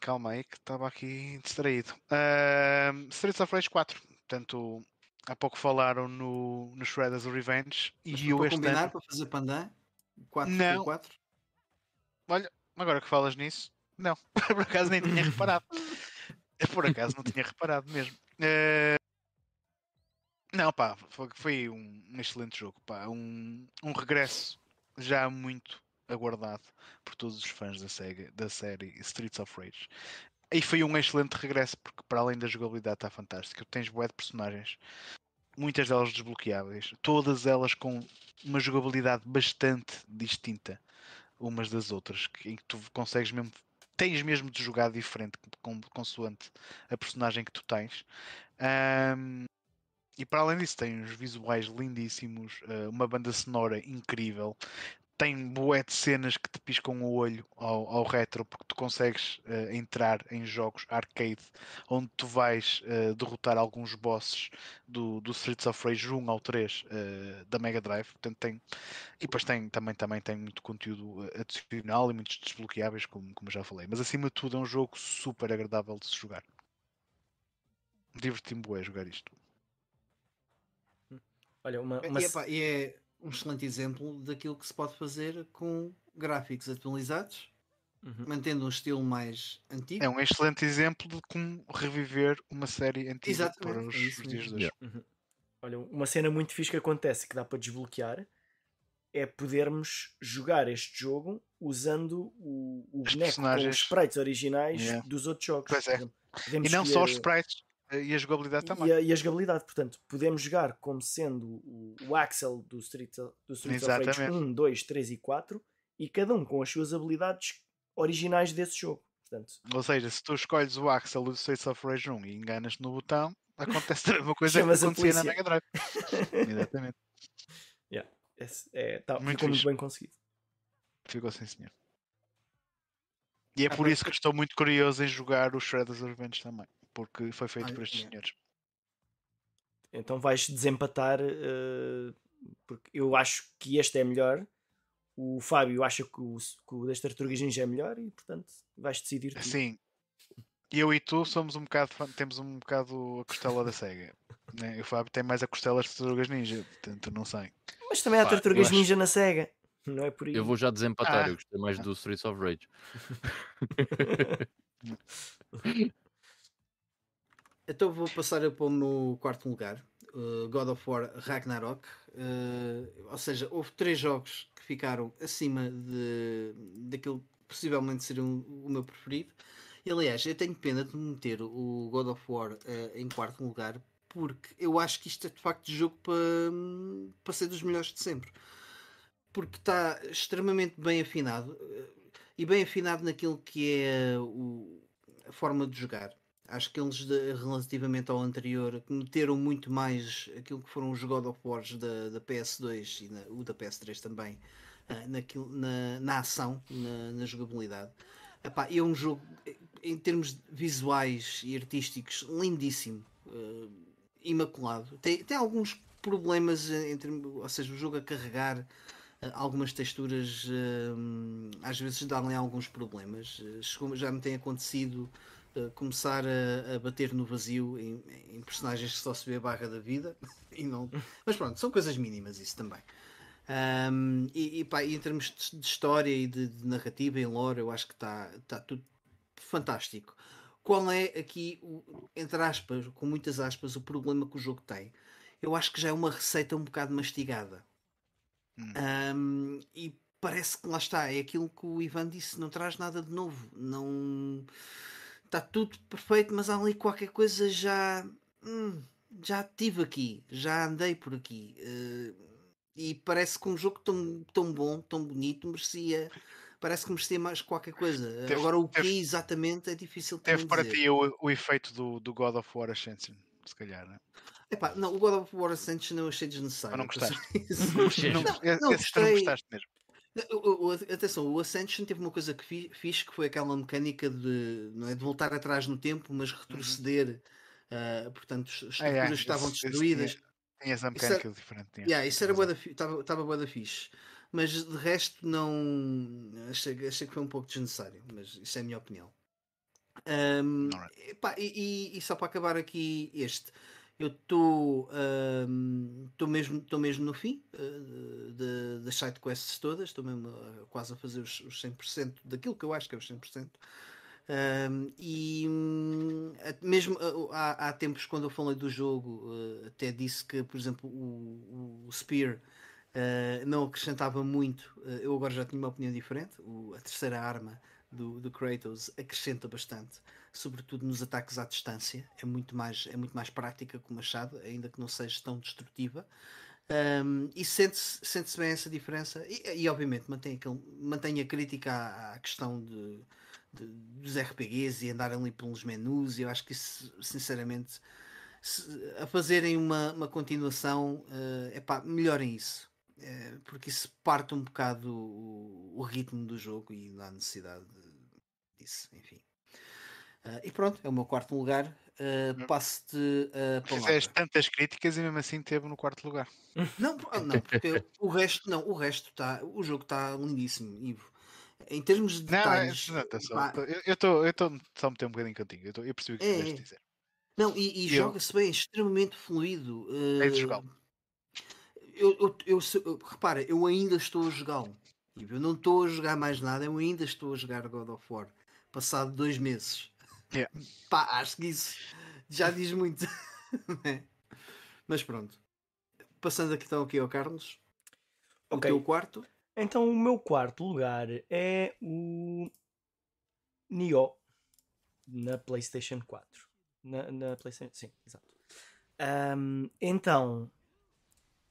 Calma aí que estava aqui distraído. Ahm, Streets of Rage 4. Portanto, há pouco falaram no, no Shredder's Revenge Mas e eu para este combinar, ano, para fazer pandan? 4 Não. 4? agora que falas nisso, não, por acaso nem tinha reparado. Por acaso não tinha reparado mesmo. Eh, Não, pá, foi, um, um excelente jogo, pá, um, um regresso já muito aguardado por todos os fãs da, Sega, da série Streets of Rage. E foi um excelente regresso, porque para além da jogabilidade está fantástica, tu tens bué de personagens, muitas delas desbloqueáveis, todas elas com uma jogabilidade bastante distinta umas das outras, em que tu consegues mesmo, tens mesmo de jogar diferente consoante a personagem que tu tens. Ahm, e para além disso, tem uns visuais lindíssimos, uh, uma banda sonora incrível, tem bué de cenas que te piscam o olho ao, ao retro, porque tu consegues uh, entrar em jogos arcade onde tu vais uh, derrotar alguns bosses do, do Streets of Rage 1 ao 3 uh, da Mega Drive. Portanto, tem, e depois tem, também, também tem muito conteúdo adicional e muitos desbloqueáveis, como, como já falei. Mas acima de tudo, é um jogo super agradável de se jogar. Diverti-me bué jogar isto. Olha, uma, uma... E, epá, e é um excelente exemplo daquilo que se pode fazer com gráficos atualizados, uhum. mantendo um estilo mais antigo. É um excelente exemplo de como reviver uma série antiga Exatamente. para os, é os dias de hoje. Uhum. Olha, uma cena muito fixe que acontece que dá para desbloquear é podermos jogar este jogo usando o, o boneco com os sprites originais yeah. dos outros jogos. Pois é. e não só os sprites, e a jogabilidade também. E a, e a, jogabilidade, portanto, podemos jogar como sendo o, o Axel do Street, do Street of Rage 1, 2, 3 e 4 e cada um com as suas habilidades originais desse jogo. Portanto, Ou seja, se tu escolhes o Axel do Street of Rage 1 e enganas no botão, acontece a mesma coisa que acontecia na Mega Drive. Exatamente. Yeah. É, tá, muito ficou muito bem conseguido. Ficou sim, senhor. E é ah, por isso que estou muito curioso em jogar o Shredder's Revenge também porque foi feito por estes senhores. Então vais desempatar, uh, porque eu acho que este é melhor. O Fábio acha que o, que o das Tartarugas Ninja é melhor e, portanto, vais decidir. Tu. Sim, eu e tu somos um bocado temos um bocado a costela da SEGA. Né? O Fábio tem mais a costela das Tartarugas Ninja, portanto não sei. Mas também há Pá, Tartarugas Ninja acho... na SEGA. Não é por aí. Eu vou já desempatar, ah. eu gostei mais do Streets of Rage. Então vou passar a pôr no quarto lugar. Uh, God of War Ragnarok. Uh, ou seja, houve três jogos que ficaram acima de, daquilo que possivelmente seria um, o meu preferido. E, aliás, eu tenho pena de meter o God of War uh, em quarto lugar porque eu acho que isto é de facto jogo para, para ser dos melhores de sempre. Porque está extremamente bem afinado e bem afinado naquilo que é o, a forma de jogar Acho que eles, relativamente ao anterior, meteram muito mais aquilo que foram os God of Wars da, da PS2 e na, o da PS3 também, uh, naquilo, na, na ação, na, na jogabilidade. Epá, é um jogo, em termos visuais e artísticos, lindíssimo, uh, imaculado. Tem, tem alguns problemas, entre, ou seja, o jogo a carregar uh, algumas texturas, às vezes dá-lhe alguns problemas. já me tem acontecido começar a, a, bater no vazio em, em, personagens que só se vê a barra da vida e não. Mas pronto, são coisas mínimas isso também. Um, e, e, pá, e, em termos de, de história e de, de, narrativa em lore, eu acho que está tá tudo fantástico. Qual é aqui, o, entre aspas, com muitas aspas, o problema que o jogo tem? Eu acho que já é uma receita um bocado mastigada. Hum. Um, e parece que lá está, é aquilo que o Ivan disse, não traz nada de novo. Não está tudo perfeito, mas há ali qualquer coisa já. Hum, já tive aqui, já andei por aqui. Uh, e parece que um jogo tão, tão bom, tão bonito, merecia. Parece que merecia mais qualquer coisa. Teve, Agora, o que teve, exatamente é difícil Teve para dizer. ti o, o efeito do, do God of War Ascension, se calhar, né? Epá, não, o God of War Ascension eu achei desnecessário. Ou não gostaste? não, não, não, gostei. não gostaste mesmo. O, o, atenção, o Ascension teve uma coisa que fiz que foi aquela mecânica de, não é, de voltar atrás no tempo, mas uhum. retroceder. Uhum. Uh, portanto, estruturas ah, é, estavam esse, destruídas. Esse, tinha essa mecânica isso diferente. Tinha. Yeah, isso era estava boa da fixe. Mas de resto, não. Achei, achei que foi um pouco desnecessário. Mas isso é a minha opinião. Um, right. e, e, e, só para acabar aqui este. Eu estou uh, mesmo, mesmo no fim uh, das side quests todas, estou mesmo uh, quase a fazer os, os 100% daquilo que eu acho que é os 100%. Um, e um, mesmo uh, há, há, tempos quando eu falei do jogo, uh, até disse que, por exemplo, o, o Spear uh, não acrescentava muito. eu agora já tinha uma opinião diferente. O, a terceira arma do, do Kratos acrescenta bastante sobretudo nos ataques à distância. É muito mais, é muito mais prática que o machado, ainda que não seja tão destrutiva. Um, e sente-se sente bem essa diferença. E, e obviamente, mantém, aquele, mantém a crítica à, à questão de, de, dos RPGs e andar ali pelos menus. Eu acho que isso, sinceramente, se- a fazerem uma, uma continuação, é epá, melhorem isso. Eh, porque isso parte um bocado o, o ritmo do jogo e não há necessidade de- disso, enfim. Ah, e pronto, é o meu quarto lugar. Ah, Hum. Passo-te a palavra. Fizeste tantas críticas e mesmo assim teve no quarto lugar. Não, ah, não, porque o resto, não, o resto está, o jogo está lindíssimo, Ivo. Em termos de Não, é, detalhes, não, tá só, pá, eu estou só a meter um bocadinho contigo. Eu, tô- eu percebi o que É, é. dizer. não, e, e joga-se bem, é extremamente fluido. É de ah, jogá-lo. eu, eu, eu, eu- repara, eu ainda estou a jogá-lo. Eu não estou a jogar mais nada, eu ainda estou a jogar God of War. Passado dois meses. Yeah. Pá, acho que isso já diz muito. né? Mas pronto. Passando aqui então aqui ao Carlos. O Ok. teu quarto. Então o meu quarto lugar é o Nioh na PlayStation 4. Na, na PlayStation, sim, exato. Ahm, então,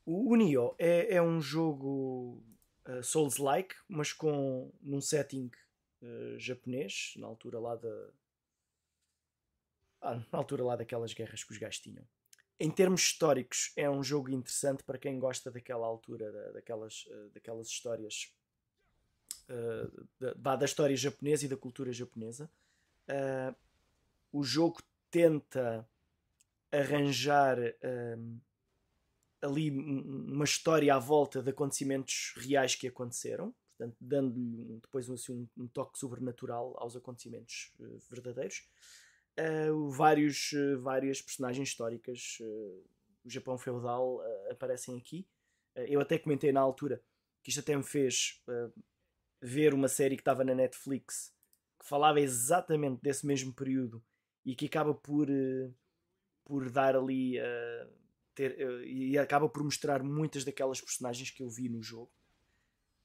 o, o Nioh é, é um jogo uh, Souls-like, mas com num setting uh, japonês, na altura lá da ah, na altura lá daquelas guerras que os gajos tinham. Em termos históricos, é um jogo interessante para quem gosta daquela altura, da- daquelas, uh, daquelas histórias uh, da, da história japonesa e da cultura japonesa. Uh, o jogo tenta arranjar ali um- uma história à volta de acontecimentos reais que aconteceram, portanto, dando-lhe depois assim, um, um toque sobrenatural aos acontecimentos uh, verdadeiros. Uh, vários, uh, várias personagens históricas uh, do Japão feudal aparecem aqui. Eu até comentei na altura que isto até me fez ver uma série que estava na Netflix que falava exatamente desse mesmo período e que acaba por, por dar ali ter, e acaba por mostrar muitas daquelas personagens que eu vi no jogo.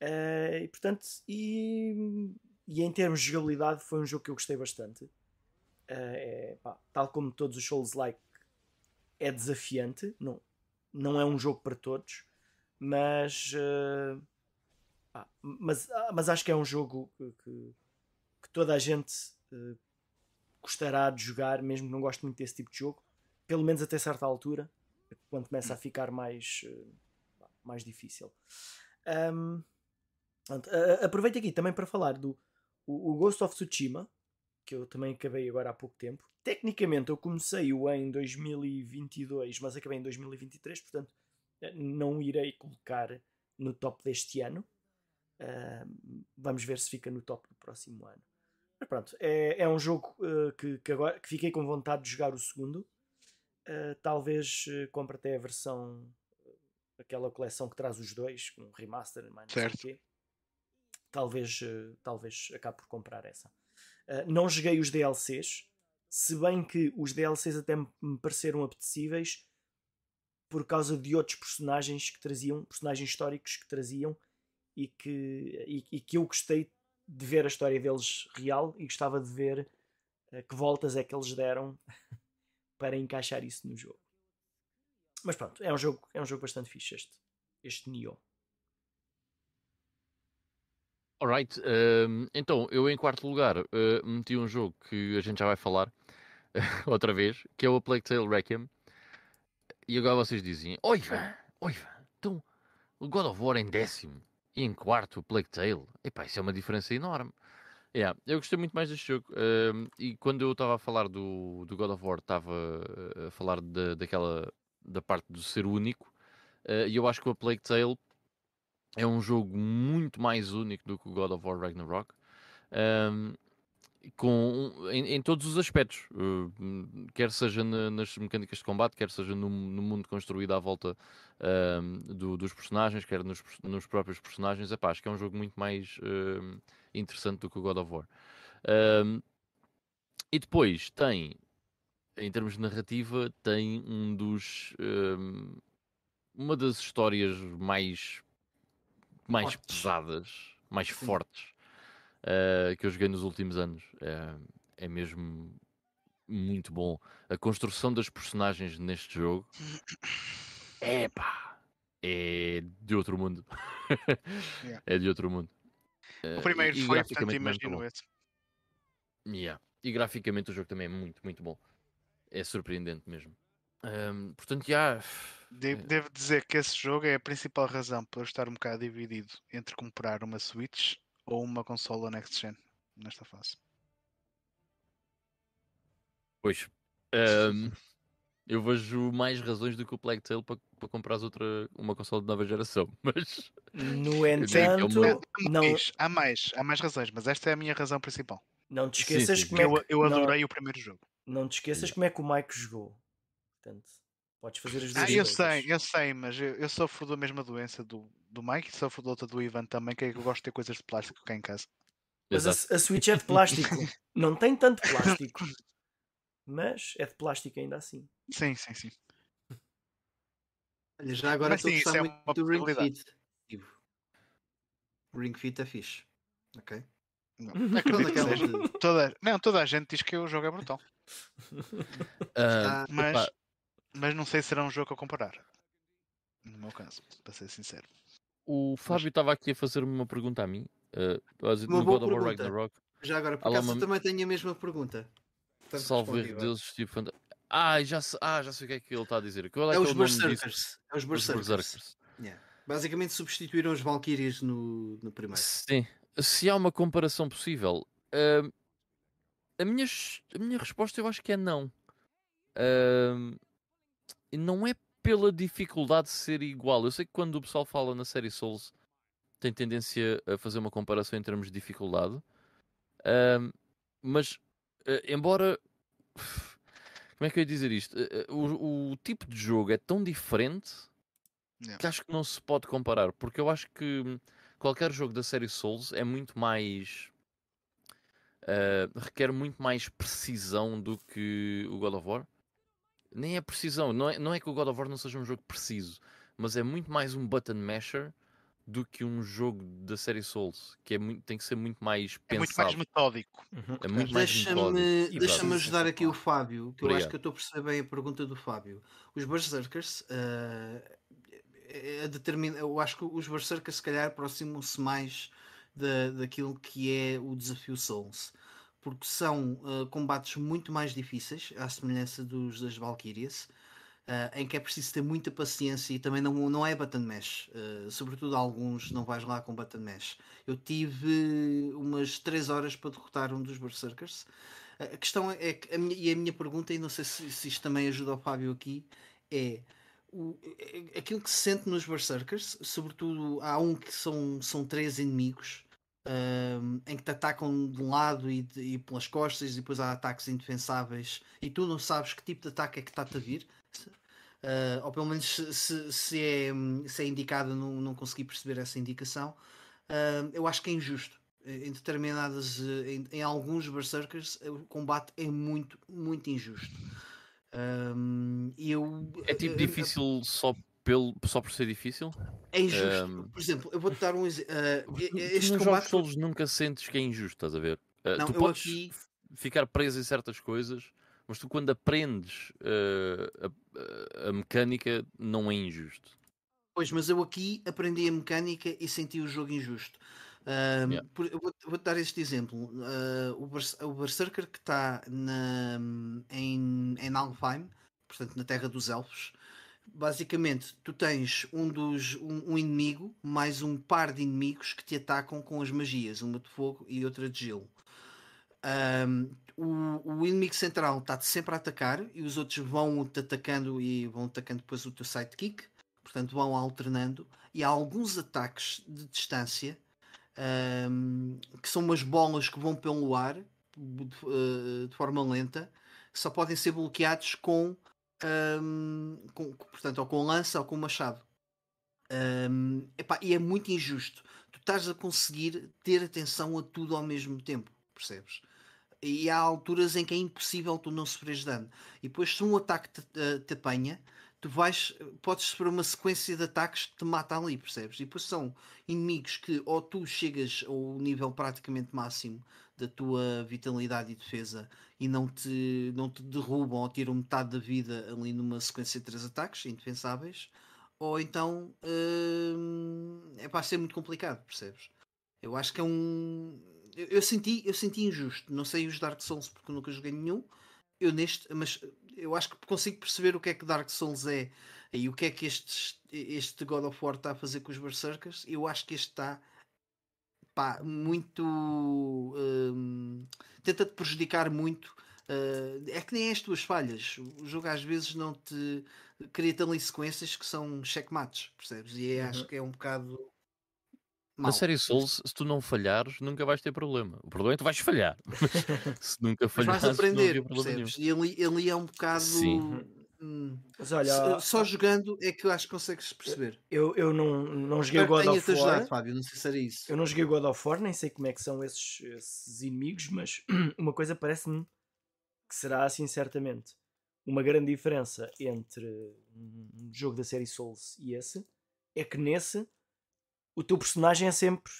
Uh, e portanto, e, e em termos de jogabilidade, foi um jogo que eu gostei bastante. Uh, é, pá, tal como todos os Souls-like, é desafiante. Não, não é um jogo para todos, mas, uh, pá, mas, ah, mas acho que é um jogo que, que, que toda a gente uh, gostará de jogar, mesmo que não goste muito desse tipo de jogo, pelo menos até certa altura, quando começa a ficar mais, uh, mais difícil. Um, aproveito aqui também para falar do o Ghost of Tsushima, que eu também acabei agora há pouco tempo. Tecnicamente eu comecei-o em 2022, mas acabei em 2023, portanto eh, não irei colocar no top deste ano. Uh, vamos ver se fica no top do próximo ano. Mas pronto, é, é um jogo uh, que, que, agora, que fiquei com vontade de jogar o segundo. Uh, talvez compre até a versão, aquela coleção que traz os dois, com um remaster, mais não sei o Certo. quê. Talvez, talvez acabe por comprar essa. Uh, não joguei os DLCs, se bem que os DLCs até me me pareceram apetecíveis por causa de outros personagens que traziam, personagens históricos que traziam e que, e, e que eu gostei de ver a história deles real e gostava de ver uh, que voltas é que eles deram para encaixar isso no jogo. Mas pronto, é um jogo, é um jogo bastante fixe este, este Nioh. Alright, ehm, então eu em quarto lugar eh, meti um jogo que a gente já vai falar outra vez, que é o Plague Tale Requiem. E agora vocês dizem: Oiva, oiva, então o God of War em décimo e em quarto o Plague Tale. Epá, isso é uma diferença enorme. Yeah, eu gostei muito mais deste jogo. ehm, e quando eu estava a falar do, do God of War, estava eh, a falar da, daquela da parte do ser único. eh, E eu acho que o Plague Tale é um jogo muito mais único do que o God of War Ragnarok. Ahm, com, em, em todos os aspectos, uh, quer seja na- nas mecânicas de combate, quer seja no, no mundo construído à volta ahm, do- dos personagens, quer nos, nos próprios personagens, Epá, acho que é um jogo muito mais ahm, interessante do que o God of War. E depois tem, em termos de narrativa, tem um dos uma das histórias mais mais Fortes. pesadas, mais Sim. fortes uh, que eu joguei nos últimos anos. É, é mesmo muito bom. A construção das personagens neste jogo é pá, é de outro mundo. Yeah. É de outro mundo. O Uh, primeiro e- e foi, portanto é imagino esse. Yeah. E graficamente o jogo também é muito, muito bom. É surpreendente mesmo. Ahm, portanto, já. De- É. Devo dizer que esse jogo é a principal razão por eu estar um bocado dividido entre comprar uma Switch ou uma consola Next Gen nesta fase. Pois. ahm, eu vejo mais razões do que o Plague Tale para, para comprares outra, uma console de nova geração. Mas. No é entanto, uma- Há não, mais, há mais, há mais razões, mas esta é a minha razão principal. não te Sim, esqueças sim, como é Eu, que, eu não- adorei o primeiro jogo. Não, te esqueças como é que o Mike jogou. Portanto, podes fazer as duas Ah, eu coisas. sei, eu sei, mas eu, eu sofro da mesma doença do, do Mike e sofro da outra do Ivan também, que é que eu gosto de ter coisas de plástico cá em casa. Mas a, a Switch é de plástico. não tem tanto plástico. Mas é de plástico ainda assim. Sim, sim, sim. Olha, já agora estou a gostar é muito do Ring. Fit. O Ring Fit é fixe. Ok? Não, aquela seja. de- Toda, não, toda a gente diz que o jogo é brutal. Ah, Mas, epá, mas não sei se será um jogo a comparar. No meu caso, para ser sincero. o Fábio estava aqui a fazer-me uma pergunta a mim. ah, Uma no boa God of War pergunta. Ragnarok. Já agora, por acaso, eu uma- também tenho a mesma pergunta. Erro vá. deles, tipo. fanta- Ah, já, se- ah, já sei o que é que ele está a dizer. Qual é, É que os o nome disso? Berserkers. É os Os Berserkers. Berserkers. Yeah. Basicamente substituíram os Valkyrias no, no primeiro. Sim. Se há uma comparação possível, ahm, a, minha, a minha resposta eu acho que é não. E não é pela dificuldade de ser igual. Eu sei que quando o pessoal fala na série Souls tem tendência a fazer uma comparação em termos de dificuldade. Ahm, mas, eh, embora. Como é que eu ia dizer isto? Eh, O, o tipo de jogo é tão diferente Yeah. que acho que não se pode comparar, porque eu acho que qualquer jogo da série Souls é muito mais. requer muito mais precisão do que o God of War. Nem é precisão, não é, não é que o God of War não seja um jogo preciso, mas é muito mais um button masher do que um jogo da série Souls, que é muito, tem que ser muito mais É muito mais pensado. metódico. É muito mais metódico. Deixa-me deixa ajudar aqui o. Fábio, que eu acho Obrigado. que eu estou a perceber bem a pergunta do Fábio. Os Berserkers, ah, é- determina, eu acho que os Berserkers se calhar aproximam-se mais da, daquilo que é o desafio Souls, porque são ah, combates muito mais difíceis, à semelhança dos das Valkyrias. ah, em que é preciso ter muita paciência e também não, não é button mash, ah, sobretudo alguns não vais lá com button mash. Eu tive umas 3 horas para derrotar um dos Berserkers. A questão é que, a minha, e a minha pergunta, e não sei se, se isto também ajuda o Fábio aqui, é o, aquilo que se sente nos Berserkers, sobretudo há um que são, são três inimigos. Em que te atacam de um lado e, de- e pelas costas, e depois há ataques indefensáveis, e tu não sabes que tipo de ataque é que está-te a vir, Ah, ou pelo menos se, se- é, se é indicado, não, não consegui perceber essa indicação. Ah, eu acho que é injusto. Em determinadas, eh, em, em alguns Berserkers, o combate é muito, muito injusto. E eu É tipo eh, difícil só, pelo, só por ser difícil? É injusto. Ahm, Por exemplo, eu vou-te dar um exemplo. Tu este nos jogos combate. Souls nunca sentes que é injusto, estás a ver? Ah, Não, tu eu podes aqui- ficar preso em certas coisas, mas tu quando aprendes ah, a, a- mecânica não é injusto. Pois, mas eu aqui aprendi a mecânica e senti o jogo injusto. Yeah. por- eu vou- vou-te dar este exemplo. Ah, o, Bers- o Berserker que está em, em Alfheim, portanto na Terra dos Elfos, basicamente tu tens um, dos, um, um inimigo mais um par de inimigos que te atacam com as magias, uma de fogo e outra de gelo. Ahm, o, o inimigo central está-te sempre a atacar e os outros vão-te atacando e vão atacando depois o teu sidekick portanto vão alternando e há alguns ataques de distância ahm, que são umas bolas que vão pelo ar de, eh, de forma lenta que só podem ser bloqueados com, ahm, com- portanto ou com lança ou com machado. Ahm, epá, e é muito injusto. Tu estás a conseguir ter atenção a tudo ao mesmo tempo percebes? E há alturas em que é impossível tu não sofreres dano. E depois se um ataque te, eh, te apanha tu vais, podes sofrer uma sequência de ataques que te mata ali, percebes? E depois são inimigos que ou tu chegas ao nível praticamente máximo da tua vitalidade e defesa e não te, não te derrubam ou tiram metade da vida ali numa sequência de três ataques indefensáveis, ou então hum, é para ser muito complicado, percebes? Eu acho que é um. Eu, eu senti, eu senti injusto. Não sei os Dark Souls porque nunca joguei nenhum. Eu neste, mas eu acho que consigo perceber o que é que Dark Souls é e o que é que este, este God of War está a fazer com os Berserkers. Eu acho que este está pá, muito. hum, tenta-te prejudicar muito. Uh, é que nem as tuas falhas. O jogo às vezes não te cria-te ali sequências que são checkmates, percebes? E é, acho Uhum. que é um bocado. Na mau. série Souls, se tu não falhares, nunca vais ter problema. O problema é que tu vais falhar. se nunca falhares, vais aprender, percebes? E ali, ali é um bocado. Sim. hum, Mas olha, só- só jogando é que eu acho que consegues perceber. eu, eu não, não joguei God of ajudado, War. Fábio. Não sei se era isso. Eu não joguei God of War, nem sei como é que são esses, esses inimigos, mas uma coisa parece-me que será assim certamente. Uma grande diferença entre um jogo da série Souls e esse é que nesse o teu personagem é sempre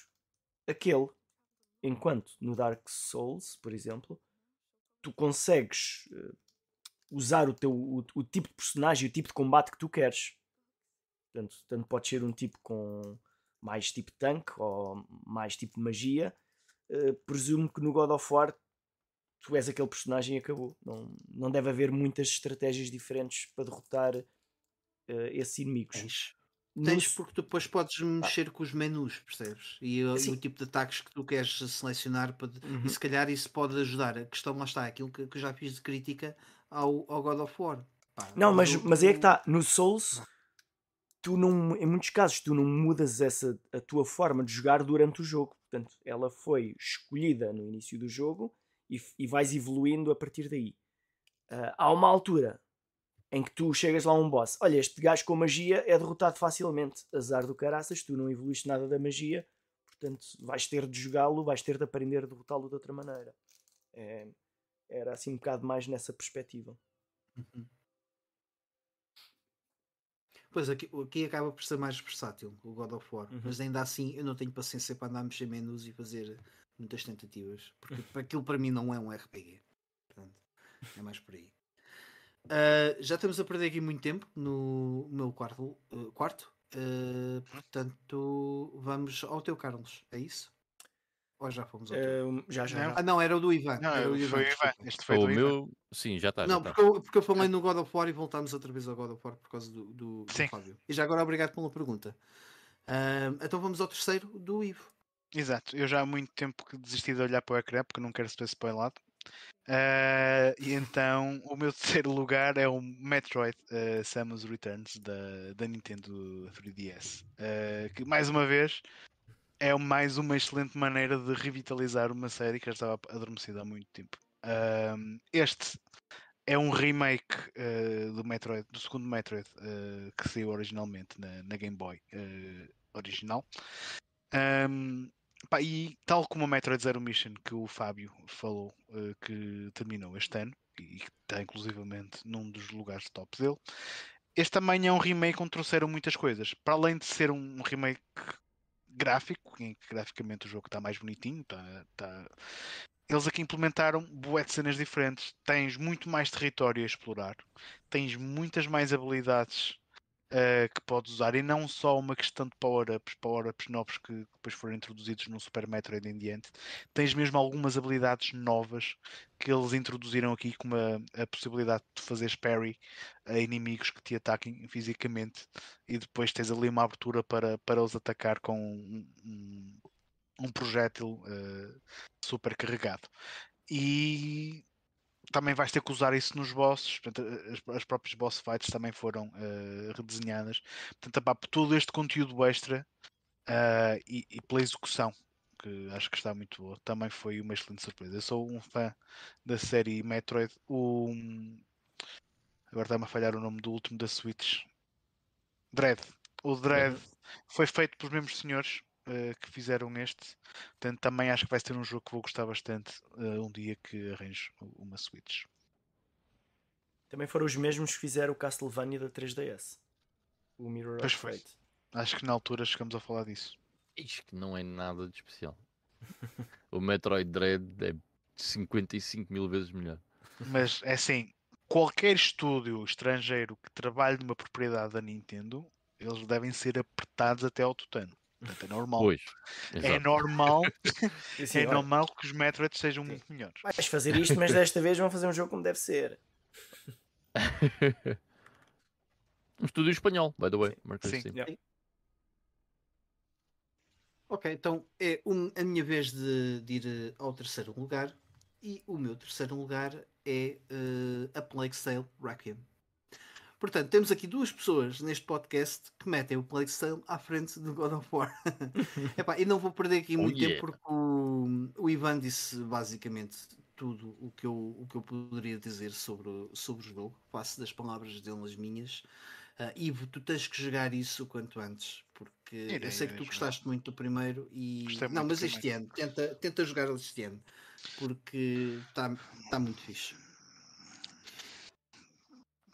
aquele. Enquanto no Dark Souls, por exemplo, tu consegues eh, usar o, teu, o, o tipo de personagem, o tipo de combate que tu queres. Portanto, tanto pode ser um tipo com mais tipo tanque ou mais tipo magia. Eh, presumo que no God of War tu és aquele personagem e acabou. Não, não deve haver muitas estratégias diferentes para derrotar eh, esses inimigos. Tens. No porque depois podes mexer com os menus, percebes? E, uh, e o tipo de ataques que tu queres selecionar. Pode, Uhum. E se calhar isso pode ajudar. A questão lá está, aquilo que, que eu já fiz de crítica ao, ao God of War. Pá, Não, mas, jogo- mas é que está. No Souls, tu não, em muitos casos, tu não mudas essa, a tua forma de jogar durante o jogo. Portanto, ela foi escolhida no início do jogo e, e vais evoluindo a partir daí. Ah, há uma altura em que tu chegas lá a um boss. Olha, este gajo com magia é derrotado facilmente. Azar do caraças, tu não evoluíste nada da magia. Portanto, vais ter de jogá-lo, vais ter de aprender a derrotá-lo de outra maneira. É, era assim um bocado mais nessa perspectiva. Uhum. Pois aqui, aqui acaba por ser mais versátil o God of War, Uhum. mas ainda assim eu não tenho paciência para andar a mexer menus e fazer muitas tentativas, porque aquilo para mim não é um RPG. Portanto, é mais por aí. Ah, já estamos a perder aqui muito tempo no meu quarto, eh, quarto. Ah, portanto, vamos ao teu Carlos, é isso? Ou já fomos ao teu? Já, já, Não. já. Ah, não, era o do Ivan. Não, era o foi o Ivan, Ivan. Este foi o do Ivan. meu. Sim, já está. Já Não, tá. porque eu, porque eu falei no God of War e voltámos outra vez ao God of War por causa do, do, do Sim. Fábio. E já agora obrigado pela pergunta. Então vamos ao terceiro do Ivo. Exato, eu já há muito tempo que desisti de olhar para o ecrã porque não quero ser spoilado. Ah, e então o meu terceiro lugar é o Metroid ah, Samus Returns da, da Nintendo 3DS. ah, que mais uma vez é mais uma excelente maneira de revitalizar uma série que já estava adormecida há muito tempo. Este é um remake do Metroid, do segundo Metroid que saiu originalmente na, na Game Boy original. Ahm, Pá, e tal como a Metroid Zero Mission que o Fábio falou eh, que terminou este ano e que está inclusivamente num dos lugares top dele, este também é um remake onde trouxeram muitas coisas. Para além de ser um remake gráfico, em que graficamente o jogo está mais bonitinho, está, está- eles aqui implementaram bué de cenas diferentes. Tens muito mais território a explorar, tens muitas mais habilidades eh, que podes usar e não só uma questão de power-ups, power-ups novos que depois foram introduzidos no Super Metroid em diante. Tens mesmo algumas habilidades novas que eles introduziram aqui, como a, a possibilidade de fazer parry a inimigos que te ataquem fisicamente e depois tens ali uma abertura para, para os atacar com um, um, um projétil eh, super carregado. E também vais ter que usar isso nos bosses. Portanto, as, as próprias boss fights também foram eh, redesenhadas. Portanto, por todo este conteúdo extra ah, e, e pela execução, que acho que está muito boa, também foi uma excelente surpresa. Eu sou um fã da série Metroid. O, agora está-me a falhar o nome do último da Switch. Dread. O Dread foi feito pelos mesmos senhores eh, que fizeram este. Portanto, também acho que vai ser um jogo que vou gostar bastante eh, um dia que arranjo uma Switch. Também foram os mesmos que fizeram o Castlevania da 3DS. O Mirror Pois of. Fate. Acho que na altura chegamos a falar disso. Isto que não é nada de especial. o Metroid Dread é 55 mil vezes melhor. Mas é assim, qualquer estúdio estrangeiro que trabalhe numa propriedade da Nintendo, eles devem ser apertados até ao tutano. Portanto, é normal. Pois. É normal, assim, é normal que os Metroid sejam muito melhores. Vais fazer isto, mas desta vez vão fazer um jogo como deve ser. um estúdio espanhol, by the way. Sim. Sim. Yeah. Ok, então é um- a minha vez de, de ir eh, ao terceiro lugar. E o meu terceiro lugar é eh, a Plague Tale Requiem. Portanto, temos aqui duas pessoas neste podcast que metem o Tale à frente do God of War. Epá, e não vou perder aqui Oh, muito yeah. tempo porque o, o Ivan disse basicamente tudo o que eu, o que eu poderia dizer sobre, o- sobre o jogo. Faço das palavras dele as minhas. Ah, Ivo, tu tens que jogar isso o quanto antes, porque Irei, eu sei que tu jogar. gostaste muito do primeiro e Gostei não, mas este primeiro. ano, tenta, tenta jogar este ano, porque está tá muito fixe.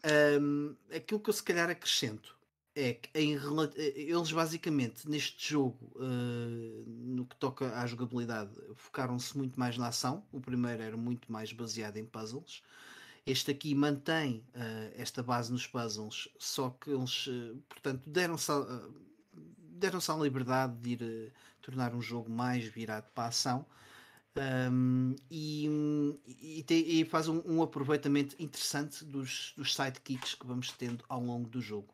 Ahm, aquilo que eu se calhar acrescento é que em eh, eles basicamente neste jogo, eh, no que toca à jogabilidade, focaram-se muito mais na ação. O primeiro era muito mais baseado em puzzles. Este aqui mantém eh, esta base nos puzzles, só que eles, eh, portanto, deram-se a, deram-se à liberdade de ir tornar um jogo mais virado para a ação. Um, e, e, tem- e faz um, um aproveitamento interessante dos, dos sidekicks que vamos tendo ao longo do jogo.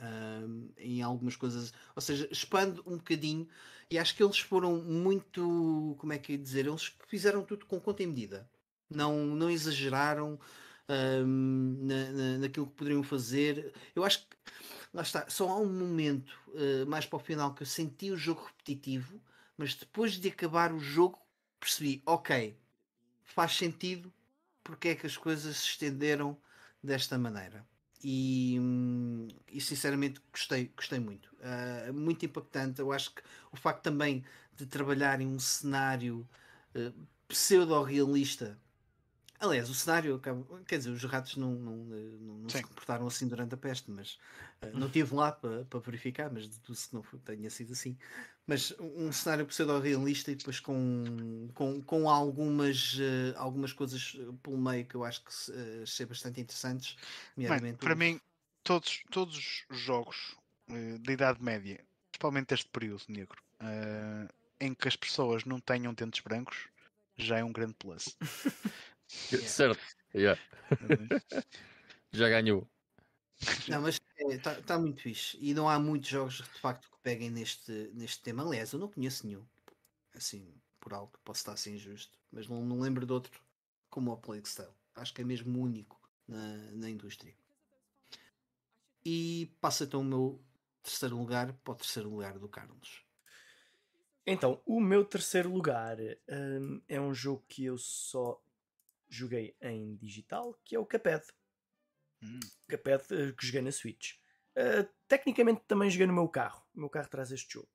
Um, em algumas coisas, ou seja, expande um bocadinho e acho que eles foram muito, como é que é dizer, eles fizeram tudo com conta e medida, não, não exageraram na, na- naquilo que poderiam fazer. Eu acho que lá está, só há um momento uh, mais para o final que eu senti o jogo repetitivo, mas depois de acabar o jogo percebi, ok, faz sentido porque é que as coisas se estenderam desta maneira. E, hum, e sinceramente gostei, gostei muito. Ah, muito impactante. Eu acho que o facto também de trabalhar em um cenário ah, pseudo-realista. Aliás, o cenário, acaba- quer dizer, os ratos não, não, não, não se comportaram assim durante a peste, mas ah, não estive lá para para verificar, mas deduzo que não foi- tenha sido assim mas um cenário pseudo-realista e depois com, com, com algumas, eh, algumas coisas eh, pelo meio que eu acho que eh, achei bastante interessantes. Nomeadamente para o- mim, todos, todos os jogos eh, da Idade Média, principalmente este período negro, eh, em que as pessoas não tenham dentes brancos, já é um grande plus. Yeah. Certo. Yeah. Já ganhou. Não, mas está tá muito fixe. E não há muitos jogos de facto que peguem neste, neste tema. Aliás, eu não conheço nenhum. Assim, por algo, posso estar assim injusto. Mas não, não lembro de outro como o Plague Tale. Acho que é mesmo único na, na indústria. E passa então o meu terceiro lugar para o terceiro lugar do Carlos. Então, o meu terceiro lugar hum, é um jogo que eu só joguei em digital, que é o Cuphead. Hum, Cuphead eh, que joguei na Switch. Uh, tecnicamente também joguei no meu carro. O meu carro traz este jogo.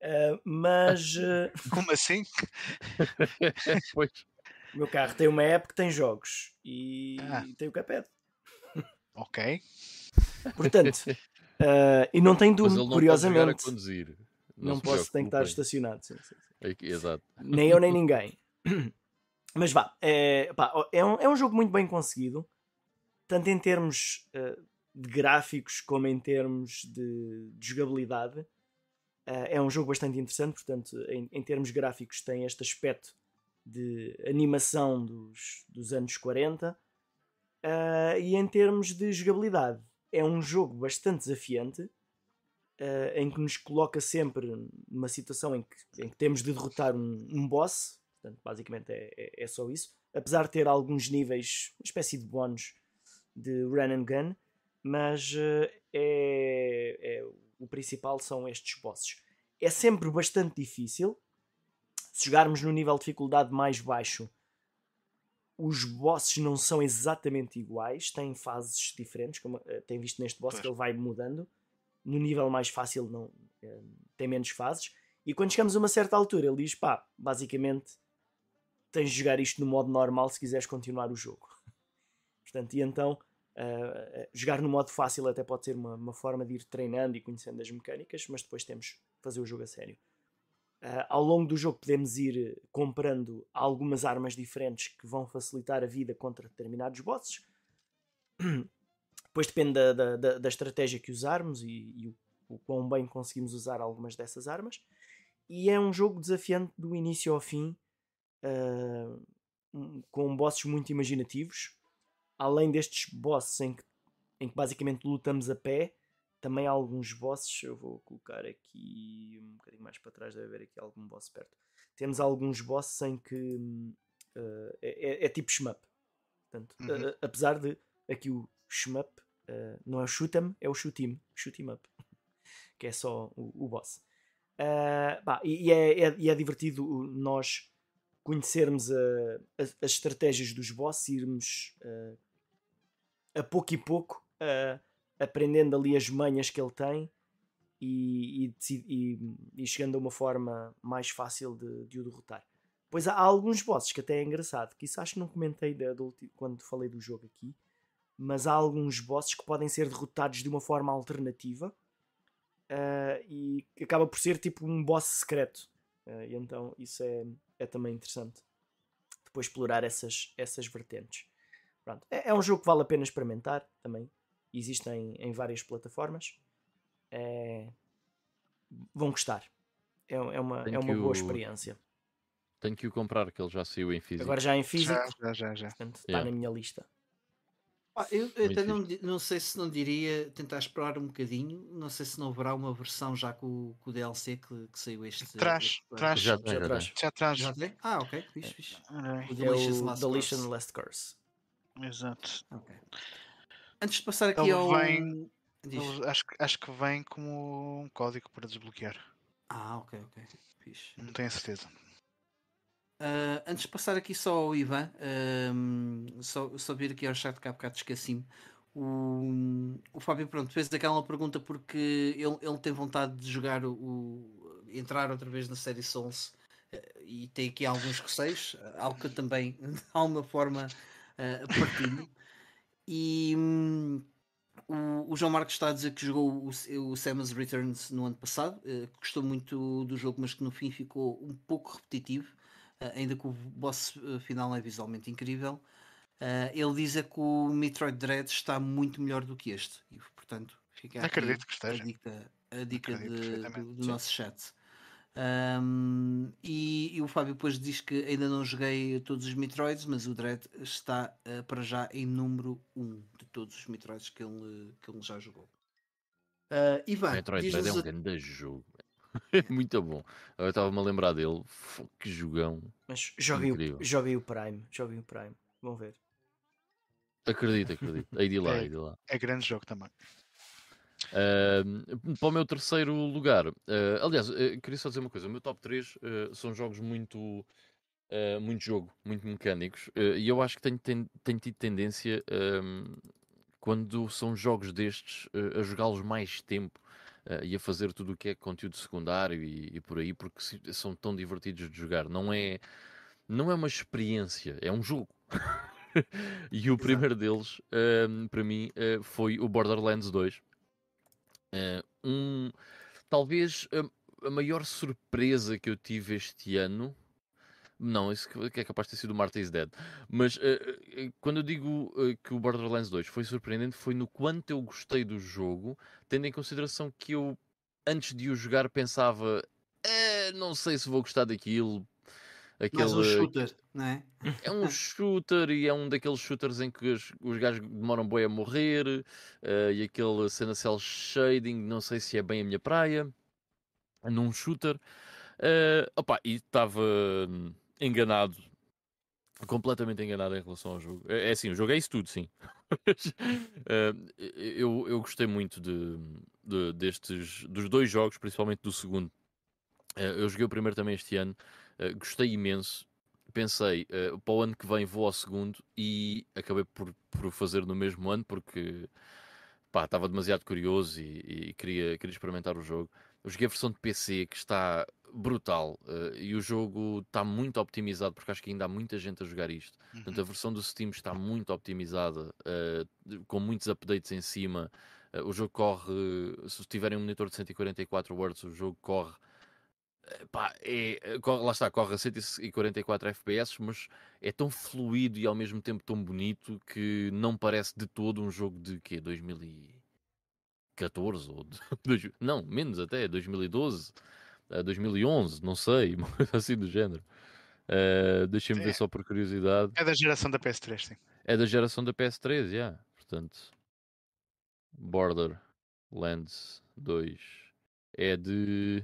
Uh, mas uh, Como assim? pois. o meu carro tem uma app que tem jogos e Ah. tem o Cuphead. Ok. Portanto, uh, e não tem Doom, não curiosamente. conduzir. Não, se posso, tem que estar estacionado. sim, sim, sim. É que- Exato. nem eu nem ninguém. Mas vá, é, pá, é, um, é um jogo muito bem conseguido, tanto em termos eh, de gráficos como em termos de, de jogabilidade. Eh, é um jogo bastante interessante, portanto, em, em termos gráficos, tem este aspecto de animação dos, dos anos 40. Eh, e em termos de jogabilidade, é um jogo bastante desafiante. eh, em que nos coloca sempre numa situação em que, em que temos de derrotar um, um boss, portanto, basicamente é, é, é só isso. Apesar de ter alguns níveis, uma espécie de bónus de run and gun, mas eh, é, o principal são estes bosses. É sempre bastante difícil. Se jogarmos no nível de dificuldade mais baixo, os bosses não são exatamente iguais, têm fases diferentes, como eh, tem visto neste boss, Pois. que ele vai mudando. No nível mais fácil não, eh, tem menos fases. E quando chegamos a uma certa altura, ele diz: pá, basicamente tens de jogar isto no modo normal se quiseres continuar o jogo. Portanto, e então eh, jogar no modo fácil até pode ser uma, uma forma de ir treinando e conhecendo as mecânicas, mas depois temos de fazer o jogo a sério. Eh, ao longo do jogo podemos ir comprando algumas armas diferentes que vão facilitar a vida contra determinados bosses. Depois depende da, da, da- da estratégia que usarmos e, e o, o quão bem conseguimos usar algumas dessas armas. E é um jogo desafiante do início ao fim, ah, com bosses muito imaginativos. além destes bosses em que, em que basicamente lutamos a pé, também há alguns bosses. Eu vou colocar aqui um bocadinho mais para trás, deve haver aqui algum boss perto. Temos alguns bosses em que uh, é, é, tipo shmup. Portanto, Uhum. uh, apesar de aqui o shmup uh, não é o shoot 'em, é o shoot 'em, shoot 'em up, que é só o, o boss. Uh, pá, e, é, é- é divertido nós conhecermos a- as, as estratégias dos bosses, irmos uh, a pouco e pouco uh, aprendendo ali as manhas que ele tem e, e e- e chegando a uma forma mais fácil de, de o derrotar. Pois há, alguns bosses que até é engraçado, que isso acho que não comentei quando falei do jogo aqui, mas há alguns bosses que podem ser derrotados de uma forma alternativa ah, e acaba por ser tipo um boss secreto. E então isso é, é também interessante. Depois explorar essas, essas vertentes. Pronto. É, é um jogo que vale a pena experimentar também. Existe em, em várias plataformas. É, Vão gostar. É, é uma, Tenho é uma boa o- experiência. Tenho que o comprar, que ele já saiu em físico. Agora já em físico, Já, já, já, já. portanto, está Yeah. na minha lista. Eu até não, não sei se não diria tentar explorar um bocadinho. Não sei se não haverá uma versão já com, o- com o DLC que, que saiu este. Traz, ano. traz. Já Já já traz. Já traz. Já tem? Ah, ok, fixe, fixe. Ora bem, O É Delicious o Last Course. Last Curse. Exato. Ok. Antes de passar aqui Ele ao. vem-. Ele- acho, que- acho que vem como um código para desbloquear. Ah, ok, ok. Fixe. Não tenho certeza. Ah, antes de passar aqui só ao Ivan, ahm, só, só vir aqui ao chat que há bocado esqueci-me. O, o Fábio pronto, fez aquela pergunta porque ele, ele tem vontade de jogar o, o- entrar outra vez na série Souls eh, e tem aqui alguns receios, algo que eu também de alguma forma eh, partilho. E hum, o, o João Marcos está a dizer que jogou o, o Samus Returns no ano passado, que gostou muito do jogo, mas que no fim ficou um pouco repetitivo. Uh, ainda que o boss uh, final é visualmente incrível. Uh, ele diz é que o Metroid Dread está muito melhor do que este. E, portanto, fica aqui Acredito que a esteja. dica, a dica de- do, do nosso chat. Um, e, e o Fábio depois diz que ainda não joguei todos os Metroids, mas o Dread está uh, para já em número 1 de todos os Metroids que ele, que ele já jogou. Uh, Ivan, Metroid Dread é um a- grande jogo. É muito bom. Eu estava-me a lembrar dele. Que jogão. Mas joguem o, joguem o Prime. Joguem o Prime. Vão ver. Acredito, acredito. Aí de lá, É. aí de lá. É grande jogo também. Ahm, para o meu terceiro lugar, ah, aliás, eh, queria só dizer uma coisa: o meu top 3 eh, são jogos muito, ah, muito jogo, muito mecânicos, e eu acho que tenho, ten- tenho tido tendência, quando são jogos destes, a jogá-los mais tempo ah, e a fazer tudo o que é conteúdo secundário e, e por aí, porque se- são tão divertidos de jogar. Não é, não é uma experiência, é um jogo. e o primeiro deles, ahm, para mim, eh, foi o Borderlands 2. Eh, um, talvez a, a maior surpresa que eu tive este ano. Não, isso que é capaz de ter sido o Marta is Dead. Mas eh, quando eu digo eh, que o Borderlands 2 foi surpreendente, foi no quanto eu gostei do jogo, tendo em consideração que eu, antes de o jogar, pensava: "Eh, não sei se vou gostar daquilo. mais um Aquele, shooter, não é? é um shooter e é um daqueles shooters em que os, os gajos demoram bem a morrer eh, e aquele cena cel shading, não sei se é bem a minha praia. Num shooter. Eh, opa, e estava hum, enganado. Completamente enganado em relação ao jogo. É, é assim, o jogo é isso tudo, sim. Eh, eu, eu gostei muito de, de- destes, dos dois jogos, principalmente do segundo. Eh, eu joguei o primeiro também este ano, eh, gostei imenso pensei, para o ano que vem vou ao segundo e acabei por, por fazer no mesmo ano porque pá, estava demasiado curioso e, e queria, queria experimentar o jogo. Eu joguei a versão de PC que está brutal eh, e o jogo está muito optimizado porque acho que ainda há muita gente a jogar isto. Portanto, a versão do Steam está muito optimizada, eh, com muitos updates em cima. Eh, o jogo corre, se tiverem um monitor de 144 Hz, o jogo corre pá, é, corre- lá está, corre a 144 FPS, mas é tão fluido e ao mesmo tempo tão bonito que não parece de todo um jogo de quê? 2014 ou de, não, menos até, 2012, eh, 2011, não sei, uma coisa assim do género. Uh, Deixem-me ver só por curiosidade. É da geração da PS3, sim. É da geração da PS3, já. Portanto, Borderlands 2 é de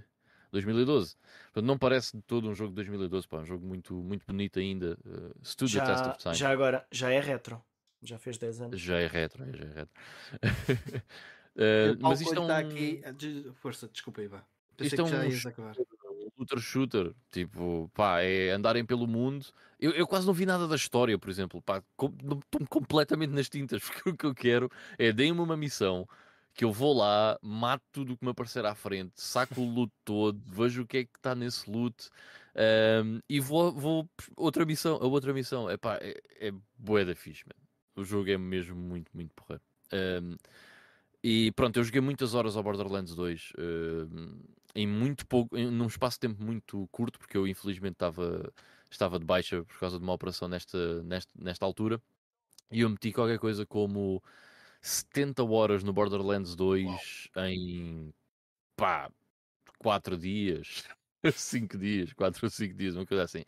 2012. Portanto, não parece de todo um jogo de 2012, pá, é um jogo muito, muito bonito ainda. Uh, stood the test Já, of time. já agora, já é retro. Já fez 10 anos. Já é retro, é, já é retro. Uh, mas isto é Coelho um, está aqui. de- Força, desculpa aí, vá. Pensei Isto é um looter shooter, tipo, pá, é andarem pelo mundo. Eu, eu quase não vi nada da história, por exemplo, pá, com- não- estou completamente nas tintas, porque o que eu quero é deem-me uma missão que eu vou lá, mato tudo o que me aparecer à frente, saco o loot todo, vejo o que é que está nesse loot ahm, e vou, vou outra missão, a outra missão, é pá, é, é bué da fixe, man. O jogo é mesmo muito, muito porreiro. Ahm, e pronto, eu joguei muitas horas ao Borderlands 2 ahm, em muito pouco, em, num espaço de tempo muito curto, porque eu infelizmente estava, estava de baixa por causa de uma operação nesta, nesta, nesta altura. E eu meti qualquer coisa como 70 horas no Borderlands 2 em pá, 4 dias, 5 dias, 4 ou 5 dias, uma coisa assim.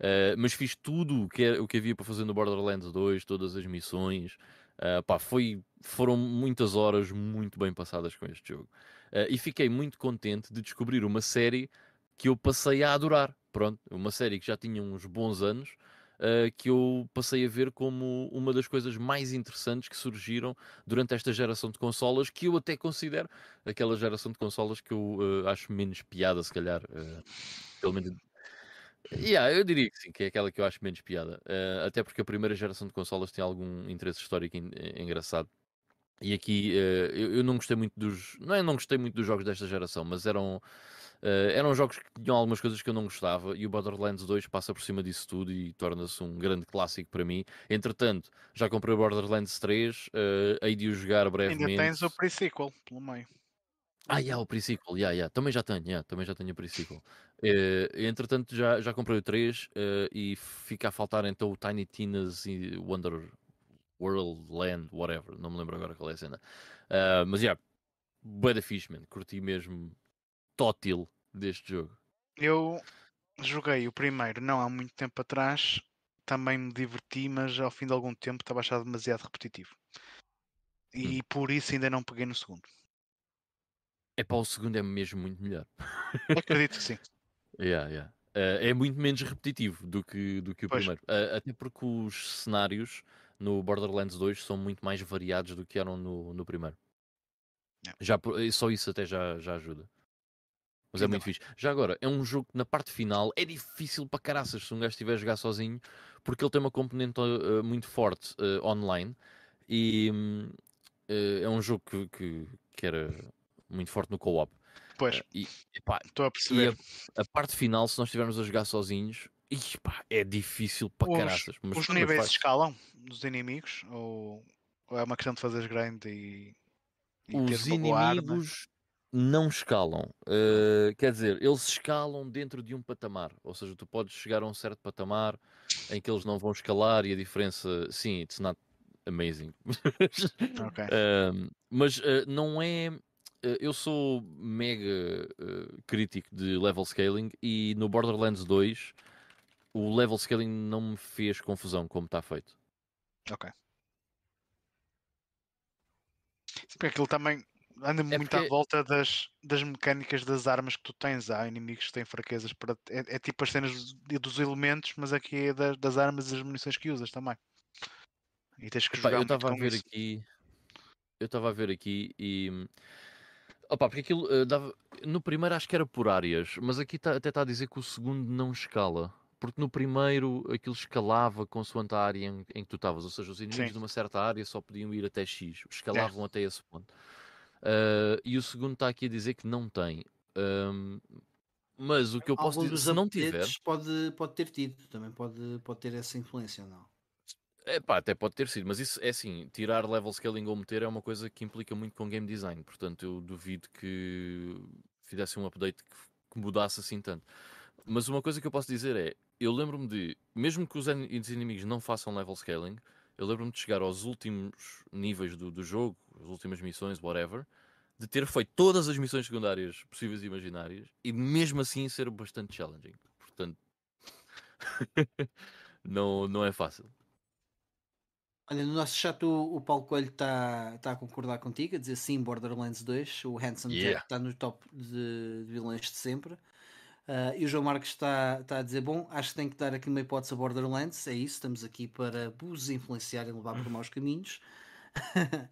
Uh, mas fiz tudo o que, era- o que havia para fazer no Borderlands 2, todas as missões. Uh, pá, foi, foram muitas horas muito bem passadas com este jogo. Uh, e fiquei muito contente de descobrir uma série que eu passei a adorar. Pronto, uma série que já tinha uns bons anos, uh, que eu passei a ver como uma das coisas mais interessantes que surgiram durante esta geração de consolas, que eu até considero aquela geração de consolas que eu uh, acho menos piada, se calhar. pelo menos. Yeah, eu diria que sim, que é aquela que eu acho menos piada. Uh, até porque a primeira geração de consolas tem algum interesse histórico en- engraçado. E aqui uh, eu, eu não gostei muito dos. Não é não gostei muito dos jogos desta geração, mas eram. uh, eram jogos que tinham algumas coisas que eu não gostava e o Borderlands 2 passa por cima disso tudo e torna-se um grande clássico para mim. Entretanto, já comprei o Borderlands 3, uh, hei de o jogar brevemente. Ainda tens o pre-sequel pelo meio. Ah, yeah, o pre-sequel, yeah, yeah. também já tenho, yeah, também já tenho o pre-sequel. Eh, entretanto, já, já comprei o 3 eh, e fica a faltar então o Tiny Tina's e Wonder World Land, whatever, não me lembro agora qual é a cena. Ah, mas já, yeah, bué da fixe, man. curti mesmo tótil deste jogo. Eu joguei o primeiro não há muito tempo atrás, também me diverti, mas ao fim de algum tempo estava a achar demasiado repetitivo. E por isso ainda não peguei no segundo. É para o segundo é mesmo muito melhor. Acredito que sim. Yeah, yeah. Eh, é muito menos repetitivo do que, do que o Pois. primeiro. Eh, até porque os cenários no Borderlands 2 são muito mais variados do que eram no, no primeiro. Yeah. Já, só isso até já, já ajuda. Mas é muito fixe. Já agora, é um jogo que na parte final é difícil para caraças se um gajo estiver a jogar sozinho, porque ele tem uma componente eh, muito forte eh, online e hum, eh, é um jogo que, que, que era muito forte no co-op. Pois, estou a perceber. a, a parte final, se nós estivermos a jogar sozinhos, pá, é difícil para Os- caraças. Mas Os níveis faz- escalam dos inimigos? Ou, ou é uma questão de fazeres grind e, e os inimigos não escalam. Uh, quer dizer, eles escalam dentro de um patamar. Ou seja, tu podes chegar a um certo patamar em que eles não vão escalar e a diferença, sim, it's not amazing. Ok. Um, mas uh, não é. uh, eu sou mega uh, crítico de level scaling e no Borderlands 2 o level scaling não me fez confusão como está feito. Ok. Sim, porque aquilo também anda muito à porque- volta das, das mecânicas das armas que tu tens. Há inimigos que têm fraquezas para. É, é tipo as cenas do- dos elementos, mas aqui é das, das armas e das munições que usas também. E tens que Epá, jogar eu muito estava a ver isso. aqui. Eu estava a ver aqui e. Opa, porque aquilo eh, dava. No primeiro acho que era por áreas, mas aqui tá- até está a dizer que o segundo não escala. Porque no primeiro aquilo escalava consoante a área em, em que tu estavas. Ou seja, os inimigos Sim. de uma certa área só podiam ir até X. Escalavam até esse ponto. Ah, e o segundo está aqui a dizer que não tem. Ahm, mas o que eu posso Algum dizer, se não tiver. pode, pode ter tido, também pode, pode ter essa influência, não? É pá, até pode ter sido, mas isso é assim, tirar level scaling ou meter é uma coisa que implica muito com game design, portanto eu duvido que fizesse um update que, que mudasse assim tanto. Mas uma coisa que eu posso dizer é, eu lembro-me de, mesmo que os, in- os inimigos não façam level scaling, eu lembro-me de chegar aos últimos níveis do, do jogo, as últimas missões, whatever, de ter feito todas as missões secundárias possíveis e imaginárias, e mesmo assim ser bastante challenging. Portanto, não, não é fácil. Olha, no nosso chat o, o Paulo Coelho está tá a concordar contigo, a dizer sim, Borderlands 2, o Handsome Yeah. Jack está no top de, de vilões de sempre. Ah, e o João Marcos está está a dizer: Bom, acho que tem que dar aqui uma hipótese a Borderlands. É isso, estamos aqui para vos influenciar e levar por maus caminhos.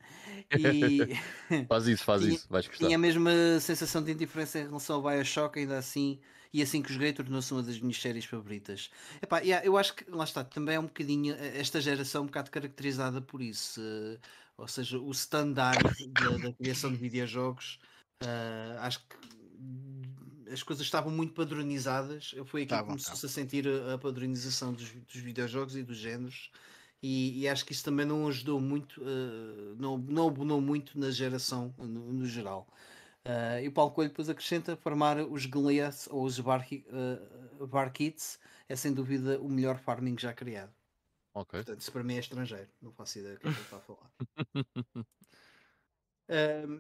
e Faz isso, faz Tinha- isso, vais gostar. tinha a mesma sensação de indiferença em relação ao Bioshock, ainda assim, e assim que joguei, tornou-se uma das minhas séries favoritas. Epá, yeah, eu acho que lá está, também é um bocadinho eh, esta geração um bocado caracterizada por isso. eh, ou seja, o standard da, da criação de videojogos. eh, acho que as coisas estavam muito padronizadas. Fui aqui que começou-se a sentir a, a padronização dos, dos videojogos e dos géneros. E, e acho que isso também não ajudou muito, eh, não, não abonou muito na geração no, no geral. Eh, e o Paulo Coelho depois acrescenta: farmar os Goliath ou os Barki- eh, Barkits é sem dúvida o melhor farming já criado. Ok. Portanto, isso para mim é estrangeiro, não faço ideia do que é ele está a falar.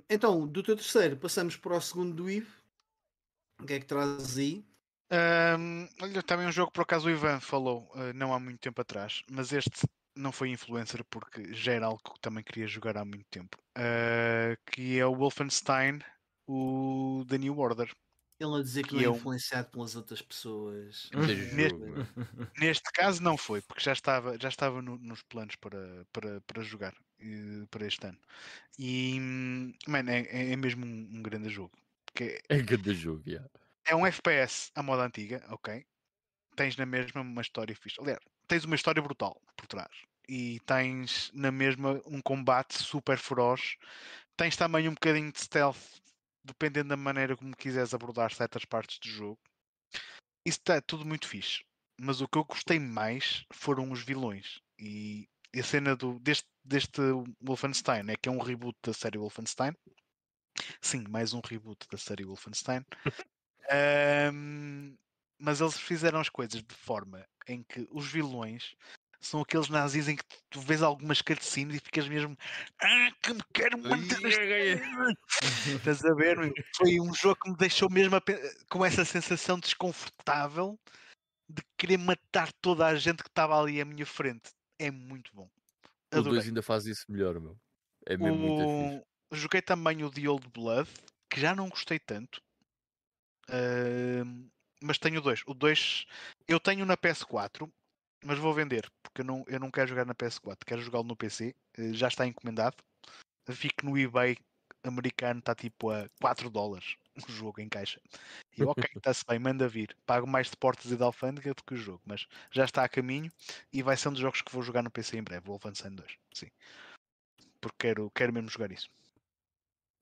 Então, do teu terceiro, passamos para o segundo do Ivo. O que é que trazes aí? Ahm, olha, também um jogo por acaso o Ivan falou ah, não há muito tempo atrás, mas este não foi influencer porque já era algo que também queria jogar há muito tempo. ah, que é o Wolfenstein, o The New Order. Ele a dizer que Que não é é um- influenciado pelas outras pessoas. Seja Neste-. Neste caso não foi, porque já estava, já estava no- nos planos para, para, para jogar eh, para este ano. E hum, mano, é, é é mesmo um, um grande jogo. Porque É grande jogo, yeah. é um FPS à moda antiga, ok? Tens na mesma uma história fixe. Aliás, tens uma história brutal por trás. E tens na mesma um combate super feroz. Tens também um bocadinho de stealth, dependendo da maneira como quiseres abordar certas partes do jogo. Isso está tudo muito fixe. Mas o que eu gostei mais foram os vilões. E a cena do, deste, deste Wolfenstein é que é um reboot da série Wolfenstein. Sim, mais um reboot da série Wolfenstein. Ahm, mas eles fizeram as coisas de forma em que os vilões são aqueles nazis em que tu, vês algumas cutscenes e ficas mesmo ah, que me quero manter Estás a ver? Foi um jogo que me deixou mesmo com essa sensação desconfortável de querer matar toda a gente que estava ali à minha frente. É muito bom. O 2 Adorei. ainda faz isso melhor, meu. É mesmo muito fixe. Joguei também o The Old Blood, que já não gostei tanto. Ahm, mas tenho dois. O 2 eu tenho na PS4, mas vou vender, porque eu não, eu não quero jogar na PS4, quero jogá-lo no PC. eh, já está encomendado. Fico no eBay americano, está tipo a 4 dólares o jogo em caixa. E eu, ok, está-se bem, manda vir. Pago mais de portas e de alfândega do que o jogo, mas já está a caminho e vai ser um dos jogos que vou jogar no PC em breve, o Wolfenstein 2. Sim. Porque quero, quero mesmo jogar isso.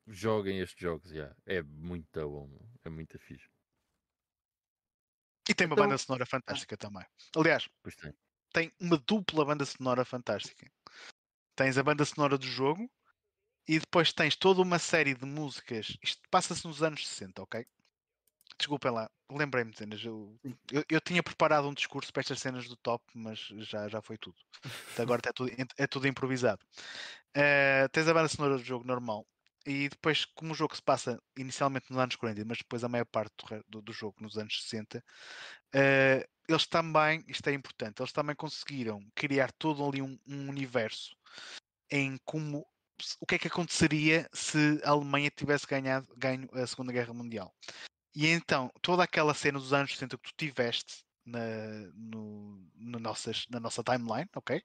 Joguem estes jogos, yeah. é muito bom, é muito fixe. E tem uma Então- banda sonora fantástica também. Aliás, Pois tem. tem uma dupla banda sonora fantástica. Tens a banda sonora do jogo e depois tens toda uma série de músicas. Isto passa-se nos anos 60, ok? Desculpem lá, lembrei-me de cenas. Eu, eu, eu tinha preparado um discurso para estas cenas do top, mas já, já foi tudo. Agora é tudo, é tudo improvisado. Eh, tens a banda sonora do jogo normal. E depois, como o jogo se passa inicialmente nos anos 40, mas depois a maior parte do, do, jogo nos anos 60, eh, eles também, isto é importante, eles também conseguiram criar todo ali um, um universo em como o que é que aconteceria se a Alemanha tivesse ganhado, ganho a Segunda Guerra Mundial. E então, toda aquela cena dos anos 60 que tu tiveste na, no, no nossas, na nossa timeline, ok?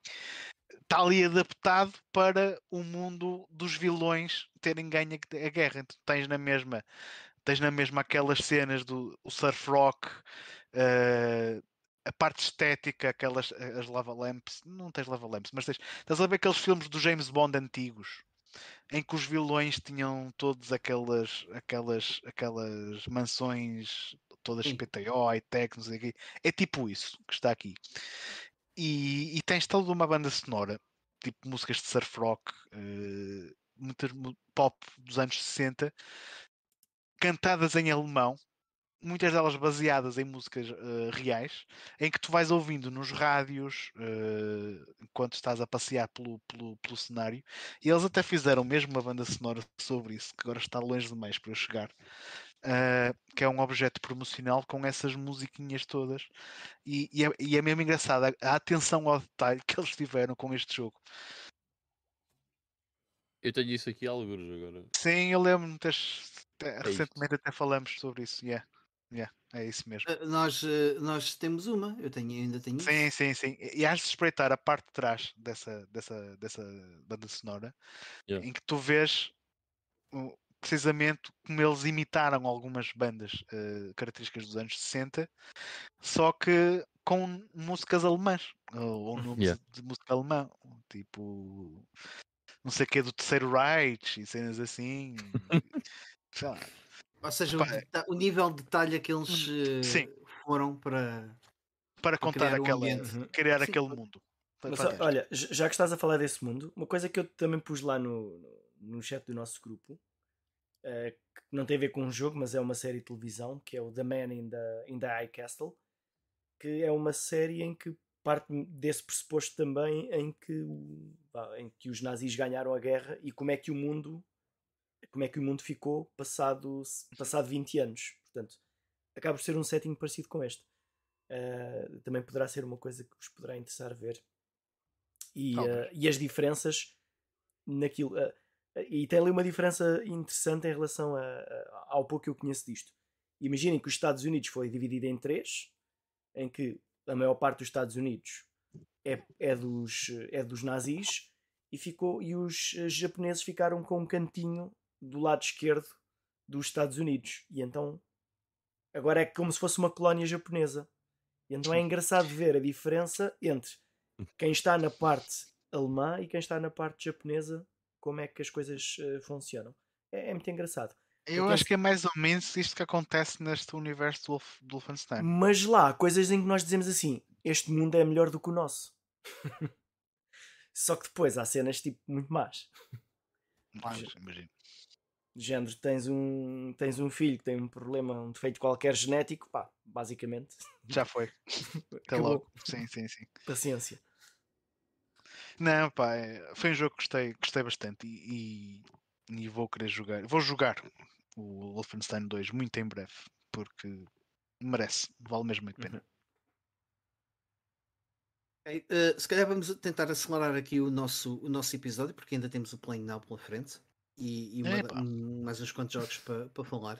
Está ali adaptado para o mundo dos vilões terem ganho a guerra. Então, tens na mesma, tens na mesma aquelas cenas do surf rock, eh, a parte estética, aquelas as lava lamps, não tens lava lamps, mas tens, estás a ver aqueles filmes do James Bond antigos em que os vilões tinham todas aquelas aquelas aquelas mansões todas Sim. PTO e não sei o quê. É tipo isso que está aqui. E, e tens toda uma banda sonora, tipo músicas de surf rock, mu- pop dos anos 60, cantadas em alemão, muitas delas baseadas em músicas eh, reais, em que tu vais ouvindo nos rádios eh, enquanto estás a passear pelo, pelo, pelo cenário. E eles até fizeram mesmo uma banda sonora sobre isso, que agora está longe demais para eu chegar. Uh, que é um objeto promocional com essas musiquinhas todas e, e, é, e é mesmo engraçado a, a atenção ao detalhe que eles tiveram com este jogo. Eu tenho isso aqui alguns agora. Sim, eu lembro-me, é recentemente até falamos sobre isso. Yeah. Yeah, é isso mesmo. Uh, nós, uh, nós temos uma, eu tenho, ainda tenho Sim, isso. sim, sim. E has de espreitar a parte de trás dessa, dessa, dessa banda sonora yeah. em que tu vês precisamente como eles imitaram algumas bandas uh, características dos anos 60, só que com músicas alemãs, ou, ou nomes yeah. de música alemã, tipo não sei o que do terceiro Reich e cenas assim. Ou seja, o, o, nível de detalhe que eles uh, foram para, para contar aquela, um criar Sim. aquele mundo. Mas, olha, já que estás a falar desse mundo, uma coisa que eu também pus lá no, no chat do nosso grupo uh, que não tem a ver com um jogo, mas é uma série de televisão, que é o The Man in the, in the High Castle, que é uma série em que parte desse pressuposto também em que, em que os nazis ganharam a guerra e como é que o mundo como é que o mundo ficou passado, passado 20 anos. Portanto, acaba por ser um setting parecido com este. Uh, também poderá ser uma coisa que vos poderá interessar ver. E, uh, e as diferenças naquilo. Uh, e tem ali uma diferença interessante em relação a, a, ao pouco que eu conheço disto. Imaginem que os Estados Unidos foi dividido em três, em que a maior parte dos Estados Unidos é, é, dos, é dos nazis e, ficou, e os japoneses ficaram com um cantinho do lado esquerdo dos Estados Unidos. E então agora é como se fosse uma colónia japonesa. E então é engraçado ver a diferença entre quem está na parte alemã e quem está na parte japonesa como é que as coisas uh, funcionam. É, é, muito engraçado. Eu Porque acho que é mais ou menos isto que acontece neste universo do, Wolf, do Wolfenstein. Mas lá, coisas em que nós dizemos assim: este mundo é melhor do que o nosso. Só que depois há cenas tipo muito más. Mais, imagino. Género, tens um, tens um filho que tem um problema, um defeito qualquer genético, pá, basicamente. Já foi. Até logo. Sim, sim, sim. Paciência. Não, pá, é, foi um jogo que gostei, gostei bastante e, e, e, vou querer jogar. Vou jogar o Wolfenstein 2 muito em breve, porque merece, vale mesmo a pena. Uhum. uh, se calhar vamos tentar acelerar aqui o nosso, o nosso episódio, porque ainda temos o Playing Now pela frente e, e uma, um, mais uns quantos jogos para, para falar.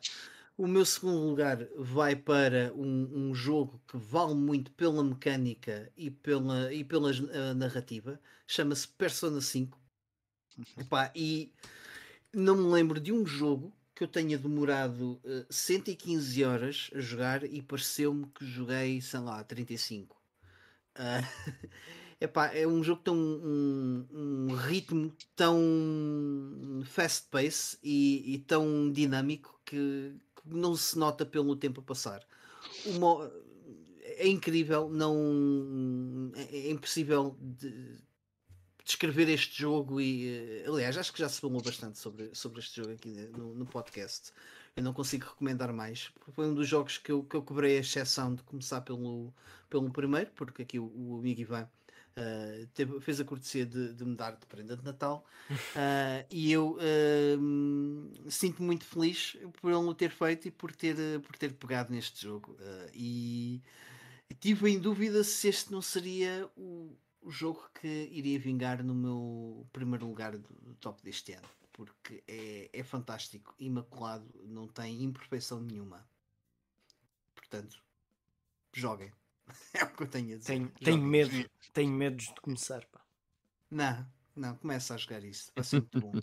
O meu segundo lugar vai para um, um, jogo que vale muito pela mecânica e pela, e pela uh, narrativa. Chama-se Persona 5. Uhum. Epá, e não me lembro de um jogo que eu tenha demorado uh, 115 horas a jogar e pareceu-me que joguei, sei lá, 35. Uh, epá, é um jogo que tem um, um, um ritmo tão fast pace e, e tão dinâmico que, não se nota pelo tempo a passar. Uma, é incrível, não é, é impossível de, descrever este jogo e eh, aliás acho que já se falou bastante sobre, sobre este jogo aqui no, no podcast. Eu não consigo recomendar mais. Foi um dos jogos que eu, que eu cobrei a exceção de começar pelo, pelo primeiro, porque aqui o, o amigo Ivan Uh, teve, fez a cortesia de, de, me dar de prenda de Natal uh, e eu uh, sinto-me muito feliz por ele o ter feito e por ter, por ter pegado neste jogo. e tive em dúvida se este não seria o, o, jogo que iria vingar no meu primeiro lugar do, do top deste ano, porque é, é fantástico, imaculado, não tem imperfeição nenhuma. Portanto, joguem. É o que eu tenho a dizer. Tenho, tenho medo, tenho medo de começar, pá. Não, não, começa a jogar isso. Vai ser muito bom.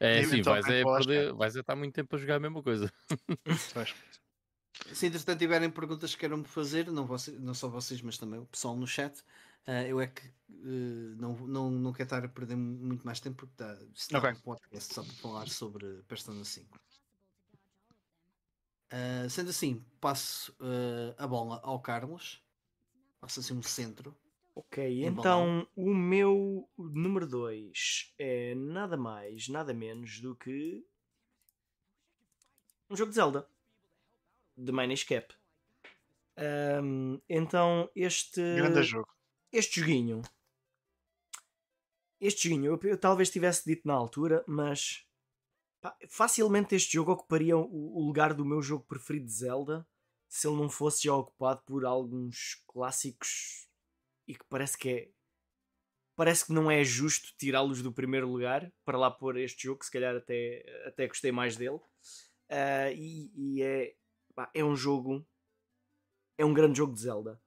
É, sim, vais é, poder, vais é estar muito tempo a jogar a mesma coisa. Se entretanto tiverem perguntas que queiram me fazer, não, vocês, não só vocês, mas também o pessoal no chat, uh, eu é que uh, não, não, não quero estar a perder muito mais tempo porque está, okay. um podcast só para falar sobre Persona 5. Uh, sendo assim, passo uh, a bola ao Carlos. Faço assim um centro. Ok, então o meu número 2 é nada mais, nada menos do que um jogo de Zelda de Minish Cap. Um, então este grande jogo. Este joguinho, este joguinho, eu, eu talvez tivesse dito na altura, mas Facilmente este jogo ocuparia o, lugar do meu jogo preferido de Zelda se ele não fosse já ocupado por alguns clássicos e que parece que é parece que não é justo tirá-los do primeiro lugar para lá pôr este jogo, que se calhar até, até gostei mais dele. Uh, e, e é, pá, é um jogo, é um grande jogo de Zelda.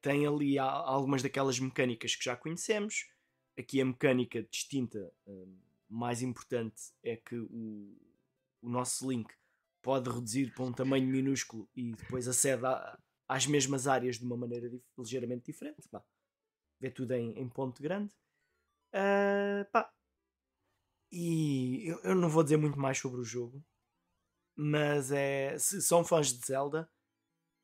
Tem ali algumas daquelas mecânicas que já conhecemos. Aqui a mecânica distinta, mais importante, é que o, o nosso Link pode reduzir para um tamanho minúsculo e depois acede a, às mesmas áreas de uma maneira dif ligeiramente diferente. Bah, vê tudo em, em ponto grande. Uh, pá. E eu, eu, não vou dizer muito mais sobre o jogo, mas é, se são fãs de Zelda,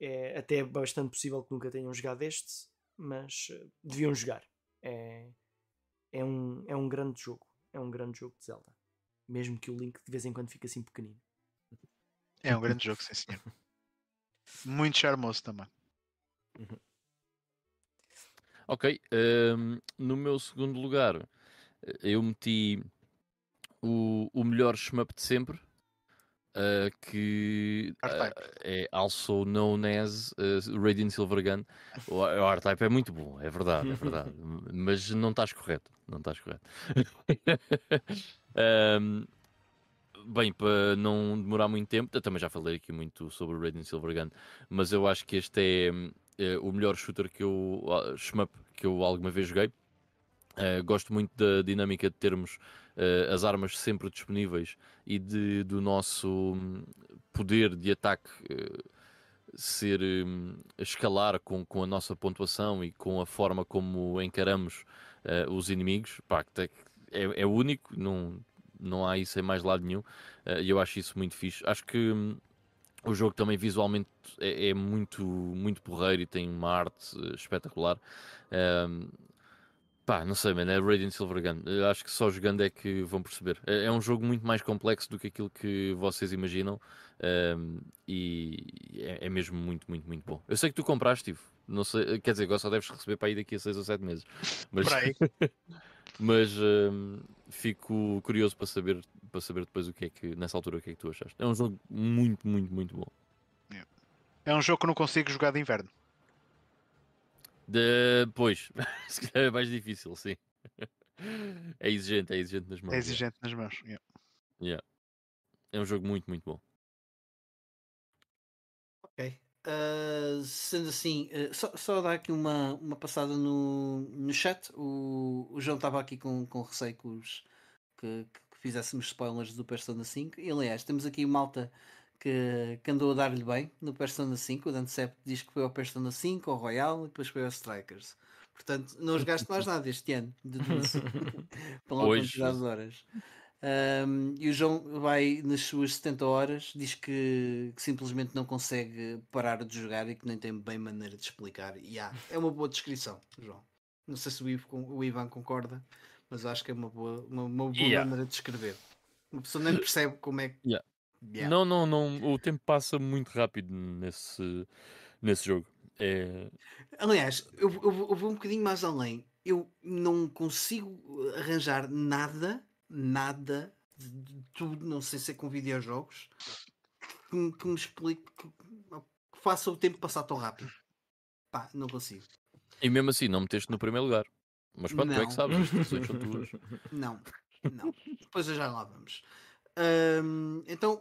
é até bastante possível que nunca tenham jogado este, mas uh, deviam jogar. É, é, um, é um grande jogo. É um grande jogo de Zelda. Mesmo que o Link de vez em quando fique assim pequenino. É um grande jogo, sim senhor. Muito charmoso também. Uhum. Ok, um, no meu segundo lugar eu meti o, o melhor shmup de sempre, uh, que uh, é also known as uh, Radiant Silver Gun. O, o R-Type é muito bom, é verdade, é verdade, mas não estás correto, não estás correto. um, bem, para não demorar muito tempo, eu também já falei aqui muito sobre o Radiant Silver Gun, mas eu acho que este é é o melhor shooter que eu, uh, shmup que eu alguma vez joguei. Gosto muito da dinâmica de termos uh, as armas sempre disponíveis e de, do nosso um, poder de ataque uh, ser um, escalar com, com a nossa pontuação e com a forma como encaramos uh, os inimigos. Pá, é, é único, não, não há isso em mais lado nenhum e eu acho isso muito fixe. Acho que um, o jogo também visualmente é, é, muito, muito porreiro e tem uma arte espetacular. Um, pá, não sei, mano, é Radiant Silver Gun. Eu acho que só jogando é que vão perceber. É, é um jogo muito mais complexo do que aquilo que vocês imaginam um, e é, é, mesmo muito, muito, muito bom. Eu sei que tu compraste, Steve. Não sei, quer dizer, agora só deves receber para aí daqui a 6 ou 7 meses. Mas, mas um, fico curioso para saber, para saber depois o que é que, nessa altura, o que é que tu achaste. É um jogo muito, muito, muito bom. É um jogo que não consigo jogar de inverno. Depois, se calhar é mais difícil, sim. É exigente, é exigente nas mãos. É exigente nas mãos. Yeah. Yeah. É um jogo muito, muito bom. Ok. Uh, sendo assim, uh, só, só dar aqui uma, uma passada no, no chat. O, o João estava aqui com, com receio que, os, que, que fizéssemos spoilers do Persona 5. E aliás, temos aqui malta que, que andou a dar-lhe bem no Persona 5. O Dante Sepp diz que foi ao Persona 5, ao Royal e depois foi ao Strikers. Portanto, não jogaste mais nada este ano, de Pela quantidade de horas. Um, e o João vai nas suas 70 horas, diz que, que, simplesmente não consegue parar de jogar e que nem tem bem maneira de explicar. E yeah, é uma boa descrição, João. Não sei se o, Ivo, o Ivan concorda, mas acho que é uma boa, uma, uma boa yeah. maneira de descrever. Uma pessoa nem percebe como é que. Yeah. Yeah. Não, não, não. O tempo passa muito rápido nesse, nesse jogo. É... Aliás, eu, eu, eu vou um bocadinho mais além. Eu não consigo arranjar nada nada de tudo, não sei se é com videojogos, que, me, que me explique que, que, faça o tempo passar tão rápido. Pá, não consigo. E mesmo assim, não meteste no primeiro lugar. Mas pronto, tu é que sabes, as instruções são tuas. Não, não. Depois já lá vamos. Então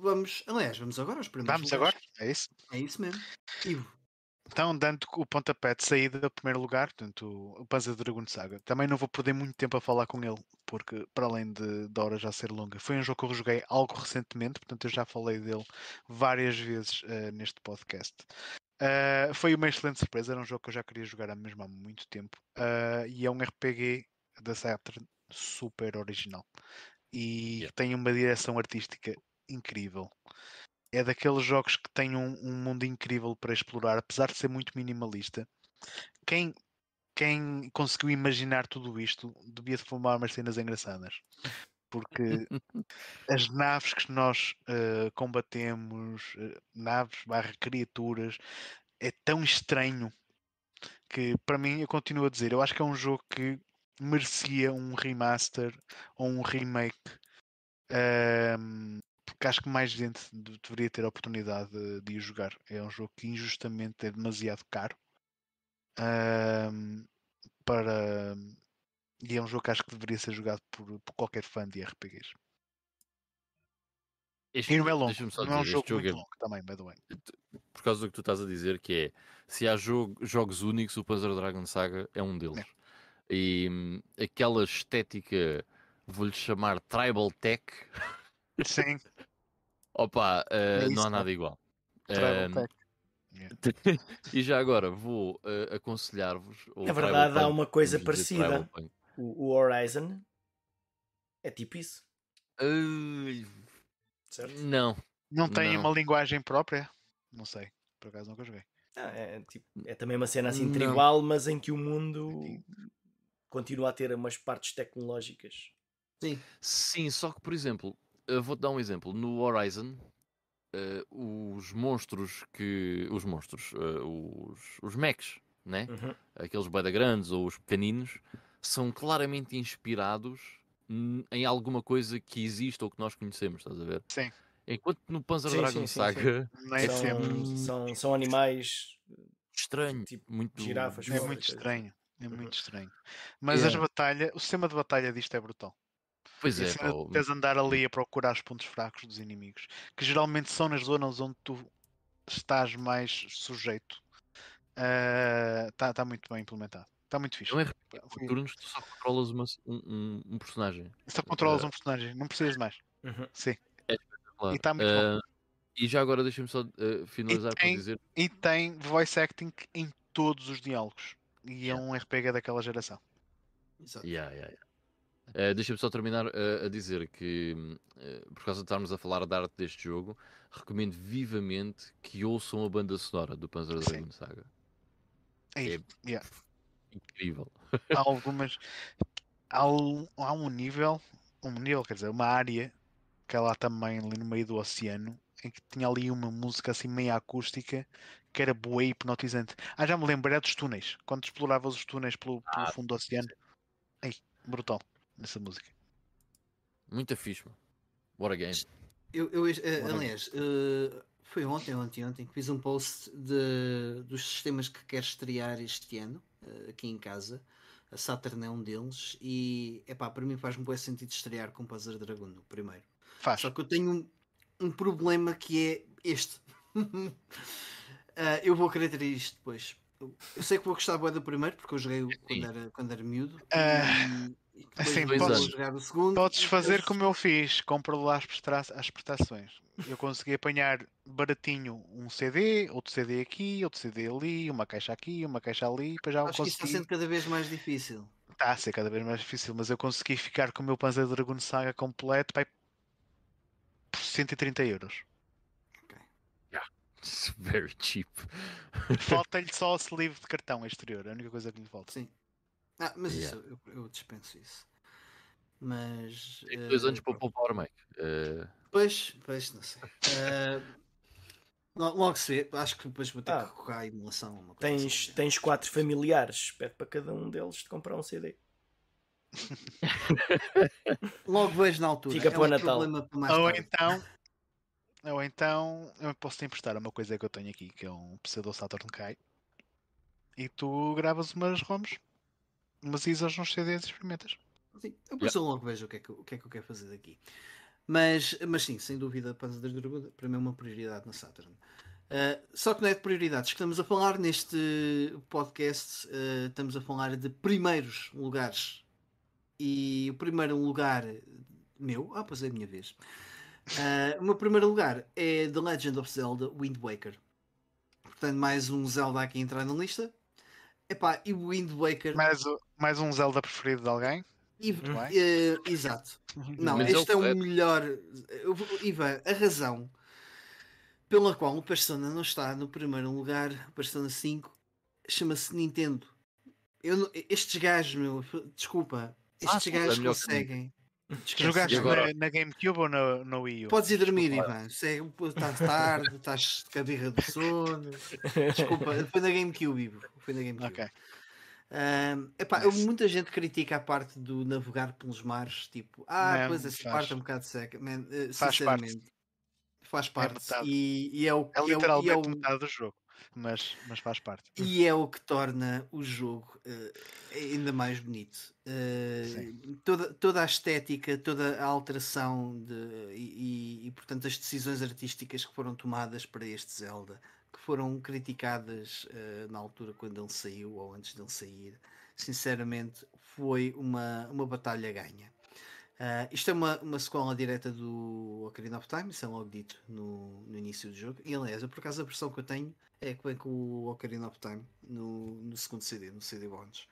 vamos, aliás, vamos agora aos primeiros. Vamos lugares. agora, é isso? É isso mesmo. Ivo. Então, dando o pontapé de saída do primeiro lugar, portanto, o Panzer Dragon Saga. Também não vou perder muito tempo a falar com ele, porque para além de, da hora já ser longa, foi um jogo que eu joguei algo recentemente, portanto eu já falei dele várias vezes uh, neste podcast. Uh, foi uma excelente surpresa, era um jogo que eu já queria jogar mesmo há muito tempo. Uh, e é um RPG da Saturn super original. E yeah. tem uma direção artística incrível é daqueles jogos que têm um, um, mundo incrível para explorar, apesar de ser muito minimalista. Quem, quem conseguiu imaginar tudo isto devia formar umas cenas engraçadas. Porque as naves que nós uh, combatemos, uh, naves barra criaturas, é tão estranho que para mim eu continuo a dizer, eu acho que é um jogo que merecia um remaster ou um remake. ahm, porque acho que mais gente de- deveria ter a oportunidade de, de o jogar. É um jogo que injustamente é demasiado caro ahm, para. E é um jogo que acho que deveria ser jogado por, por qualquer fã de RPGs. Este, E não é longo, não é um jogo jogo muito é, longo também, by the way. por causa do que tu estás a dizer, que é se há jogo- jogos únicos, o Panzer Dragon Saga é um deles. E hum, aquela estética, vou-lhe chamar Tribal Tech, Sim, opa, eh, É isso, não há nada igual. Tribal Hum, Tech. e já agora vou eh, aconselhar-vos. É verdade, há uma coisa parecida. O, o Horizon é tipo isso, certo? não, Não tem Não. uma linguagem própria? Não sei, por acaso nunca joguei. Ah, é, tipo, é também uma cena assim Não. tribal, mas em que o mundo continua a ter umas partes tecnológicas. Sim. Sim, só que, por exemplo, eu vou-te dar um exemplo. No Horizon, eh, os monstros que. Os monstros, eh, os, os mechs, né? Uhum. Aqueles bada grandes ou os pequeninos, são claramente inspirados em alguma coisa que existe ou que nós conhecemos, estás a ver? Sim. Enquanto no Panzer Sim, Dragon sim, sim, sim. Saga, Nem são, são, são animais estranho, Tipo, muito girafas É muito estranho. É Uhum. muito estranho. Mas Yeah. as batalhas, o sistema de batalha disto é brutal. Pois E é, teres de andar ali a procurar os pontos fracos dos inimigos, que geralmente são nas zonas onde tu estás mais sujeito. Está tá muito bem implementado. Está muito fixe. não é por turnos, tu só controlas uma- um, um- personagem. Só controlas um personagem, não precisas mais. Uhum. Sim. Claro. E tá muito bom. Ah, e já agora deixa-me só finalizar por tem- dizer E tem voice acting em todos os diálogos. E Yeah. é um RPG daquela geração. Exato. Yeah, yeah, yeah. Eh, Deixa-me só terminar eh, a dizer que, eh, por causa de estarmos a falar da arte deste jogo, recomendo vivamente que ouçam a banda sonora do Panzer Sim. Dragon Saga. Aí, É yeah. incrível. há algumas. Há um, há um nível, um nível, quer dizer, uma área que é lá também ali no meio do oceano, em que tinha ali uma música assim meio acústica que era boa e hipnotizante. Ah, já me lembrei é dos túneis, quando exploravas os túneis pelo, pelo Ah, fundo do oceano. Ei, brutal nessa música. Muito fixe, mano. What a game. Eu, eu, Ora. aliás, eh, foi ontem, ontem, ontem que fiz um post de, dos sistemas que quero estrear este ano, eh, aqui em casa. A Saturn é um deles e, epá, para mim faz-me bom sentido estrear com Panzer Dragon no primeiro. Faz. Só que eu tenho um, problema que é este. Ah, eu vou querer ter isto depois. Eu, eu sei que vou gostar do primeiro, porque eu joguei o quando era, quando era miúdo. Ah, e, e assim, podes- jogar o segundo. Podes fazer depois- como eu fiz, compra lá as, presta- as prestações. Eu consegui apanhar baratinho um CD, outro CD aqui, outro CD ali, uma caixa aqui, uma caixa ali, depois já Acho que isso está consegui. sendo cada vez mais difícil. Está a ser cada vez mais difícil, mas eu consegui ficar com o meu Panzer Dragon Saga completo pai, por 130 euros. It's very cheap. Falta-lhe só o sleeve de cartão exterior, é a única coisa que lhe falta. Sim. Ah, mas Yeah. isso eu, eu dispenso isso. Mas. Tenho dois eh, anos para poupar, Mike. Eh, Pois, pois, não sei. Eh, lo- logo se vê, acho que depois vou ter Ah. que colocar a emulação. ou Uma coisa Tens, assim. tens quatro familiares, pede para cada um deles de comprar um CD. Logo vejo na altura. Fica é para o Natal. Ou então, ou então, eu posso te emprestar uma coisa que eu tenho aqui, que é um pseudo Saturn Kai, e tu gravas umas ROMs, umas ISOs nos CDs e experimentas. Sim, eu depois eu logo vejo o que, é que, eu- o que é que eu quero fazer daqui. Mas, mas sim, sem dúvida, Panzer das Dragoon para mim é uma prioridade na Saturn. Uh, só que não é de prioridades que estamos a falar neste podcast, uh, estamos a falar de primeiros lugares. E o primeiro lugar meu, ah, pois é a minha vez. Uh, o meu primeiro lugar é The Legend of Zelda Wind Waker. Portanto, mais um Zelda aqui a entrar na lista. Epá, e o Wind Waker. Mais, mais um Zelda preferido de alguém? E- eh, exato. Não, Mas este é o melhor. eu vou- Ivan, a razão pela qual o Persona não está no primeiro lugar, o Persona 5, chama-se Nintendo. Eu estes gajos, meu, desculpa, estes sim, gajos é que conseguem. Esquece. Jogaste agora- na, na GameCube ou na, na Wii U? Podes ir dormir, Ivan. Segue, estás tarde, estás com a birra do sono. Desculpa, foi na GameCube, Ivo. Foi na GameCube. Ok. Um, epá, Nice. Muita gente critica a parte do navegar pelos mares, tipo, ah, Man, pois essa faz. parte é um bocado seca. Man, eh, Faz parte. sinceramente, faz parte. metade. e, e é o É é o- é literalmente o- metade do jogo, mas, mas faz parte. E é o que torna o jogo eh, ainda mais bonito. Sim. toda, toda a estética, toda a alteração de, e, e- e, portanto as decisões artísticas que foram tomadas para este Zelda, que foram criticadas eh, na altura quando ele saiu ou antes dele sair, sinceramente foi uma, uma batalha ganha. Ah, isto é uma, uma sequela direta do Ocarina of Time, isso é logo dito no, no início do jogo. E aliás, eu, por acaso a versão que eu tenho é que vem com o Ocarina of Time no, no segundo CD, no CD Bonus.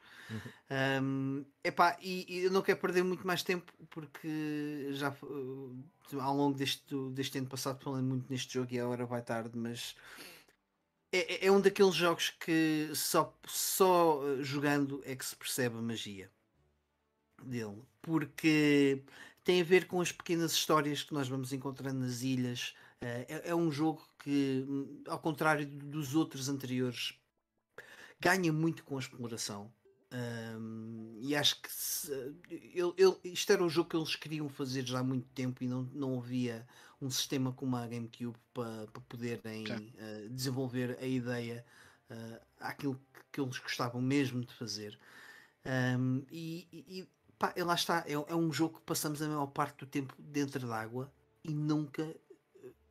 Um, epá, e, e eu não quero perder muito mais tempo porque já uh, ao longo deste, deste ano passado falei muito neste jogo e a hora vai tarde, mas é, é- é um daqueles jogos que só, só uh, jogando é que se percebe a magia dele, porque tem a ver com as pequenas histórias que nós vamos encontrando nas ilhas. É, é um jogo que, hum, ao contrário dos outros anteriores, ganha muito com a exploração. Um, e acho que se, ele, ele- isto era um jogo que eles queriam fazer já há muito tempo e não, não havia um sistema como a GameCube para para poderem uh, desenvolver a ideia uh, àquilo que, eles gostavam mesmo de fazer. Um, e, e- pá, lá está, é, é um jogo que passamos a maior parte do tempo dentro d'água e nunca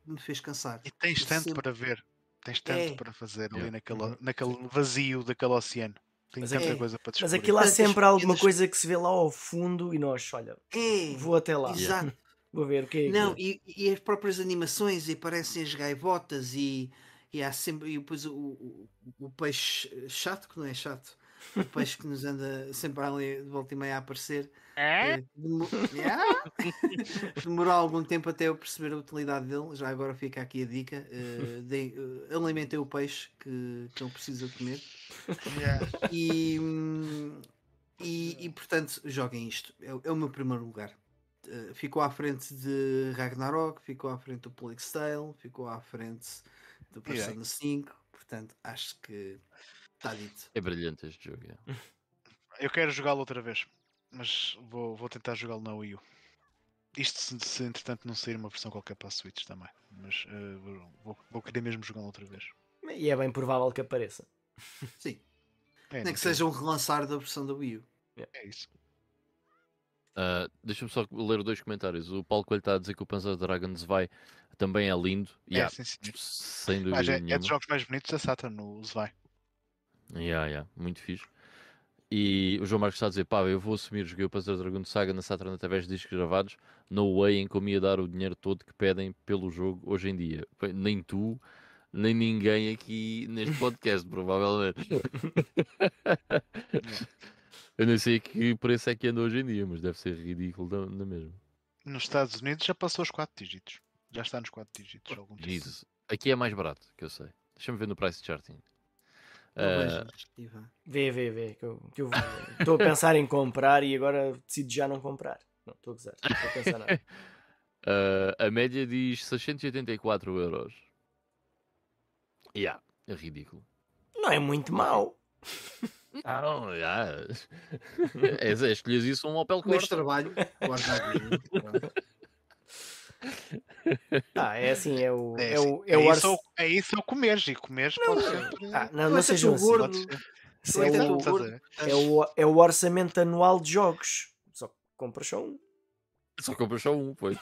me fez cansar. E tens tanto Sempre- para ver, tens tanto É. para fazer ali Yeah. naquele, Uhum. naquele vazio daquele oceano. Tem Mas tanta é- coisa para Mas descobrir. aquilo há sempre alguma coisa que se vê lá ao fundo e nós, olha, É, vou até lá, exato. vou ver o que é Não, é. e, e as próprias animações e aparecem as gaivotas e, e há sempre e depois o, o, o peixe chato que não é chato, o peixe que nos anda sempre ali de volta e meia a aparecer. Eh, demo- Ah! Demorou algum tempo até eu perceber a utilidade dele. Já agora fica aqui a dica. eh, dei- eh, alimentei o peixe que, que ele precisa comer. Yeah. E, e, e, portanto, joguem isto. É, o- é o meu primeiro lugar. Uh, ficou à frente de Ragnarok, ficou à frente do Plague Tale, ficou à frente do Persona Yeah. 5. Portanto, acho que está dito. É brilhante este jogo. é. Eu quero jogá-lo outra vez, mas vou, vou tentar jogá-lo na Wii U. Isto se, se entretanto não sair uma versão qualquer para a Switch também. Mas eh, vou, vou, querer mesmo jogá-lo outra vez. E é bem provável que apareça. Sim. É, Nem que seja um relançar da versão da Wii U. É isso. Ah, Deixa-me só ler dois comentários. O Paulo Coelho está a dizer que o Panzer Dragons vai também é lindo. É, Yeah, sim, senhor. sem Ah, dúvida já é- é dos jogos mais bonitos da Saturn, o Zwei. Yeah, yeah, muito fixe. E o João Marcos está a dizer: pá, eu vou assumir, joguei o Panzer Dragon de Saga na Saturn através de discos gravados. No way em como ia dar o dinheiro todo que pedem pelo jogo hoje em dia. Nem tu, nem ninguém aqui neste podcast, provavelmente. eu não sei que preço é que anda hoje em dia, mas deve ser ridículo na, mesma. Nos Estados Unidos já passou os 4 dígitos. Já está nos 4 dígitos. algum. Jesus. Aqui é mais barato, que eu sei. Deixa-me ver no price charting. Ah, Ivan. Vê, vê, vê. Que eu que eu estou a pensar em comprar e agora decido já não comprar. Não, estou a gozar. Não estou a pensar nada. Ah, a média diz 684 euros. Yeah, é ridículo. Não é muito mau. Não, já. É, é, escolhes isso um Opel Corsa. trabalho, guarda Ah, é assim, é o. É, É, assim, o, é é, o isso, ao- é isso ao comeres. E comeres pode ser. Ah, não, não tu assim. gordo. Pode ser. Isso é Então, o, é, o, é o orçamento anual de jogos. Só que compras só um. Só compras só um, pois.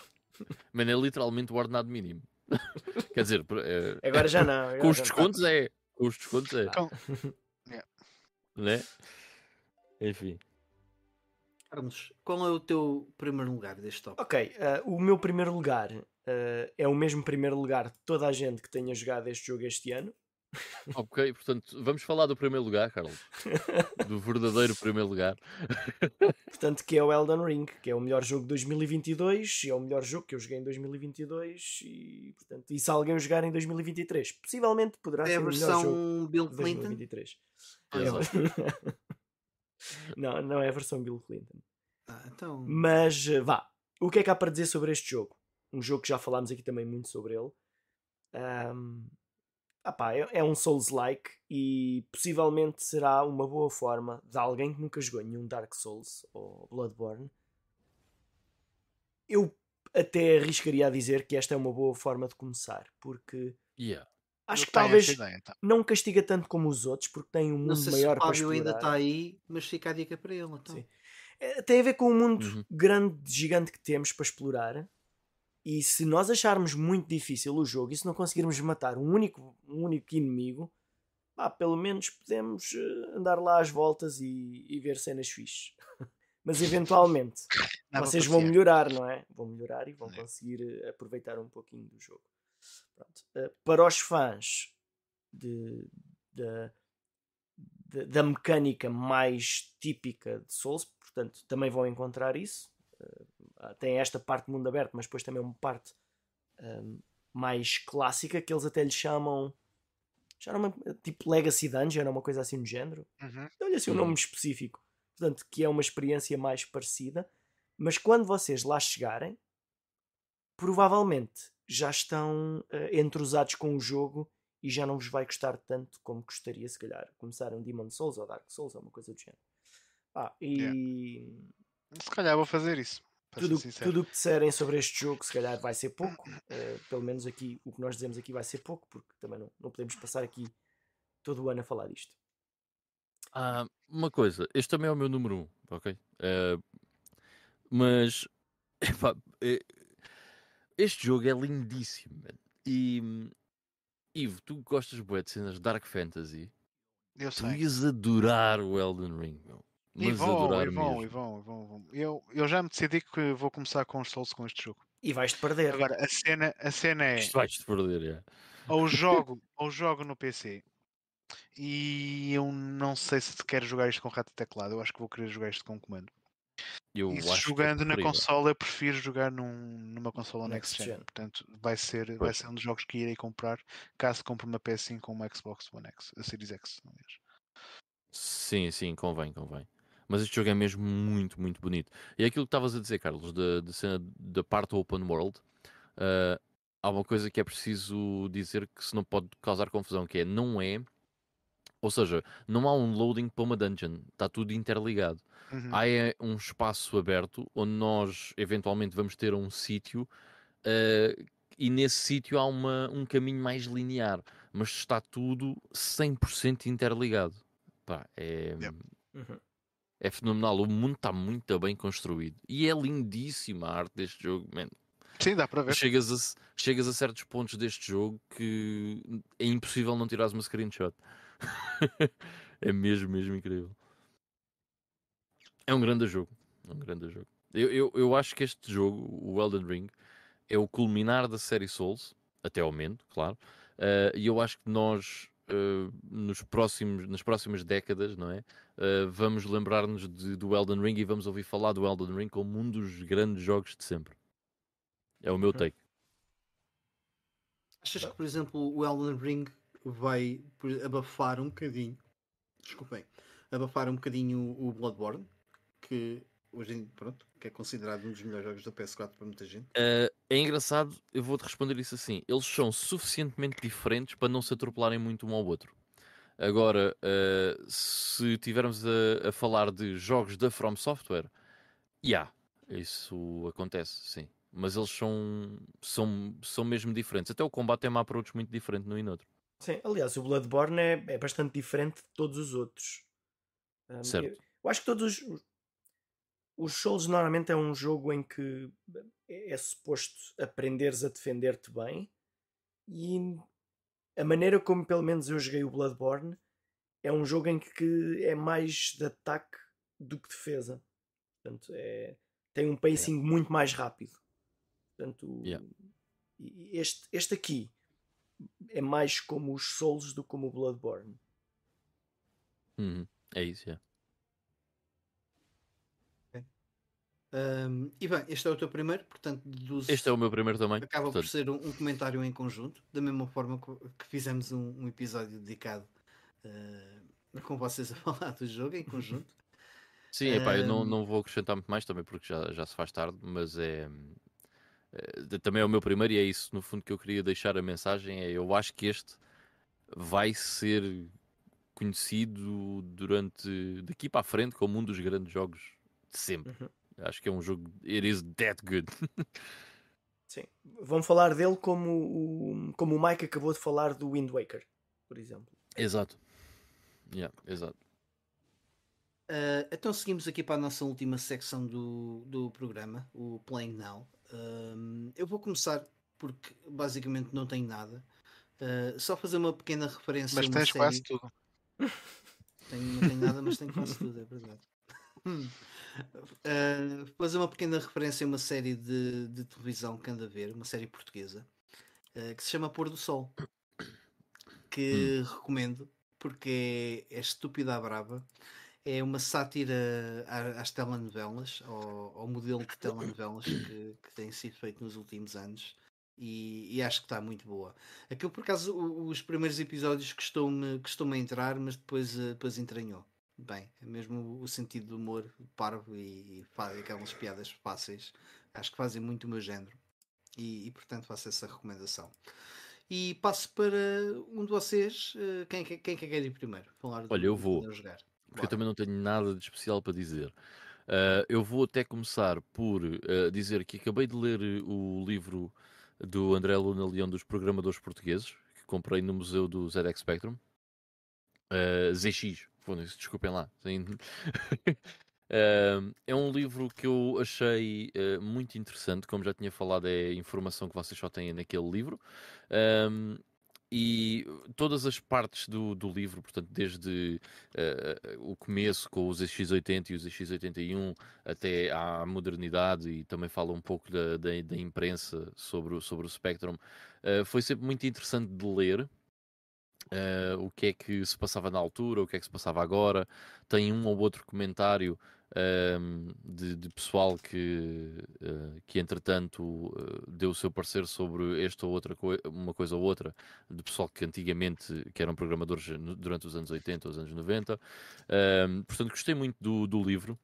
Mas é literalmente o ordenado mínimo. Quer dizer, é- Agora já não. agora com os já não. descontos é. Com os descontos é. Com- Né? Enfim. Carlos, qual é o teu primeiro lugar deste top? Ok, ah, o meu primeiro lugar ah, é o mesmo primeiro lugar de toda a gente que tenha jogado este jogo este ano. Ok, portanto, vamos falar do primeiro lugar, Carlos. Do verdadeiro primeiro lugar. Portanto, que é o Elden Ring, que é o melhor jogo de 2022 e é o melhor jogo que eu joguei em 2022 e, portanto, e se alguém o jogar em 2023, possivelmente poderá É ser o melhor jogo versão Bill de Clinton? 2023. É não, não é a versão Bill Clinton. Ah, então, Mas eh, vá, o que é que há para dizer sobre este jogo? Um jogo que já falámos aqui também muito sobre ele. Ahm, ah pá, é, é um Souls-like e possivelmente será uma boa forma de alguém que nunca jogou nenhum Dark Souls ou Bloodborne. Eu até arriscaria a dizer que esta é uma boa forma de começar, porque Yeah. Acho Eu que talvez ideia, tá. não castiga tanto como os outros, porque tem um Não mundo sei maior se o Fábio ainda está aí, mas fica a dica para ele. Então. Sim. É, tem a ver com o mundo Uhum. grande, gigante que temos para explorar. E se nós acharmos muito difícil o jogo e se não conseguirmos matar um único, um único inimigo, pá, pelo menos podemos eh, andar lá às voltas e, e ver cenas fixes. Mas eventualmente vocês vão melhorar, não é? Vão melhorar e vão É. conseguir eh, aproveitar um pouquinho do jogo. Pronto. Eh, para os fãs de, da- da- da mecânica mais típica de Souls, portanto, também vão encontrar isso. Eh, tem esta parte de mundo aberto, mas depois também uma parte ehm, mais clássica que eles até lhe chamam. Já não me- tipo Legacy Dungeon, uma coisa assim do género. Uhum. Dá-lhe assim um Uhum. nome específico. Portanto, que é uma experiência mais parecida. Mas quando vocês lá chegarem, provavelmente já estão eh, entrosados com o jogo e já não vos vai gostar tanto como gostaria, se calhar, começar um Demon Souls ou Dark Souls ou uma coisa do género. Ah, e Se calhar vou fazer isso. Tudo tudo o que disserem sobre este jogo, se calhar vai ser pouco. Eh, pelo menos aqui, o que nós dizemos aqui vai ser pouco, porque também não, não podemos passar aqui todo o ano a falar disto. Ah, uma coisa, este também é o meu número 1, um, ok? Eh, mas epá, este jogo é lindíssimo, man. E Ivo, tu gostas bué de cenas Dark Fantasy? Eu Tu sei. ias adorar o Elden Ring, meu. E Mas vão, adorar e vão, mesmo. e vão, e vão, e vão. Eu, eu já me decidi que vou começar com os Souls com este jogo. E vais-te perder. Agora, a cena, a cena é. Isto vais-te perder, é. ou jogo, ou jogo no PC e eu não sei se quero jogar isto com rato e teclado. Eu acho que vou querer jogar isto com comando. Eu e que é jogando na preferível. consola, eu prefiro jogar num, numa consola next, Next gen. gen. Portanto, vai ser, vai ser um dos jogos que irei comprar caso compre uma PS5 com uma Xbox One X, a Series X. aliás. Sim, sim, convém, convém. Mas este jogo é mesmo muito, muito bonito. E é aquilo que estavas a dizer, Carlos, da, da cena da parte open world, ah, há uma coisa que é preciso dizer que se não pode causar confusão, que é não é, ou seja, não há um loading para uma dungeon, está tudo interligado. Uhum. Há é, um espaço aberto onde nós eventualmente vamos ter um sítio ah, e nesse sítio há uma, um caminho mais linear, mas está tudo 100% interligado. Pá, é, Yep. Uhum. é fenomenal. O mundo está muito bem construído e é lindíssima a arte deste jogo, man. Sim, dá para ver. Chegas a, chegas a certos pontos deste jogo que é impossível não tirares uma screenshot. é mesmo, mesmo incrível. É um grande jogo. É um grande jogo. Eu, eu, eu acho que este jogo, o Elden Ring, é o culminar da série Souls, até ao momento, claro. eh, e eu acho que nós, eh, nos próximos, nas próximas décadas, não é? Eh, vamos lembrar-nos de- do Elden Ring e vamos ouvir falar do Elden Ring como um dos grandes jogos de sempre. É o meu take. Achas que, por exemplo, o Elden Ring vai abafar um bocadinho, desculpem, abafar um bocadinho o Bloodborne, que hoje em pronto, que é considerado um dos melhores jogos da PS4 para muita gente. Eh, é engraçado, eu vou-te responder isso assim. Eles são suficientemente diferentes para não se atropelarem muito um ao outro. Agora, eh, se tivermos a, a falar de jogos da From Software, já, isso acontece, sim. Mas eles são, são, são mesmo diferentes. Até o combate é uma approach muito diferente num e no outro. Sim, aliás, o Bloodborne é, é bastante diferente de todos os outros. Um, Certo. Eu, eu acho que todos os, os Souls normalmente é um jogo em que é, é suposto aprenderes a defender-te bem e a maneira como pelo menos eu joguei o Bloodborne é um jogo em que é mais de ataque do que defesa. Portanto, é, tem um pacing muito mais rápido. Portanto, Yeah. este, este aqui é mais como os Souls do que como o Bloodborne. Uhum, É isso, é. Um, e bem, este é o teu primeiro, portanto, deduzo- Este é o meu primeiro também. acaba por portanto, ser um, um comentário em conjunto, da mesma forma que fizemos um, um episódio dedicado uh, com vocês a falar do jogo em conjunto. Sim, epá, eu não, não vou acrescentar muito mais também porque já, já se faz tarde, mas é, é, também é o meu primeiro e é isso no fundo que eu queria deixar a mensagem. É, eu acho que este vai ser conhecido durante daqui para a frente como um dos grandes jogos de sempre. Uhum. Acho que é um jogo. It is that good. Sim. Vão falar dele como o, como o Mike acabou de falar do Wind Waker, por exemplo. exato. Yeah, exato. Uh, então seguimos aqui para a nossa última secção do, do programa, o Playing Now. Um, eu vou começar porque basicamente não tenho nada. Uh, só fazer uma pequena referência Mas tens série. quase tudo. Tenho, não tenho nada, mas tenho quase tudo, é verdade. Uh, fazer uma pequena referência a uma série de, de televisão que anda a ver, uma série portuguesa, uh, que se chama Pôr do Sol. Que recomendo porque é, é estúpida à brava. É uma sátira às telenovelas, ao, ao modelo de telenovelas que, que tem sido feito nos últimos anos. E, e acho que está muito boa. Aquilo, por acaso, os primeiros episódios custou-me custou a entrar, mas depois, eh, depois entranhou. Bem, é mesmo o sentido do humor parvo e, e fa- aquelas piadas fáceis. Acho que fazem muito o meu género. E, e, portanto faço essa recomendação. E passo para um de vocês. eh, Quem, quem, quem é que quer ir primeiro? Falar Olha, eu vou. porque eu Bora. também não tenho nada de especial para dizer. Ah, eu vou até começar por ah, dizer que acabei de ler o livro do André Luna Leão dos Programadores Portugueses, que comprei no Museu do ZX Spectrum. Ah, ZX, desculpem lá. É um livro que eu achei ah, muito interessante, como já tinha falado, é informação que vocês só têm naquele livro. E todas as partes do, do livro, portanto, desde eh, o começo com os X80 e os X81 até à modernidade e também fala um pouco da, da, da imprensa sobre, sobre o Spectrum, eh, foi sempre muito interessante de ler. Eh, o que é que se passava na altura, o que é que se passava agora. Tem um ou outro comentário ehm, de, de pessoal que, eh, que entretanto eh, deu o seu parecer sobre esta ou outra coi- uma coisa ou outra, de pessoal que antigamente que eram programadores durante os anos 80, os anos 90. Ehm, portanto, gostei muito do, do livro.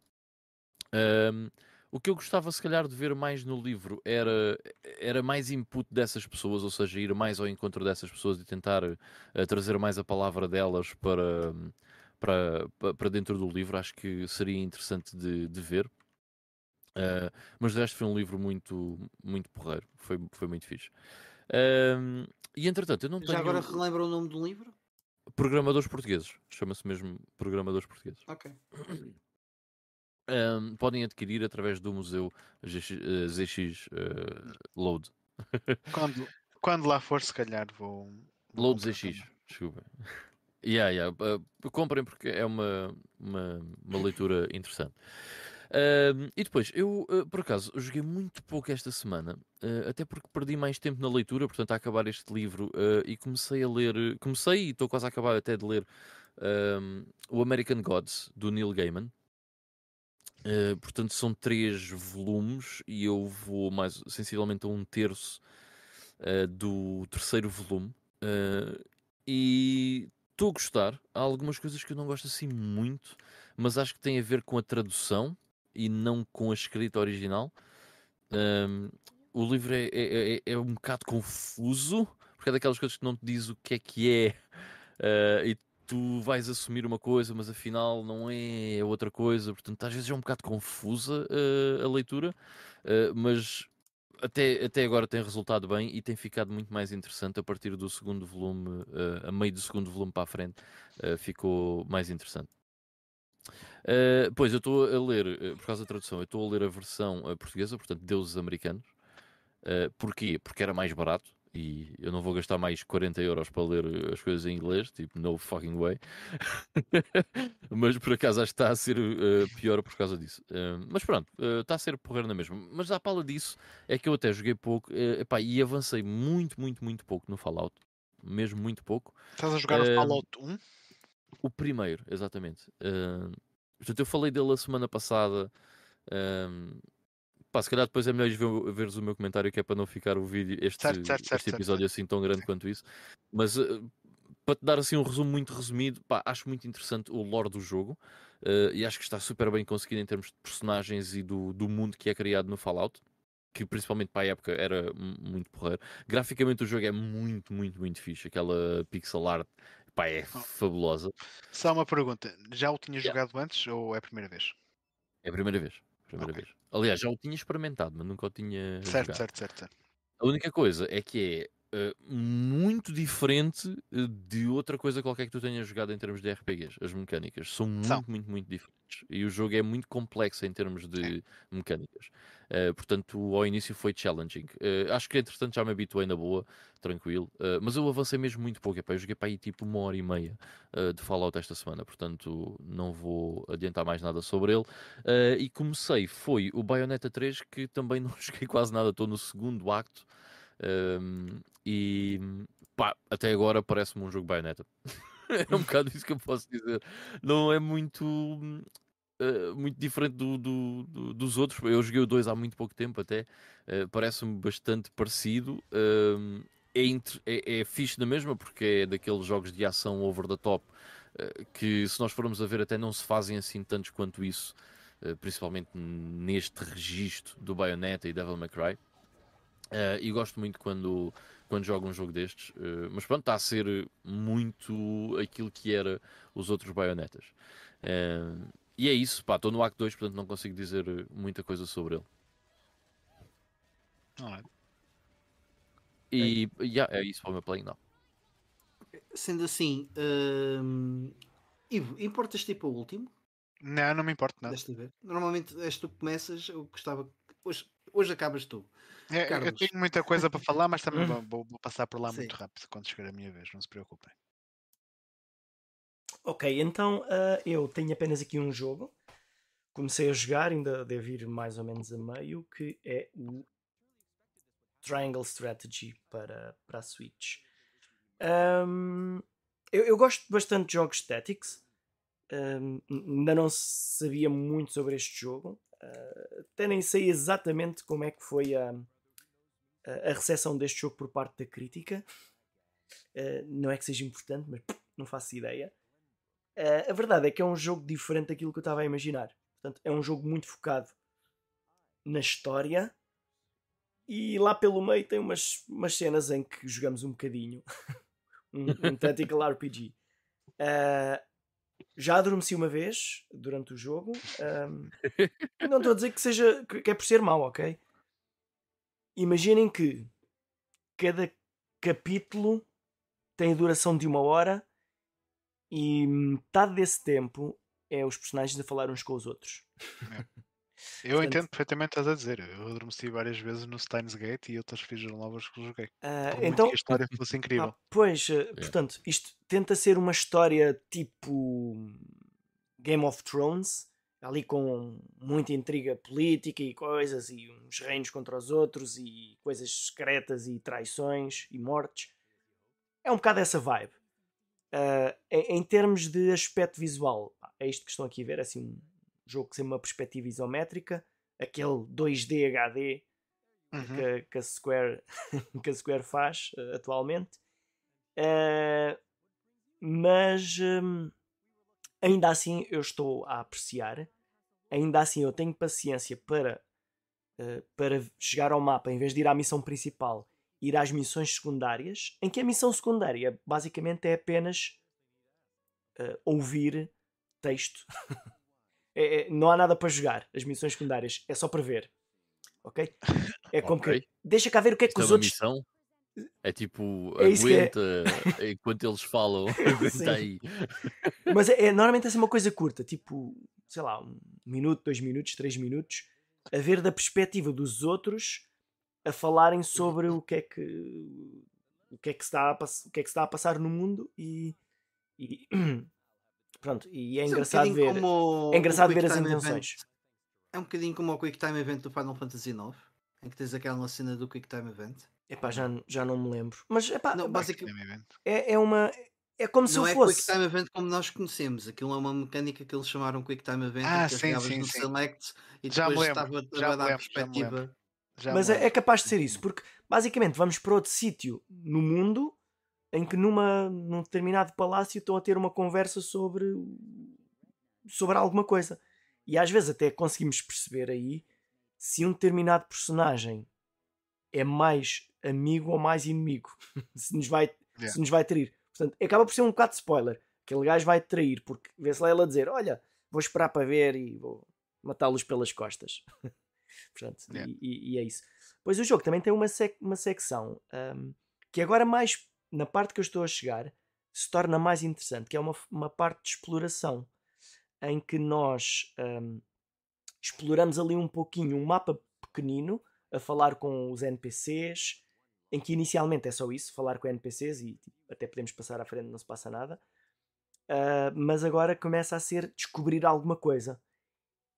Ehm, o que eu gostava, se calhar, de ver mais no livro era, era mais input dessas pessoas, ou seja, ir mais ao encontro dessas pessoas e tentar eh, trazer mais a palavra delas para, para, pa- para dentro do livro. Acho que seria interessante de, de ver. Eh, mas de resto foi um livro muito, muito porreiro, foi, foi muito fixe. Ehm, e entretanto, eu não tenho Já agora relembra o nome do livro? programadores portugueses, chama-se mesmo programadores portugueses. Ok. Ehm, podem adquirir através do museu GX, ZX eh, Load. Quando, quando lá for, se calhar vou. Load ZX, desculpa. Yeah, yeah. uh, comprem porque é uma, uma, uma leitura interessante. Ahm, e depois, eu uh, por acaso joguei muito pouco esta semana, uh, até porque perdi mais tempo na leitura, portanto, a acabar este livro uh, e comecei a ler. uh, Comecei e estou quase a acabar até de ler um, o American Gods do Neil Gaiman. Uh, portanto, são três volumes e eu vou mais sensivelmente a um terço uh, do terceiro volume. Uh, e estou a gostar. Há algumas coisas que eu não gosto assim muito, mas acho que tem a ver com a tradução e não com a escrita original. Um, o livro é, é, é- é um bocado confuso, porque é daquelas coisas que não te diz o que é que é, e tu vais assumir uma coisa, mas afinal não é, outra coisa. Portanto, às vezes é um bocado confusa uh, a leitura, uh, mas até, até agora tem resultado bem e tem ficado muito mais interessante a partir do segundo volume, eh, a meio do segundo volume para a frente, ficou mais interessante. Pois eu estou a ler, por causa da tradução, eu estou a ler a versão portuguesa, portanto, Deuses Americanos. Porquê? Porque era mais barato e eu não vou gastar mais 40 euros para ler as coisas em inglês, tipo, no fucking way. mas por acaso acho que está a ser eh, pior por causa disso. Eh, mas pronto, eh, está a ser porreiro na mesma. Mas à pala disso, é que eu até joguei pouco epá, e avancei muito, muito, muito pouco no Fallout. Mesmo muito pouco. Estás a jogar o Fallout 1? O primeiro, exatamente. Portanto, eu falei dele a semana passada. Pá, se calhar depois é melhor ver, veres o meu comentário, que é para não ficar o vídeo, este, Certo, certo, este certo, episódio assim tão grande quanto isso. Mas ah, para te dar assim um resumo muito resumido, pá, acho muito interessante o lore do jogo. ah, e acho que está super bem conseguido em termos de personagens e do, do mundo que é criado no Fallout. que principalmente para a época era muito porreiro. Graficamente o jogo é muito, muito, muito fixe. Aquela pixel art pá, é Oh. fabulosa. Só uma pergunta. Já o tinha Yeah. jogado antes ou é a primeira vez? É a primeira vez. Primeira Ok. vez. Aliás, já o tinha experimentado, mas nunca o tinha Certo, jogado. certo, certo, certo. A única coisa é que é eh, muito diferente eh, de outra coisa qualquer que tu tenhas jogado em termos de RPGs. As mecânicas são muito, São. muito, muito diferentes. E o jogo é muito complexo em termos de mecânicas. Eh, portanto, ao início foi challenging. Eh, acho que entretanto já me habituei na boa, tranquilo. Mas eu avancei mesmo muito pouco. Epá, eu joguei para aí tipo uma hora e meia de Fallout esta semana. Portanto, não vou adiantar mais nada sobre ele. E comecei, foi o Bayonetta 3, que também não joguei quase nada. Estou no segundo acto. Um, e pá, até agora parece-me um jogo Bayonetta. é um bocado isso que eu posso dizer. Não é muito. uh, muito diferente do, do- do- dos outros. Eu joguei o 2 há muito pouco tempo, até. Uh, Parece-me bastante parecido. Um, é, inter- é, é fixe na mesma, porque é daqueles jogos de ação over the top uh, que, se nós formos a ver, até não se fazem assim tantos quanto isso, uh, principalmente neste registro do Bayonetta e Devil May Cry. Uh, e gosto muito quando, quando jogo um jogo destes, uh, mas pronto, está a ser muito aquilo que era os outros baionetas. Uh, e é isso, pá, estou no Act 2, portanto não consigo dizer muita coisa sobre ele. Alright. E yeah, é isso para o meu play, não. Sendo assim, hum, Ivo, importas tipo o último? Não, não me importa nada. Normalmente és tu que começas, eu gostava. Hoje, hoje acabas tu. É, eu tenho muita coisa para falar, mas também vou, vou- vou passar por lá Sim. muito rápido quando chegar a minha vez, não se preocupem. Ok, então ah, eu tenho apenas aqui um jogo. Comecei a jogar, ainda deve ir mais ou menos a meio, que é o Triangle Strategy para, para a Switch. Ahm, eu, eu gosto bastante de jogos Tactics. Ahm, ainda não sabia muito sobre este jogo. Até nem sei exatamente como é que foi a, a, recepção deste jogo por parte da crítica. Ah, não é que seja importante, mas não faço ideia. Uh, a verdade é que é um jogo diferente daquilo que eu estava a imaginar. Portanto, é um jogo muito focado na história e lá pelo meio tem umas, umas cenas em que jogamos um bocadinho. um, um tactical RPG. Uh, já adormeci uma vez durante o jogo. Um, não estou a dizer que seja que é por ser mau, ok? Imaginem que cada capítulo tem a duração de uma hora e metade desse tempo é os personagens a falar uns com os outros. Eu Portanto- entendo perfeitamente o que estás a dizer. Eu adormeci várias vezes no Steins Gate e outras fichas novas que joguei. Ah, Por muito então, que a história fosse incrível. Ah, pois, eh, portanto, isto tenta ser uma história tipo Game of Thrones, ali com muita intriga política e coisas, e uns reinos contra os outros, e coisas secretas e traições e mortes. É um bocado essa vibe. Ah, em, em termos de aspecto visual, é isto que estão aqui a ver, é assim jogo que tem uma perspectiva isométrica, aquele 2D HD Uhum. que, que a Square, que a Square faz eh, atualmente. Eh, mas hum, ainda assim eu estou a apreciar. Ainda assim eu tenho paciência para, eh, para chegar ao mapa em vez de ir à missão principal, ir às missões secundárias, em que a missão secundária basicamente é apenas ouvir texto. É- é- não há nada para jogar. As missões secundárias é só para ver. Ok? É como que deixa cá ver o que é que é os uma outros. missão. É tipo, É é. aguenta enquanto eles falam. Sim. Aguenta aí. Mas é, é- normalmente é uma coisa curta, tipo, sei lá, um minuto, dois minutos, três minutos, a ver da perspectiva dos outros a falarem sobre o que é que o que é que está a, o que é que está a passar no mundo e, e- pronto, e é engraçado um bocadinho ver. como É engraçado ver as Quick intenções. Event. É um bocadinho como o Quick Time Event do Final Fantasy IX, em que tens aquela cena do Quick Time Event. Epá, já, já não me lembro. Mas epá, Não, basicamente, é, é uma. É como se não é Quick fosse. Time Event como nós conhecemos. Aquilo é uma mecânica que eles chamaram Quick Time Event, Ah, que sim, sim, no sim. Select e Já me depois lembro, estava já a dar lembro, já perspectiva. Já Mas me é, é capaz de ser isso, porque basicamente vamos para outro sítio no mundo em que numa, num determinado palácio estão a ter uma conversa sobre, sobre alguma coisa. E às vezes até conseguimos perceber aí se um determinado personagem é mais amigo ou mais inimigo, se nos vai, Yeah. se nos vai trair. Portanto, acaba por ser um bocado de spoiler. Aquele gajo vai trair, porque vê-se lá ele a dizer: Olha, vou esperar para ver e vou matá-los pelas costas. Portanto, Yeah. e, e- é isso. Pois o jogo também tem uma, sec- uma secção ahm, que agora, mais na parte que eu estou a chegar, se torna mais interessante, que é uma, uma parte de exploração, em que nós ahm, exploramos ali um pouquinho um mapa pequenino, a falar com os NPCs, em que inicialmente é só isso, falar com NPCs e tipo, até podemos passar à frente, não se passa nada. Ah, mas agora começa a ser descobrir alguma coisa.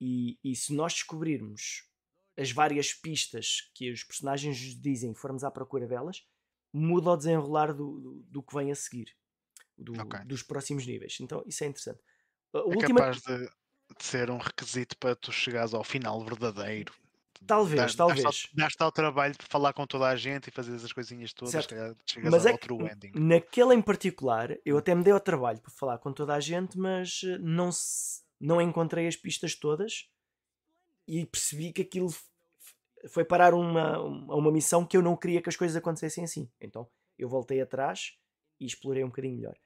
E, e se nós descobrirmos as várias pistas que os personagens nos dizem e formos à procura delas, muda o desenrolar do, do, do que vem a seguir, do- Ok. dos próximos níveis. Então isso é interessante. A É última- capaz de, de ser um requisito para tu chegares ao final verdadeiro. Talvez, Dás- talvez. Dás-te ao- trabalho de falar com toda a gente e fazer as coisinhas todas, Certo. chegas Mas ao é true ending. naquele em particular, eu até me dei ao trabalho para falar com toda a gente, mas eh, não, se- não encontrei as pistas todas e percebi que aquilo foi parar uma, a uma missão que eu não queria que as coisas acontecessem assim. Então eu voltei atrás e explorei um bocadinho melhor.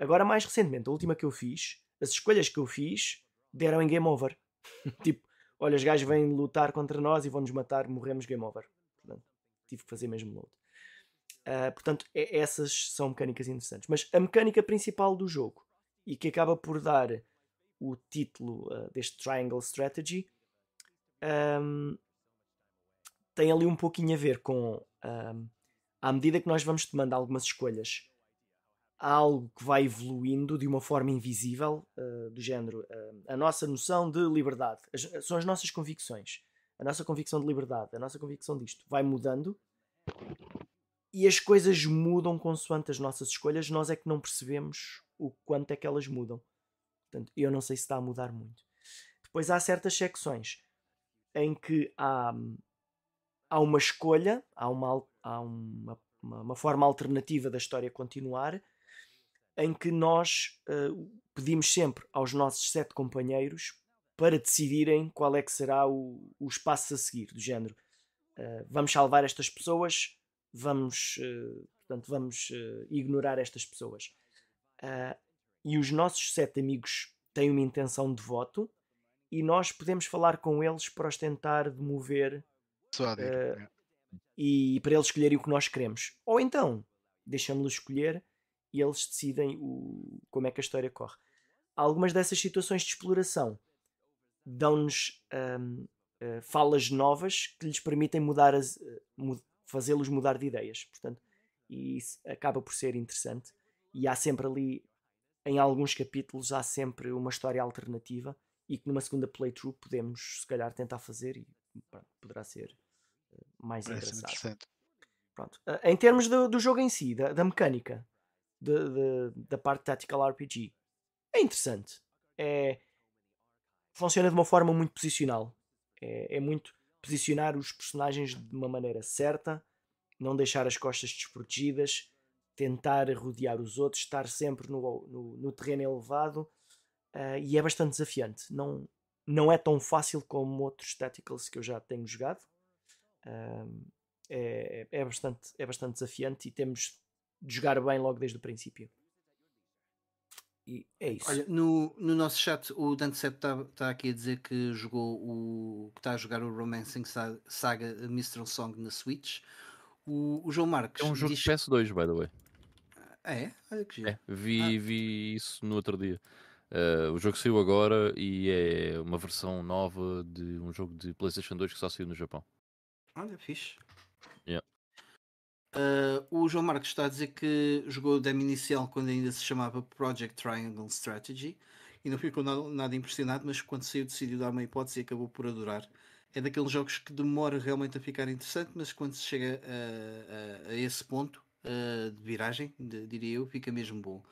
Agora, mais recentemente, a última que eu fiz, as escolhas que eu fiz deram em game over. tipo, olha, os gajos vêm lutar contra nós e vão-nos matar, morremos game over. Portanto, tive que fazer mesmo load. Uh, portanto, é- essas são mecânicas interessantes. Mas a mecânica principal do jogo, e que acaba por dar o título uh, deste Triangle Strategy, um, tem ali um pouquinho a ver com um, à medida que nós vamos tomando algumas escolhas, há algo que vai evoluindo de uma forma invisível, uh, do género uh, a nossa noção de liberdade, as- são as nossas convicções, a nossa convicção de liberdade, a nossa convicção disto vai mudando e as coisas mudam consoante as nossas escolhas, nós é que não percebemos o quanto é que elas mudam. Portanto, eu não sei se está a mudar muito. Depois há certas secções em que há, há uma escolha, há, uma, há uma, uma, forma alternativa da história continuar, em que nós eh, pedimos sempre aos nossos sete companheiros para decidirem qual é que será o, o espaço a seguir, do género. eh, vamos salvar estas pessoas, vamos, eh, portanto, vamos ignorar estas pessoas. E os nossos sete amigos têm uma intenção de voto e nós podemos falar com eles para os tentar demover Eh, é. e para eles escolherem o que nós queremos. Ou então, deixamos-los escolher e eles decidem o, como é que a história corre. Algumas dessas situações de exploração dão-nos ahm, eh, falas novas que lhes permitem mudar as, eh, mu- fazê-los mudar de ideias. Portanto, e isso acaba por ser interessante. E há sempre ali, em alguns capítulos, há sempre uma história alternativa e que numa segunda playthrough podemos, se calhar, tentar fazer e pronto, poderá ser eh, mais interessante. Pronto. Ah, Em termos do, do jogo em si, da, da mecânica, de- de- da parte Tactical RPG, é interessante. É, funciona de uma forma muito posicional. É, é muito posicionar os personagens de uma maneira certa, não deixar as costas desprotegidas, tentar rodear os outros, estar sempre no, no, no terreno elevado. ah, e é bastante desafiante. Não, não é tão fácil como outros Tacticals que eu já tenho jogado. Ah, é, é, bastante, é bastante desafiante e temos de jogar bem logo desde o princípio. E é isso. Olha, no, no nosso chat o Dante Sepp está tá aqui a dizer que jogou o que está a jogar o Romancing Sa- Saga Mistral Song na Switch. O, o João Marques É um jogo diz de PS2, by the way. Ah, é? Olha que giro. É, vi, Ah. vi isso no outro dia. Uh, o jogo saiu agora e é uma versão nova de um jogo de PlayStation 2 que só saiu no Japão. Olha, fixe. Yeah. Ah, o João Marcos está a dizer que jogou o demo inicial quando ainda se chamava Project Triangle Strategy e não ficou nada, nada impressionado, mas quando saiu decidiu dar uma hipótese e acabou por adorar. É daqueles jogos que demora realmente a ficar interessante, mas quando se chega a, a- a esse ponto ah, de viragem, de- diria eu, fica mesmo bom.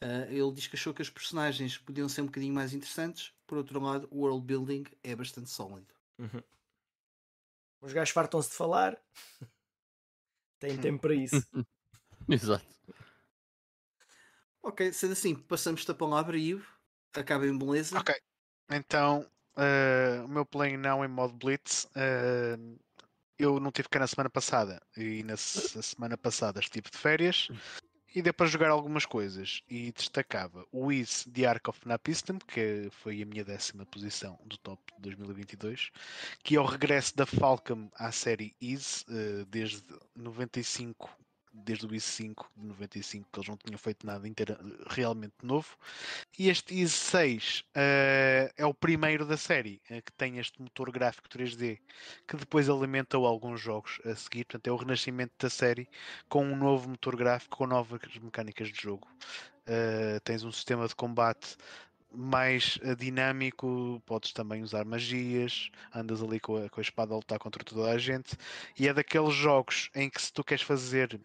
Ah, ele diz que achou que os personagens podiam ser um bocadinho mais interessantes, por outro lado, o world building é bastante sólido. Uhum. Os gajos fartam-se de falar. Têm tempo para isso. Exato. Ok, sendo assim, passamos-te a palavra, Ivo. Acaba em beleza. Ok, então eh, o meu play não em modo Blitz. eh, eu não tive cá na semana passada e na se- na semana passada estive de férias e deu para jogar algumas coisas. E destacava o Is The Ark of Napistem, que foi a minha décima posição do top de 2022, que é o regresso da Falcom à série Is eh, desde 95, desde o Is 5 de 95, que eles não tinham feito nada inteira, realmente novo. E este Is 6 eh, é o primeiro da série eh, que tem este motor gráfico 3D que depois alimentou alguns jogos a seguir. Portanto, é o renascimento da série com um novo motor gráfico, com novas mecânicas de jogo. Eh, tens um sistema de combate mais dinâmico, podes também usar magias, andas ali com a, com a espada a lutar contra toda a gente. E é daqueles jogos em que se tu queres fazer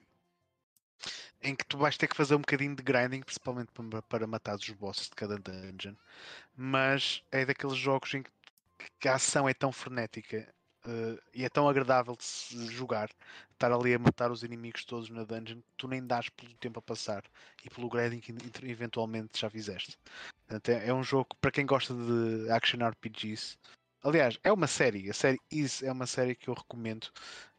em que tu vais ter que fazer um bocadinho de grinding, principalmente para, para matar os bosses de cada dungeon. Mas é daqueles jogos em que, a ação é tão frenética eh, e é tão agradável de se jogar, estar ali a matar os inimigos todos na dungeon, que tu nem dás pelo tempo a passar e pelo grinding que eventualmente já fizeste. Portanto, é, é um jogo para quem gosta de action RPGs. Aliás, é uma série. A série Is é uma série que eu recomendo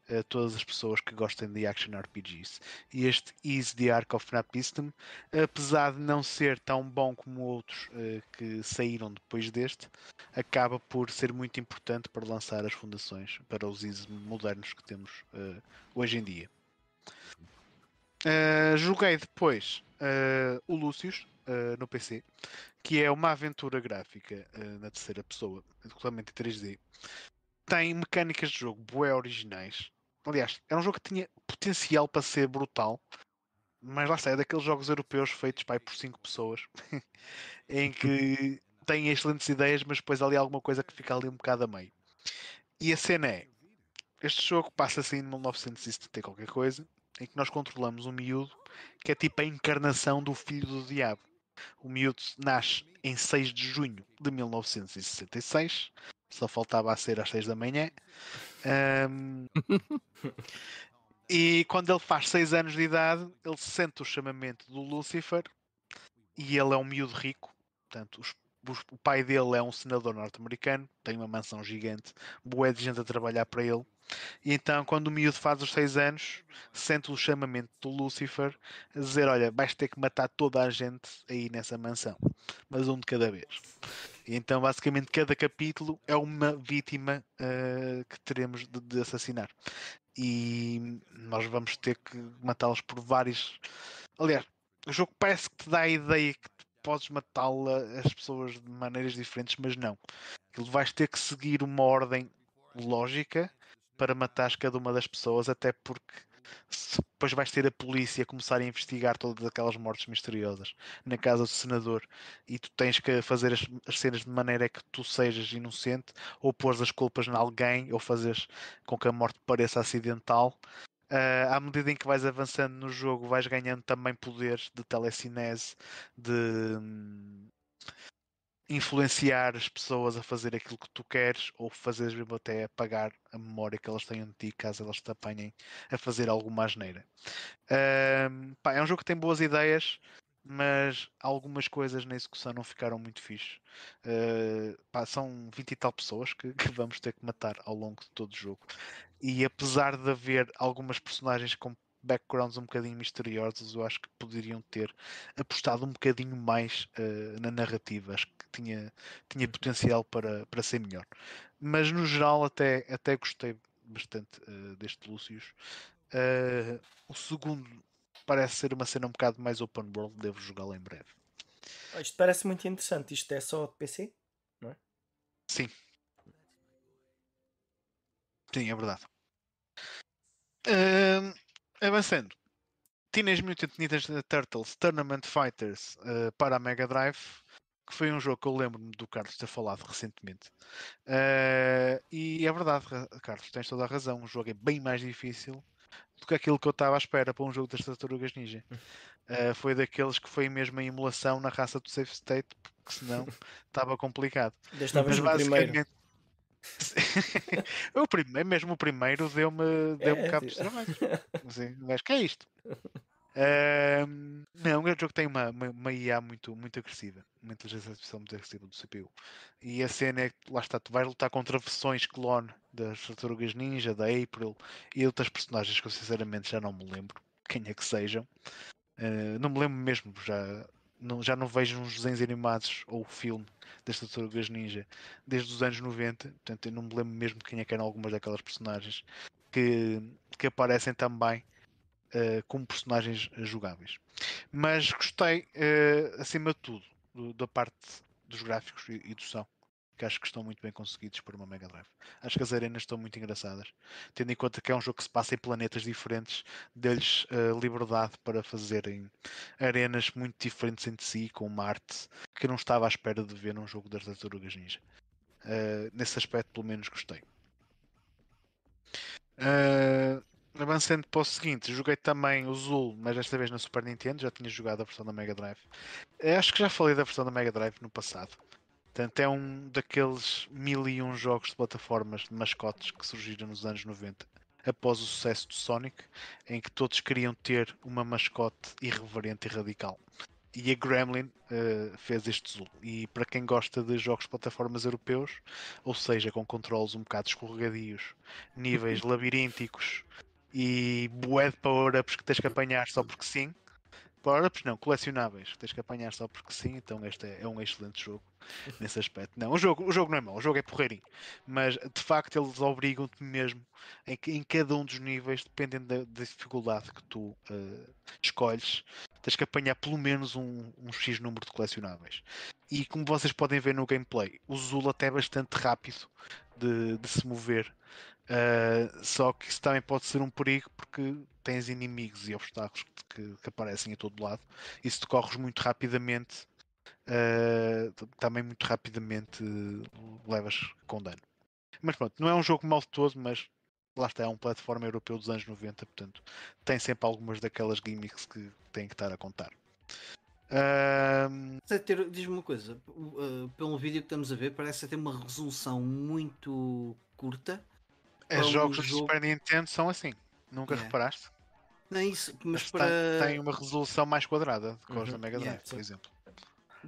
a todas as pessoas que gostem de action RPGs. E este Is the Ark of Napistem, apesar de não ser tão bom como outros eh, que saíram depois deste, acaba por ser muito importante para lançar as fundações para os Is modernos que temos eh, hoje em dia. Eh, joguei depois o Lucius no PC, que é uma aventura gráfica na terceira pessoa, totalmente em 3D. Tem mecânicas de jogo bué originais. Aliás, era um jogo que tinha potencial para ser brutal, mas lá está, é daqueles jogos europeus feitos pai, por 5 pessoas, em que têm excelentes ideias, mas depois há ali alguma coisa que fica ali um bocado a meio. E a cena é: este jogo passa-se em 1970 e qualquer coisa, em que nós controlamos um miúdo que é tipo a encarnação do filho do diabo. O miúdo nasce em 6 de junho de 1966, só faltava a ser às 6 da manhã. Ahm, e quando ele faz 6 anos de idade, ele sente o chamamento do Lucifer e ele é um miúdo rico. Portanto, os- os- o pai dele é um senador norte-americano, tem uma mansão gigante, boé de gente a trabalhar para ele. E então, quando o miúdo faz os 6 anos, sente o chamamento do Lucifer a dizer: Olha, vais ter que matar toda a gente aí nessa mansão, mas um de cada vez. Então, basicamente, cada capítulo é uma vítima eh, que teremos de, de assassinar. E nós vamos ter que matá-los por vários. Aliás, o jogo parece que te dá a ideia que podes matá-la as pessoas de maneiras diferentes, mas não. Aquilo vais ter que seguir uma ordem lógica para matar cada uma das pessoas, até porque depois vais ter a polícia começar a investigar todas aquelas mortes misteriosas na casa do senador e tu tens que fazer as, as cenas de maneira que tu sejas inocente ou pôr as culpas em alguém ou fazeres com que a morte pareça acidental. Ah, à medida em que vais avançando no jogo, vais ganhando também poderes de telecinese, de hum, influenciar as pessoas a fazer aquilo que tu queres ou fazeres mesmo até apagar a memória que elas tenham de ti caso elas te apanhem a fazer alguma asneira. Ahm, pá, é um jogo que tem boas ideias, mas algumas coisas na execução não ficaram muito fixe. Ah, pá, são 20 e tal pessoas que, que vamos ter que matar ao longo de todo o jogo. E apesar de haver algumas personagens com backgrounds um bocadinho misteriosos, eu acho que poderiam ter apostado um bocadinho mais eh, na narrativa. Acho que tinha, tinha potencial para, para ser melhor. Mas no geral até, até gostei bastante eh, deste Lucius. Eh, o segundo parece ser uma cena um bocado mais open world, devo jogá-lo em breve. Isto parece muito interessante. Isto é só de PC? Sim. Sim, é verdade. Ahm, avançando. Teenage Mutant Ninja Turtles Tournament Fighters eh, para a Mega Drive, que foi um jogo que eu lembro-me do Carlos ter falado recentemente. Eh, e é verdade, Carlos, tens toda a razão. O jogo é bem mais difícil do que aquilo que eu estava à espera para um jogo das Tartarugas Ninja. Eh, foi daqueles que foi mesmo a emulação na raça do Safe State, porque senão estava complicado. Mas no primeiro. o primeiro, mesmo o primeiro deu-me deu É, cabos de trabalho. Assim, mas que é isto? Ahm, não, o jogo tem uma, uma, uma IA muito, muito agressiva, uma inteligência artificial muito agressiva do CPU. E a cena é que, lá está, tu vais lutar contra versões clone das Tartarugas Ninja, da April e outras personagens que eu sinceramente já não me lembro quem é que sejam. Ah, não me lembro mesmo, já não, já não vejo uns desenhos animados ou filme das Tartarugas Ninja desde os anos 90, portanto eu não me lembro mesmo quem é que eram algumas daquelas personagens que, que aparecem também uh, como personagens jogáveis. Mas gostei, uh, acima de tudo, do, da parte dos gráficos e, e do som que acho que estão muito bem conseguidos para uma Mega Drive. Acho que as arenas estão muito engraçadas, tendo em conta que é um jogo que se passa em planetas diferentes, deles uh, liberdade para fazerem arenas muito diferentes entre si, com uma arte que não estava à espera de ver num jogo das Tartarugas Ninja. Uh, nesse aspecto, pelo menos, gostei. Uh, avançando para o seguinte, joguei também o Zul, mas desta vez na Super Nintendo, já tinha jogado a versão da Mega Drive. Acho que já falei da versão da Mega Drive no passado. Portanto, é um daqueles mil e um jogos de plataformas de mascotes que surgiram nos anos 90, após o sucesso do Sonic, em que todos queriam ter uma mascote irreverente e radical. E a Gremlin uh, fez este Zul. E para quem gosta de jogos de plataformas europeus, ou seja, com controles um bocado escorregadios, níveis labirínticos e bué de power-ups que tens que apanhar só porque sim, power-ups não, colecionáveis, que tens que apanhar só porque sim, então este é, é um excelente jogo nesse aspecto. Não, o jogo, o jogo não é mau, o jogo é porreirinho, mas de facto eles obrigam-te mesmo em, em cada um dos níveis, dependendo da, da dificuldade que tu uh, escolhes, tens que apanhar pelo menos um, um X número de colecionáveis. E como vocês podem ver no gameplay, o Zula até é bastante rápido de, de se mover. Uh, só que isso também pode ser um perigo porque tens inimigos e obstáculos que, que aparecem a todo lado e se corres muito rapidamente uh, também muito rapidamente levas com dano. Mas pronto, não é um jogo mal de todo, mas lá está, é um plataforma europeu dos anos 90, portanto tem sempre algumas daquelas gimmicks que têm que estar a contar. Uh... Diz-me uma coisa, uh, pelo vídeo que estamos a ver, parece ter uma resolução muito curta. Os jogos um do Super Nintendo são assim, nunca yeah. reparaste? Não é isso, mas, mas para... tem, tem, uma resolução mais quadrada do que uhum. os da Mega Drive, yeah, por exemplo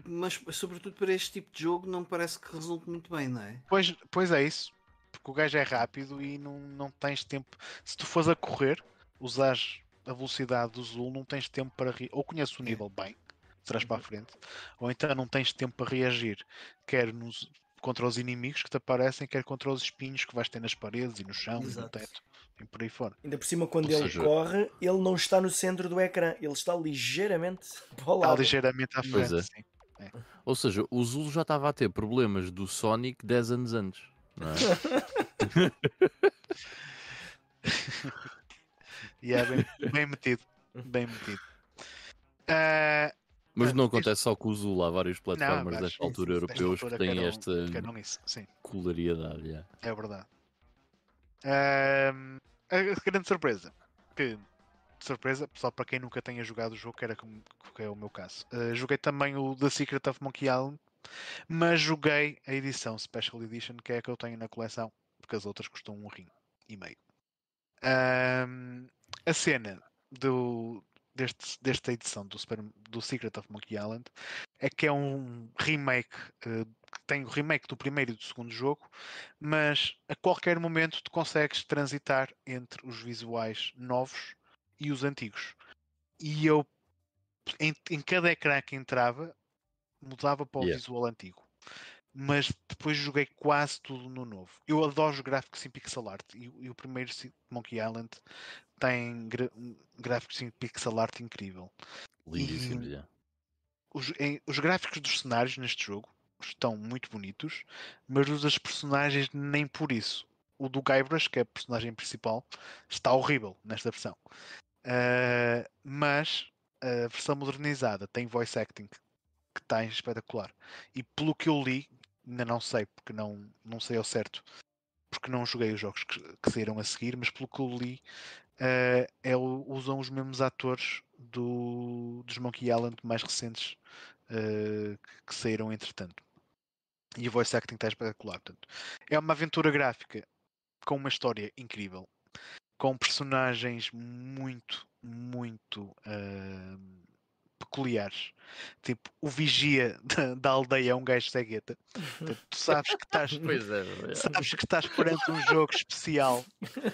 mas sobretudo para este tipo de jogo não parece que resulte muito bem, não é? Pois, pois é isso, porque o gajo é rápido e não, não tens tempo. Se tu fores a correr, usares a velocidade do Zul, não tens tempo para re... ou conheces o nível bem, trás para a uhum. frente, ou então não tens tempo para reagir, quer nos, contra os inimigos que te aparecem, quer contra os espinhos que vais ter nas paredes e no chão Exato. e no teto e por aí fora. Ainda por cima, quando Ou ele seja... corre, ele não está no centro do ecrã, ele está ligeiramente para o lado. Está ligeiramente à frente, é. sim. É. Ou seja, o Zulu já estava a ter problemas do Sonic 10 anos antes. Não é? e é bem, bem, metido. Bem metido. Uh, mas não acontece só com o Zulu, há vários plataformas desta altura europeus que têm esta colariedade. Yeah. É verdade. Uh, a grande surpresa que surpresa, só para quem nunca tenha jogado o jogo, que, era como, que é o meu caso. Uh, joguei também o The Secret of Monkey Island, mas joguei a edição Special Edition, que é a que eu tenho na coleção, porque as outras custam um rim e meio. a cena do, deste, desta edição do, Super, do Secret of Monkey Island é que é um remake, uh, tem o remake do primeiro e do segundo jogo, mas a qualquer momento tu consegues transitar entre os visuais novos e os antigos. E eu, em, em cada ecrã que entrava, mudava para o yeah. visual antigo. Mas depois joguei quase tudo no novo. Eu adoro os gráficos em pixel art. E, e o primeiro Monkey Island tem gráficos em pixel art incrível. Lindíssimo, yeah. os, em, os gráficos dos cenários neste jogo estão muito bonitos, mas os das personagens nem por isso. O do Guybrush, que é a personagem principal, está horrível nesta versão. Uh, mas a versão modernizada tem voice acting que está espetacular. E pelo que eu li, ainda não sei, porque não, não sei ao certo, porque não joguei os jogos que, que saíram a seguir, mas pelo que eu li, uh, é, usam os mesmos atores do, dos Monkey Island mais recentes uh, que, que saíram entretanto. E o voice acting está espetacular. Portanto, é uma aventura gráfica com uma história incrível com personagens muito muito ah, peculiares. Tipo, o vigia da, da aldeia é um gajo cegueta. Portanto, tu sabes que estás. É, é. Sabes que estás perante um jogo especial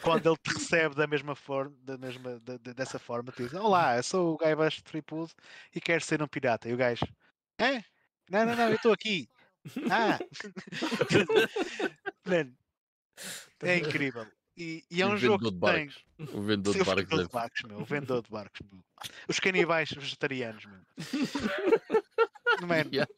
quando ele te recebe da mesma forma, da mesma, da- da- dessa forma, te diz: Olá, eu sou o gajo baixo e quero ser um pirata. E o gajo, é? Não, não, não, eu estou aqui. Ah! Mano, é incrível. E, e é O um jogo vendedor que de tem. barcos. O vendedor de o barcos vendedor deve de barcos, meu. O vendedor de barcos, meu. Os canibais vegetarianos, meu. Man, Yeah.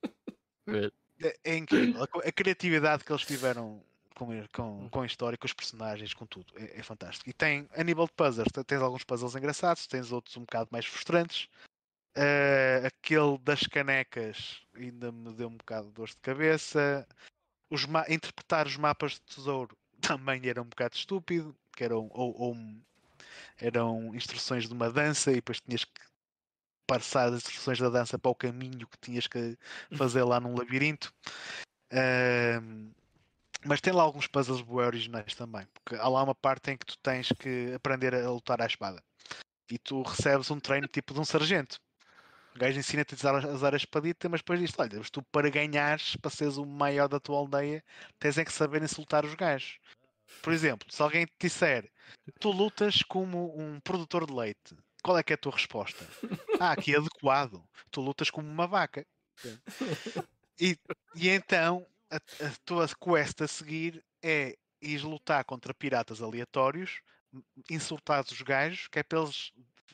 É, é incrível. A, a criatividade que eles tiveram com, com, com a história, com os personagens, com tudo. É, é fantástico. E tem, a nível de puzzles, te- tens alguns puzzles engraçados, tens outros um bocado mais frustrantes. Eh, aquele das canecas ainda me deu um bocado de dor de cabeça. Os interpretar os mapas de tesouro também era um bocado estúpido, que eram, ou, ou eram instruções de uma dança e depois tinhas que passar as instruções da dança para o caminho que tinhas que fazer lá num labirinto. Ahm, mas tem lá alguns puzzles bem originais também, porque há lá uma parte em que tu tens que aprender a lutar à espada e tu recebes um treino tipo de um sargento. O gajo ensina-te a usar, a usar a espadita, mas depois diz olha, mas tu para ganhares, para seres o maior da tua aldeia, tens é que saber insultar os gajos. Por exemplo, se alguém te disser tu lutas como um produtor de leite, qual é que é a tua resposta? Ah, aqui é adequado. Tu lutas como uma vaca. E, e então a, a tua quest a seguir é ir lutar contra piratas aleatórios, insultares os gajos, que é para eles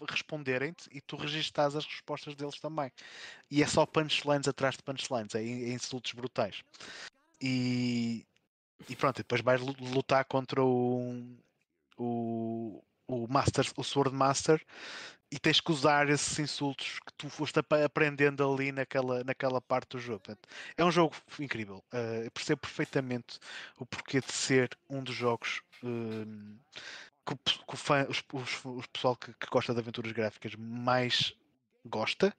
responderem-te e tu registares as respostas deles também. E é só punchlines atrás de punchlines, é, é insultos brutais. E, e pronto, e depois vais lu- lutar contra o, o, o Master, o Sword Master, e tens que usar esses insultos que tu foste aprendendo ali naquela, naquela parte do jogo. Portanto, é um jogo incrível. Uh, percebo perfeitamente o porquê de ser um dos jogos um, que, que fã, os, os- pessoal que, que gosta de aventuras gráficas mais gosta.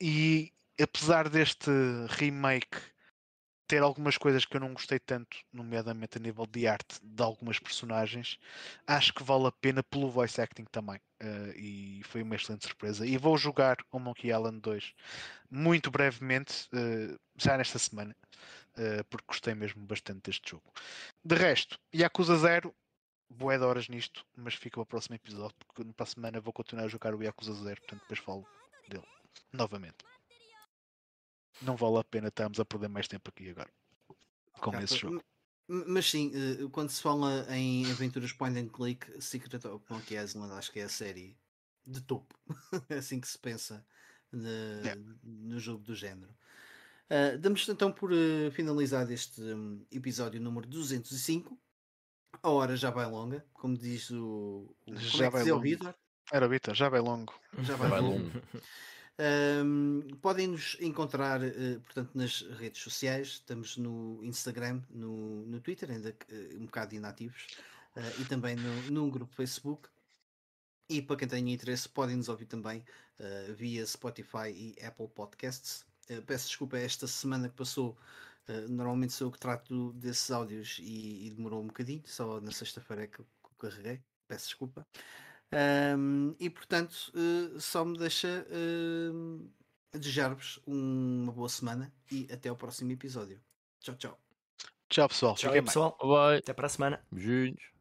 E apesar deste remake ter algumas coisas que eu não gostei tanto, nomeadamente a nível de arte de algumas personagens, acho que vale a pena pelo voice acting também. eh, e foi uma excelente surpresa. E vou jogar o Monkey Island 2 muito brevemente, eh, já nesta semana, eh, porque gostei mesmo bastante deste jogo. De resto, Yakuza 0, boé de horas nisto, mas fica para o próximo episódio, porque para a semana vou continuar a jogar o Yakuza 0, portanto depois falo dele novamente. Não vale a pena estarmos a perder mais tempo aqui agora com Ah, esse jogo. Mas sim, eh, quando se fala em aventuras point and click, Secret of Monkey Island acho que é a série de topo. É assim que se pensa Yeah. no jogo do género. Ah, damos então por eh, finalizado este hum, episódio número 205. A hora já vai longa, como diz o. o como Já é que vai o longo. Vitor? Era Vitor, já vai longo. Já Vai vai longo. longo. Um, podem nos encontrar eh, portanto nas redes sociais estamos no Instagram no, no Twitter ainda que, eh, um bocado inativos eh, e também no, num grupo Facebook e para quem tenha interesse podem nos ouvir também via Spotify e Apple Podcasts peço desculpa esta semana que passou eh, normalmente sou eu que trato desses áudios e, e demorou um bocadinho só na sexta-feira é que eu que carreguei peço desculpa Ahm, e portanto, eh, só me deixa ahm, desejar-vos uma boa semana e até ao próximo episódio. Tchau, tchau. Tchau pessoal, Tchau pessoal. Bye. Até para a semana. Beijinhos.